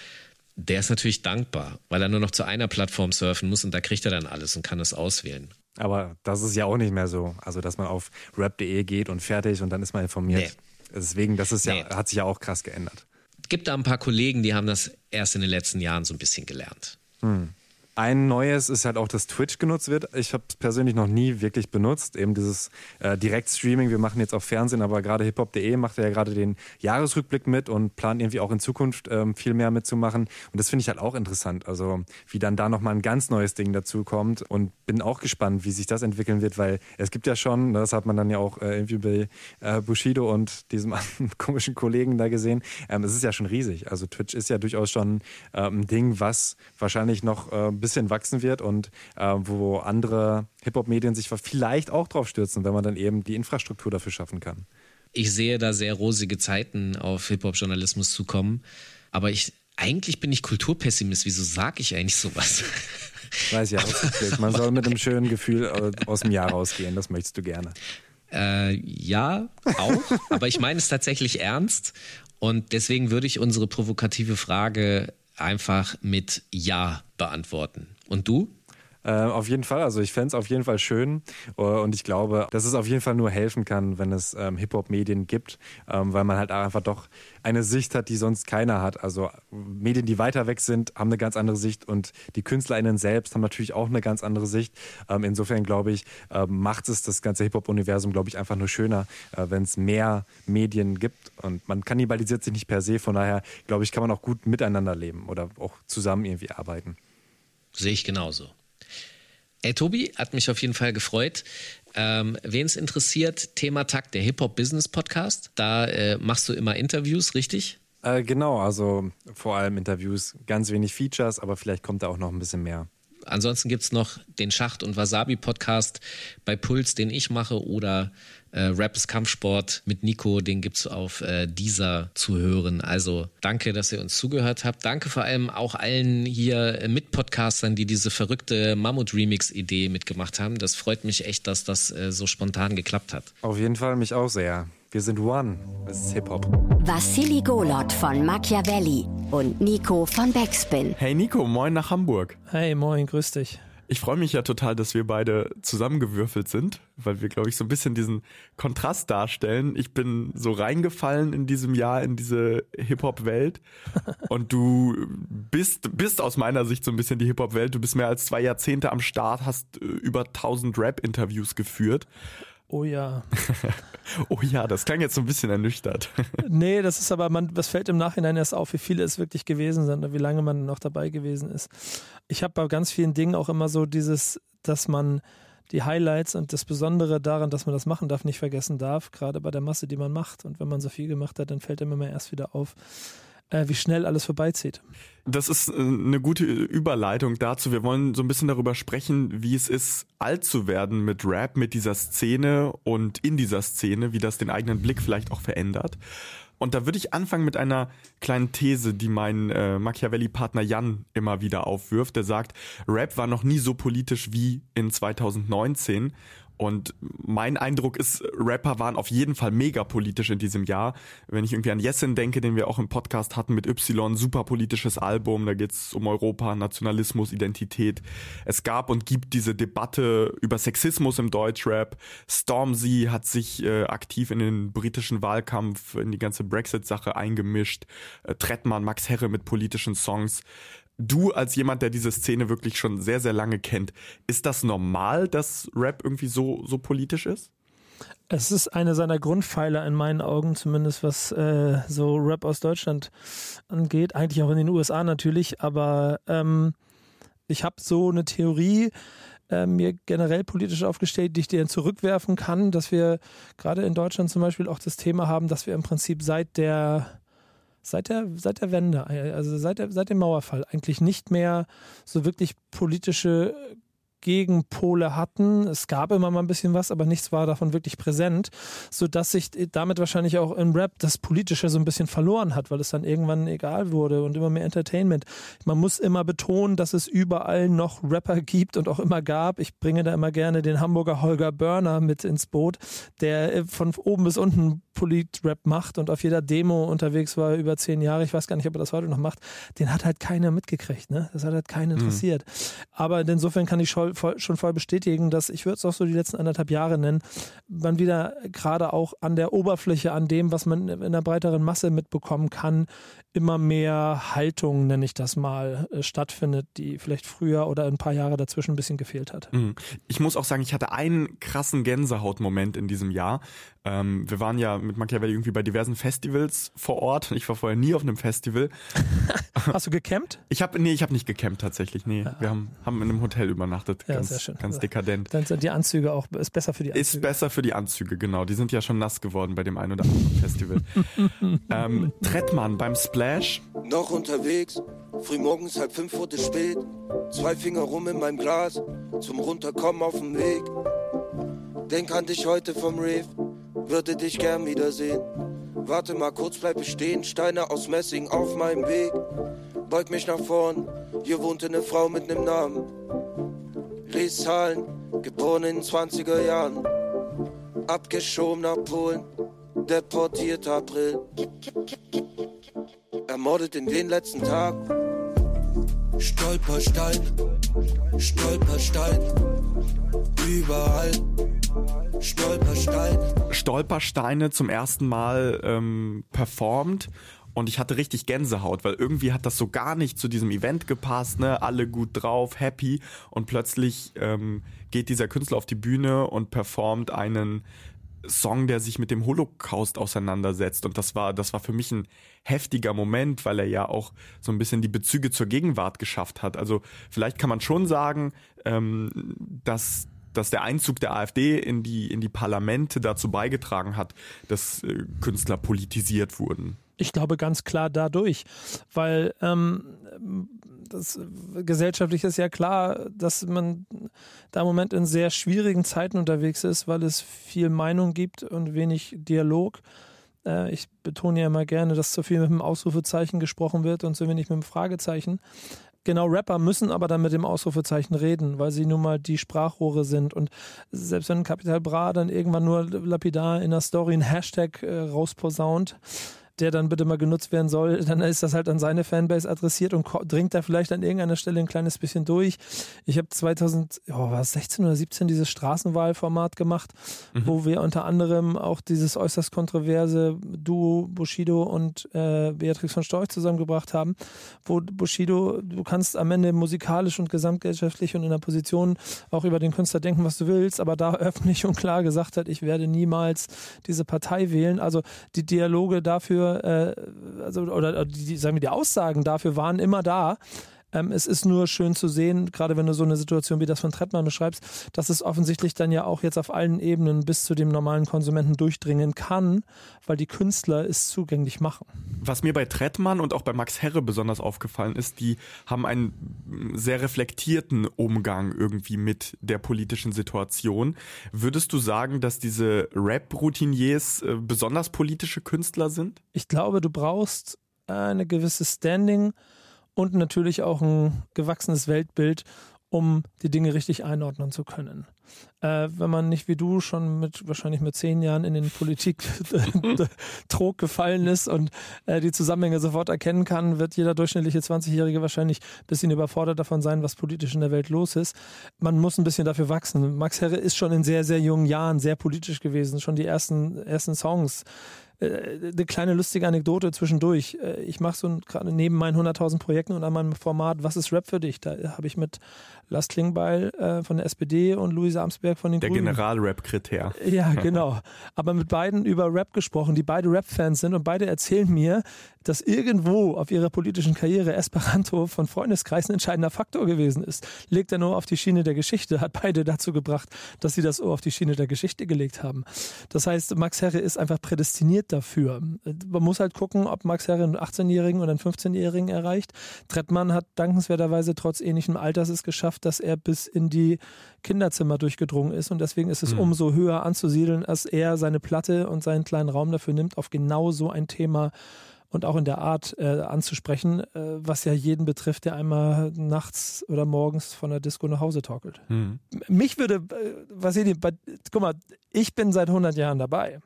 der ist natürlich dankbar, weil er nur noch zu einer Plattform surfen muss und da kriegt er dann alles und kann es auswählen. Aber das ist ja auch nicht mehr so. Also, dass man auf rap.de geht und fertig und dann ist man informiert. Nee. Deswegen, das ist ja, nee. hat sich ja auch krass geändert gibt da ein paar Kollegen, die haben das erst in den letzten Jahren so ein bisschen gelernt. Hm. Ein neues ist halt auch, dass Twitch genutzt wird. Ich habe es persönlich noch nie wirklich benutzt. Eben dieses äh, Direktstreaming. Wir machen jetzt auch Fernsehen, aber gerade hiphop.de macht ja gerade den Jahresrückblick mit und plant irgendwie auch in Zukunft ähm, viel mehr mitzumachen. Und das finde ich halt auch interessant. Also wie dann da nochmal ein ganz neues Ding dazu kommt. Und bin auch gespannt, wie sich das entwickeln wird, weil es gibt ja schon, das hat man dann ja auch äh, irgendwie bei äh, Bushido und diesem [LAUGHS] komischen Kollegen da gesehen. Ähm, es ist ja schon riesig. Also Twitch ist ja durchaus schon ähm, ein Ding, was wahrscheinlich noch äh, bis bisschen wachsen wird und äh, wo andere Hip-Hop-Medien sich vielleicht auch drauf stürzen, wenn man dann eben die Infrastruktur dafür schaffen kann. Ich sehe da sehr rosige Zeiten auf Hip-Hop-Journalismus zukommen, aber ich eigentlich bin ich Kulturpessimist. Wieso sage ich eigentlich sowas? [LAUGHS] Weiß ja, man soll mit einem [LAUGHS] schönen Gefühl aus dem Jahr rausgehen, das möchtest du gerne. Äh, ja, auch, aber ich meine es tatsächlich ernst und deswegen würde ich unsere provokative Frage einfach mit Ja beantworten. Und du? Äh, auf jeden Fall, also ich fände es auf jeden Fall schön uh, und ich glaube, dass es auf jeden Fall nur helfen kann, wenn es ähm, Hip-Hop-Medien gibt, ähm, weil man halt einfach doch eine Sicht hat, die sonst keiner hat. Also Medien, die weiter weg sind, haben eine ganz andere Sicht und die KünstlerInnen selbst haben natürlich auch eine ganz andere Sicht. Ähm, insofern glaube ich, äh, macht es das ganze Hip-Hop-Universum, glaube ich, einfach nur schöner, äh, wenn es mehr Medien gibt und man kannibalisiert sich nicht per se, von daher glaube ich, kann man auch gut miteinander leben oder auch zusammen irgendwie arbeiten. Sehe ich genauso. Ey, Tobi, hat mich auf jeden Fall gefreut. Ähm, Wen es interessiert, Thema Takt, der Hip-Hop-Business-Podcast. Da äh, machst du immer Interviews, richtig? Äh, genau, also vor allem Interviews, ganz wenig Features, aber vielleicht kommt da auch noch ein bisschen mehr. Ansonsten gibt's noch den Schacht- und Wasabi-Podcast bei Puls, den ich mache, oder äh, Rap Kampfsport mit Nico, den gibt's auf äh, dieser zu hören. Also danke, dass ihr uns zugehört habt. Danke vor allem auch allen hier äh, Mitpodcastern, die diese verrückte Mammut-Remix-Idee mitgemacht haben. Das freut mich echt, dass das äh, so spontan geklappt hat. Auf jeden Fall mich auch sehr. Wir sind One. Es ist Hip-Hop. Vassili Golot von Machiavelli und Nico von Backspin. Hey Nico, moin nach Hamburg. Hey, moin, grüß dich. Ich freue mich ja total, dass wir beide zusammengewürfelt sind, weil wir, glaube ich, so ein bisschen diesen Kontrast darstellen. Ich bin so reingefallen in diesem Jahr in diese Hip-Hop-Welt [LAUGHS] und du bist, bist aus meiner Sicht so ein bisschen die Hip-Hop-Welt. Du bist mehr als zwei Jahrzehnte am Start, hast äh, über 1000 Rap-Interviews geführt. Oh ja. [LAUGHS] oh ja, das klang jetzt so ein bisschen ernüchtert. [LAUGHS] nee, das ist aber, man, das fällt im Nachhinein erst auf, wie viele es wirklich gewesen sind und wie lange man noch dabei gewesen ist. Ich habe bei ganz vielen Dingen auch immer so dieses, dass man die Highlights und das Besondere daran, dass man das machen darf, nicht vergessen darf, gerade bei der Masse, die man macht. Und wenn man so viel gemacht hat, dann fällt einem immer erst wieder auf, wie schnell alles vorbeizieht. Das ist äh, eine gute Überleitung dazu. Wir wollen so ein bisschen darüber sprechen, wie es ist, alt zu werden mit Rap, mit dieser Szene und in dieser Szene, wie das den eigenen Blick vielleicht auch verändert. Und da würde ich anfangen mit einer kleinen These, die mein äh, Machiavelli-Partner Jan immer wieder aufwirft. Der sagt, Rap war noch nie so politisch wie in 2019. Und mein Eindruck ist, Rapper waren auf jeden Fall mega politisch in diesem Jahr. Wenn ich irgendwie an Jessin denke, den wir auch im Podcast hatten mit Y, super politisches Album, da geht's um Europa, Nationalismus, Identität. Es gab und gibt diese Debatte über Sexismus im Deutschrap. Stormzy hat sich äh, aktiv in den britischen Wahlkampf, in die ganze Brexit-Sache eingemischt. Äh, Trettmann, Max Herre mit politischen Songs. Du als jemand, der diese Szene wirklich schon sehr, sehr lange kennt, ist das normal, dass Rap irgendwie so, so politisch ist? Es ist eine seiner Grundpfeiler in meinen Augen, zumindest was äh, so Rap aus Deutschland angeht. Eigentlich auch in den USA natürlich, aber ähm, ich habe so eine Theorie äh, mir generell politisch aufgestellt, die ich dir zurückwerfen kann, dass wir gerade in Deutschland zum Beispiel auch das Thema haben, dass wir im Prinzip seit der seit der, seit der Wende, also seit, der, seit dem Mauerfall, eigentlich nicht mehr so wirklich politische Gegenpole hatten. Es gab immer mal ein bisschen was, aber nichts war davon wirklich präsent, sodass sich damit wahrscheinlich auch im Rap das Politische so ein bisschen verloren hat, weil es dann irgendwann egal wurde und immer mehr Entertainment. Man muss immer betonen, dass es überall noch Rapper gibt und auch immer gab. Ich bringe da immer gerne den Hamburger Holger Börner mit ins Boot, der von oben bis unten Polit-Rap macht und auf jeder Demo unterwegs war über zehn Jahre. Ich weiß gar nicht, ob er das heute noch macht. Den hat halt keiner mitgekriegt, ne? Das hat halt keinen mhm. interessiert. Mhm. Aber insofern kann ich schon voll, schon voll bestätigen, dass ich würde es auch so die letzten anderthalb Jahre nennen, man wieder gerade auch an der Oberfläche, an dem, was man in der breiteren Masse mitbekommen kann, immer mehr Haltung, nenne ich das mal, äh, stattfindet, die vielleicht früher oder ein paar Jahre dazwischen ein bisschen gefehlt hat. Mhm. Ich muss auch sagen, ich hatte einen krassen Gänsehautmoment in diesem Jahr. Ähm, wir waren ja mit Machiavelli irgendwie bei diversen Festivals vor Ort. Ich war vorher nie auf einem Festival. [LAUGHS] Hast du gecampt? Ich habe nee, ich habe nicht gecampt tatsächlich. Nee, ja. wir haben, haben in einem Hotel übernachtet. Ja, ganz, sehr schön. ganz dekadent. Dann sind die Anzüge auch ist besser für die Anzüge. Ist besser für die Anzüge, genau. Die sind ja schon nass geworden bei dem einen oder anderen Festival. [LAUGHS] ähm, Trettmann beim Splash. Noch unterwegs, frühmorgens halb fünf wurde spät. Zwei Finger rum in meinem Glas, zum Runterkommen auf dem Weg. Denk an dich heute vom Rave würde dich gern wiedersehen. Warte mal kurz, bleib ich stehen, Steine aus Messing auf meinem Weg. Beug mich nach vorn, hier wohnte eine Frau mit nem Namen. Lies Zahlen, geboren in den 20er Jahren. Abgeschoben nach Polen, deportiert April. Ermordet in den letzten Tag. Stolperstein, Stolperstein, überall Stolpersteine. Stolpersteine zum ersten Mal ähm, performt und ich hatte richtig Gänsehaut, weil irgendwie hat das so gar nicht zu diesem Event gepasst, ne? Alle gut drauf, happy und plötzlich ähm, geht dieser Künstler auf die Bühne und performt einen Song, der sich mit dem Holocaust auseinandersetzt und das war das war für mich ein heftiger Moment, weil er ja auch so ein bisschen die Bezüge zur Gegenwart geschafft hat. Also vielleicht kann man schon sagen, ähm, dass dass der Einzug der AfD in die, in die Parlamente dazu beigetragen hat, dass äh, Künstler politisiert wurden. Ich glaube ganz klar dadurch, weil ähm, das gesellschaftlich ist ja klar, dass man da im Moment in sehr schwierigen Zeiten unterwegs ist, weil es viel Meinung gibt und wenig Dialog. Äh, ich betone ja immer gerne, dass zu viel mit dem Ausrufezeichen gesprochen wird und zu wenig mit dem Fragezeichen. Genau, Rapper müssen aber dann mit dem Ausrufezeichen reden, weil sie nun mal die Sprachrohre sind. Und selbst wenn Capital Bra dann irgendwann nur lapidar in der Story ein Hashtag äh, rausposaunt, der dann bitte mal genutzt werden soll, dann ist das halt an seine Fanbase adressiert und dringt da vielleicht an irgendeiner Stelle ein kleines bisschen durch. Ich habe 2016 oder 17 dieses Straßenwahlformat gemacht, mhm. wo wir unter anderem auch dieses äußerst kontroverse Duo Bushido und äh, Beatrix von Storch zusammengebracht haben, wo Bushido, du kannst am Ende musikalisch und gesamtgesellschaftlich und in der Position auch über den Künstler denken, was du willst, aber da [LAUGHS] öffentlich und klar gesagt hat, ich werde niemals diese Partei wählen. Also die Dialoge dafür äh, also, oder die, sagen wir, die Aussagen dafür waren immer da. Ähm, es ist nur schön zu sehen, gerade wenn du so eine Situation wie das von Trettmann beschreibst, dass es offensichtlich dann ja auch jetzt auf allen Ebenen bis zu dem normalen Konsumenten durchdringen kann, weil die Künstler es zugänglich machen. Was mir bei Trettmann und auch bei Max Herre besonders aufgefallen ist, die haben einen sehr reflektierten Umgang irgendwie mit der politischen Situation. Würdest du sagen, dass diese Rap-Routiniers äh, besonders politische Künstler sind? Ich glaube, du brauchst eine gewisse Standing und natürlich auch ein gewachsenes Weltbild, um die Dinge richtig einordnen zu können. Äh, wenn man nicht wie du schon mit wahrscheinlich mit zehn Jahren in den Politik-Trog [LAUGHS] [LAUGHS] gefallen ist und äh, die Zusammenhänge sofort erkennen kann, wird jeder durchschnittliche 20-Jährige wahrscheinlich ein bisschen überfordert davon sein, was politisch in der Welt los ist. Man muss ein bisschen dafür wachsen. Max Herre ist schon in sehr, sehr jungen Jahren sehr politisch gewesen. Schon die ersten, ersten Songs eine kleine lustige Anekdote zwischendurch. Äh, ich mache so gerade neben meinen 100.000 Projekten und an meinem Format Was ist Rap für dich? Da habe ich mit Lars Klingbeil äh, von der SPD und Luise Amsberg von den der Grünen. Der General-Rap-Kriter. Ja, [LAUGHS] genau. Aber mit beiden über Rap gesprochen, die beide Rap-Fans sind und beide erzählen mir, dass irgendwo auf ihrer politischen Karriere Esperanto von Freundeskreisen ein entscheidender Faktor gewesen ist. Legt er nur auf die Schiene der Geschichte, hat beide dazu gebracht, dass sie das Ohr auf die Schiene der Geschichte gelegt haben. Das heißt, Max Herre ist einfach prädestiniert dafür. Man muss halt gucken, ob Max Herre einen 18-Jährigen oder einen 15-Jährigen erreicht. Trettmann hat dankenswerterweise trotz ähnlichem Alters es geschafft, dass er bis in die Kinderzimmer durchgedrungen ist und deswegen ist es mhm. umso höher anzusiedeln, als er seine Platte und seinen kleinen Raum dafür nimmt, auf genau so ein Thema und auch in der Art äh, anzusprechen, äh, was ja jeden betrifft, der einmal nachts oder morgens von der Disco nach Hause torkelt. Mhm. Mich würde, äh, Vassili, guck mal, ich bin seit 100 Jahren dabei.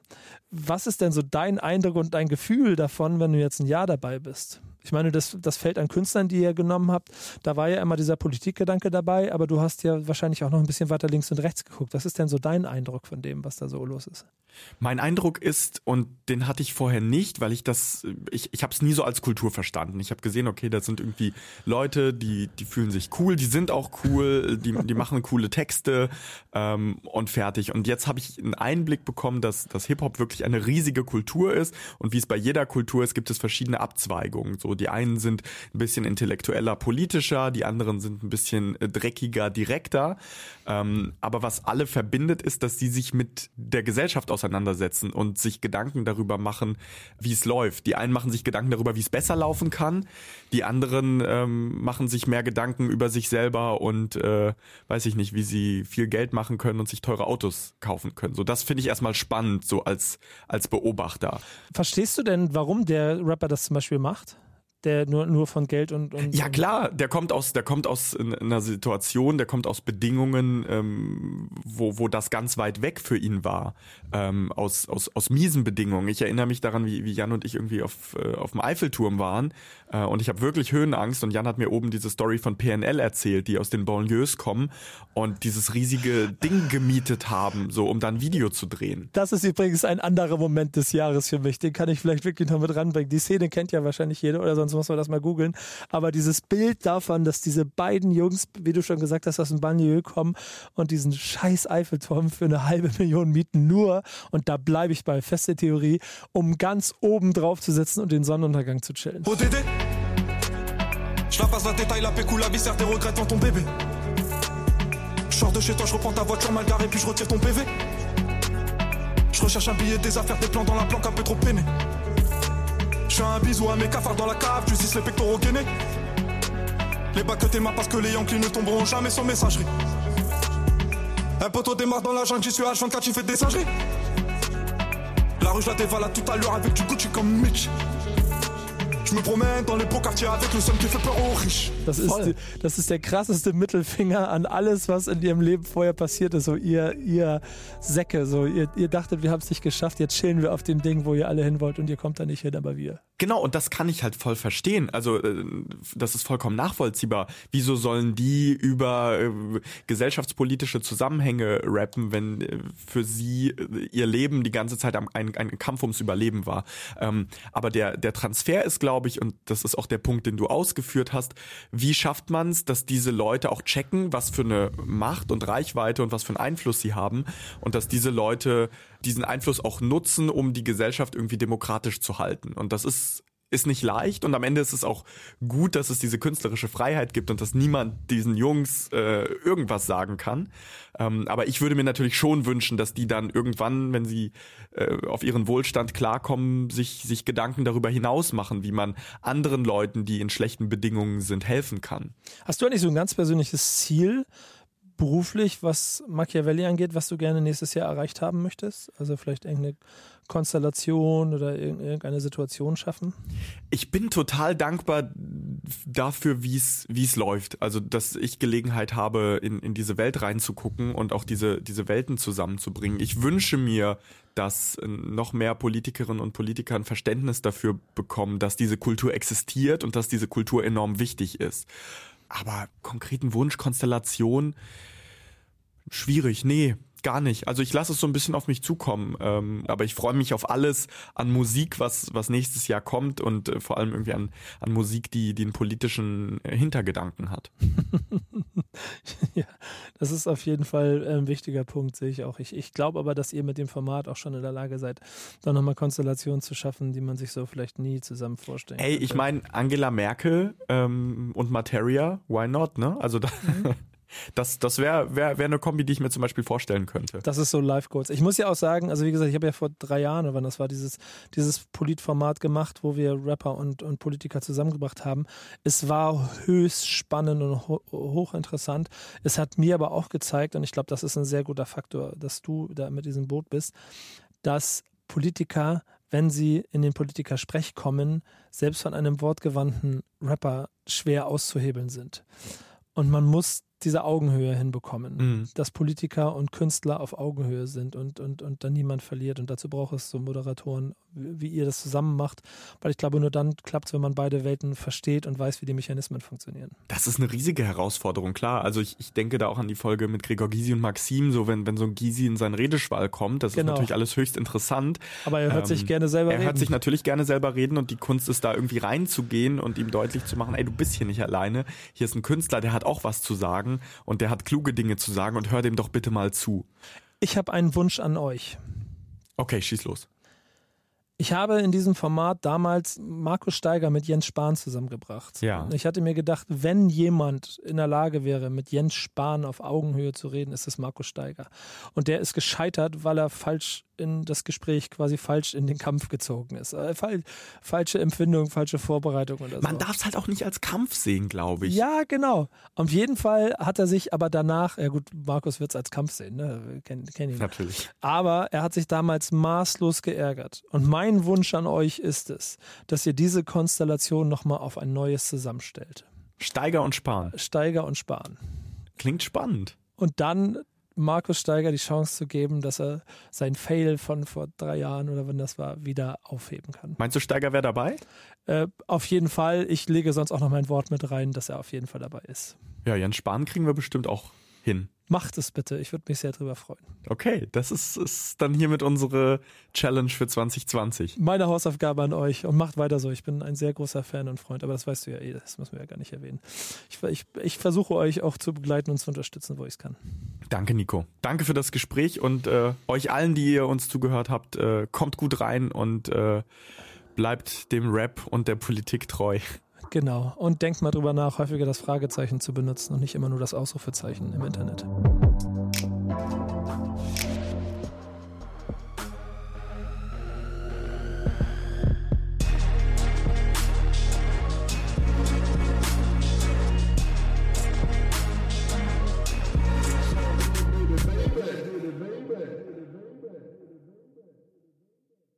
Was ist denn so dein Eindruck und dein Gefühl davon, wenn du jetzt ein Jahr dabei bist? Ich meine, das, das Feld an Künstlern, die ihr genommen habt, da war ja immer dieser Politikgedanke dabei, aber du hast ja wahrscheinlich auch noch ein bisschen weiter links und rechts geguckt. Was ist denn so dein Eindruck von dem, was da so los ist? Mein Eindruck ist, und den hatte ich vorher nicht, weil ich das, ich, ich habe es nie so als Kultur verstanden. Ich habe gesehen, okay, das sind irgendwie Leute, die, die fühlen sich cool, die sind auch cool, die, die machen coole Texte ähm, und fertig. Und jetzt habe ich einen Einblick bekommen, dass, dass Hip-Hop wirklich eine riesige Kultur ist und wie es bei jeder Kultur ist, gibt es verschiedene Abzweigungen. So, die einen sind ein bisschen intellektueller, politischer, die anderen sind ein bisschen äh, dreckiger, direkter. Ähm, aber was alle verbindet, ist, dass sie sich mit der Gesellschaft aus auseinandersetzen und sich Gedanken darüber machen, wie es läuft. Die einen machen sich Gedanken darüber, wie es besser laufen kann. Die anderen ähm, machen sich mehr Gedanken über sich selber und äh, weiß ich nicht, wie sie viel Geld machen können und sich teure Autos kaufen können. So, das finde ich erstmal spannend, so als, als Beobachter. Verstehst du denn, warum der Rapper das zum Beispiel macht? Der nur, nur von Geld und, und Ja klar, der kommt aus, der kommt aus einer Situation, der kommt aus Bedingungen, ähm, wo, wo das ganz weit weg für ihn war. Ähm, aus, aus, aus miesen Bedingungen. Ich erinnere mich daran, wie, wie Jan und ich irgendwie auf, äh, auf dem Eiffelturm waren. Äh, und ich habe wirklich Höhenangst und Jan hat mir oben diese Story von PNL erzählt, die aus den Banlieues kommen und dieses riesige Ding gemietet haben, so um dann Video zu drehen. Das ist übrigens ein anderer Moment des Jahres für mich. Den kann ich vielleicht wirklich noch mit ranbringen. Die Szene kennt ja wahrscheinlich jeder oder sonst sonst muss man das mal googeln. Aber dieses Bild davon, dass diese beiden Jungs, wie du schon gesagt hast, aus dem Banlieue kommen und diesen scheiß Eiffelturm für eine halbe Million mieten, nur, und da bleibe ich bei, feste Theorie, um ganz oben drauf zu sitzen und den Sonnenuntergang zu chillen. Je la passe la détaille, la pécou, la viscère, tes regrets dans ton bébé. Je sors de chez toi, je reprends ta voiture mal garée, puis je retire ton PV. Je recherche un billet, des affaires, des plans dans la planque, un peu trop peiné. Je fais un bisou à mes cafards dans la cave, tu suces les pectoraux gainés. Les bacs que t'aimas parce que les Yankees ne tomberont jamais sans messagerie. Un poteau démarre dans la jungle, j'y suis H24, tu fais des singeries. La rue, je la dévalade tout à l'heure avec du Gucci comme Mitch. Je me promène dans les beaux quartiers avec le seul qui fait peur aux riches. Das ist, die, das ist der krasseste Mittelfinger an alles, was in ihrem Leben vorher passiert ist. So ihr, ihr Säcke, so ihr, ihr dachtet, wir haben es nicht geschafft, jetzt chillen wir auf dem Ding, wo ihr alle hin wollt und ihr kommt da nicht hin, aber wir. Genau, und das kann ich halt voll verstehen. Also, äh, das ist vollkommen nachvollziehbar. Wieso sollen die über äh, gesellschaftspolitische Zusammenhänge rappen, wenn äh, für sie äh, ihr Leben die ganze Zeit ein, ein, ein Kampf ums Überleben war? Ähm, aber der, der Transfer ist, glaube ich, und das ist auch der Punkt, den du ausgeführt hast, wie schafft man es, dass diese Leute auch checken, was für eine Macht und Reichweite und was für einen Einfluss sie haben und dass diese Leute diesen Einfluss auch nutzen, um die Gesellschaft irgendwie demokratisch zu halten. Und das ist ist nicht leicht und am Ende ist es auch gut, dass es diese künstlerische Freiheit gibt und dass niemand diesen Jungs äh, irgendwas sagen kann. Ähm, aber ich würde mir natürlich schon wünschen, dass die dann irgendwann, wenn sie äh, auf ihren Wohlstand klarkommen, sich, sich Gedanken darüber hinaus machen, wie man anderen Leuten, die in schlechten Bedingungen sind, helfen kann. Hast du eigentlich so ein ganz persönliches Ziel, beruflich, was Machiavelli angeht, was du gerne nächstes Jahr erreicht haben möchtest? Also vielleicht irgendeine Konstellation oder irgendeine Situation schaffen? Ich bin total dankbar dafür, wie es wie es läuft. Also, dass ich Gelegenheit habe, in, in diese Welt reinzugucken und auch diese, diese Welten zusammenzubringen. Ich wünsche mir, dass noch mehr Politikerinnen und Politiker ein Verständnis dafür bekommen, dass diese Kultur existiert und dass diese Kultur enorm wichtig ist. Aber konkreten Wunsch, Konstellation, schwierig. Nee, gar nicht. Also ich lasse es so ein bisschen auf mich zukommen. Ähm, aber ich freue mich auf alles an Musik, was, was nächstes Jahr kommt und äh, vor allem irgendwie an, an Musik, die, die einen politischen äh, Hintergedanken hat. [LAUGHS] ja, das ist auf jeden Fall ein wichtiger Punkt, sehe ich auch. Ich, ich glaube aber, dass ihr mit dem Format auch schon in der Lage seid, da nochmal Konstellationen zu schaffen, die man sich so vielleicht nie zusammen vorstellen Ey, könnte. ich meine, Angela Merkel ähm, und Materia, why not, ne? Also da, Mhm. [LAUGHS] das, das wäre wär, wär eine Kombi, die ich mir zum Beispiel vorstellen könnte. Das ist so Live Goals. Ich muss ja auch sagen, also wie gesagt, ich habe ja vor drei Jahren, wann das war, dieses, dieses Politformat gemacht, wo wir Rapper und, und Politiker zusammengebracht haben. Es war höchst spannend und ho hochinteressant. Es hat mir aber auch gezeigt, und ich glaube, das ist ein sehr guter Faktor, dass du da mit diesem Boot bist, dass Politiker, wenn sie in den Politikersprech kommen, selbst von einem wortgewandten Rapper schwer auszuhebeln sind. Und man muss diese Augenhöhe hinbekommen, Mhm. dass Politiker und Künstler auf Augenhöhe sind und, und, und dann niemand verliert. Und dazu braucht es so Moderatoren, wie, ihr das zusammen macht, weil ich glaube, nur dann klappt es, wenn man beide Welten versteht und weiß, wie die Mechanismen funktionieren. Das ist eine riesige Herausforderung, klar. Also ich, ich denke da auch an die Folge mit Gregor Gysi und Maxim, so wenn, wenn so ein Gysi in seinen Redeschwall kommt, das Genau. ist natürlich alles höchst interessant. Aber er hört sich gerne selber Er hört reden. sich natürlich gerne selber reden und die Kunst ist da irgendwie reinzugehen und ihm deutlich zu machen, ey, du bist hier nicht alleine. Hier ist ein Künstler, der hat auch was zu sagen und der hat kluge Dinge zu sagen und hör dem doch bitte mal zu. Ich habe einen Wunsch an euch. Okay, schieß los. Ich habe in diesem Format damals Markus Steiger mit Jens Spahn zusammengebracht. Ja. Ich hatte mir gedacht, wenn jemand in der Lage wäre, mit Jens Spahn auf Augenhöhe zu reden, ist es Markus Steiger. Und der ist gescheitert, weil er falsch in das Gespräch quasi falsch in den Kampf gezogen ist. Äh, fal falsche Empfindung, falsche Vorbereitung oder so. Man darf es halt auch nicht als Kampf sehen, glaube ich. Ja, genau. Auf jeden Fall hat er sich aber danach, ja gut, Markus wird es als Kampf sehen, ne? Kennen kenn ihn. Natürlich. Aber er hat sich damals maßlos geärgert. Und mein Wunsch an euch ist es, dass ihr diese Konstellation nochmal auf ein neues zusammenstellt. Steiger und Spahn. Steiger und Spahn. Klingt spannend. Und dann Markus Steiger die Chance zu geben, dass er sein Fail von vor drei Jahren oder wann das war, wieder aufheben kann. Meinst du, Steiger wäre dabei? Äh, auf jeden Fall. Ich lege sonst auch noch mein Wort mit rein, dass er auf jeden Fall dabei ist. Ja, Jens Spahn kriegen wir bestimmt auch hin. Macht es bitte. Ich würde mich sehr drüber freuen. Okay, das ist, ist dann hiermit unsere Challenge für 2020. Meine Hausaufgabe an euch und macht weiter so. Ich bin ein sehr großer Fan und Freund, aber das weißt du ja eh, das müssen wir ja gar nicht erwähnen. Ich, ich, ich versuche euch auch zu begleiten und zu unterstützen, wo ich es kann. Danke, Nico. Danke für das Gespräch und äh, euch allen, die ihr uns zugehört habt, äh, kommt gut rein und äh, bleibt dem Rap und der Politik treu. Genau. Und denkt mal drüber nach, häufiger das Fragezeichen zu benutzen und nicht immer nur das Ausrufezeichen im Internet.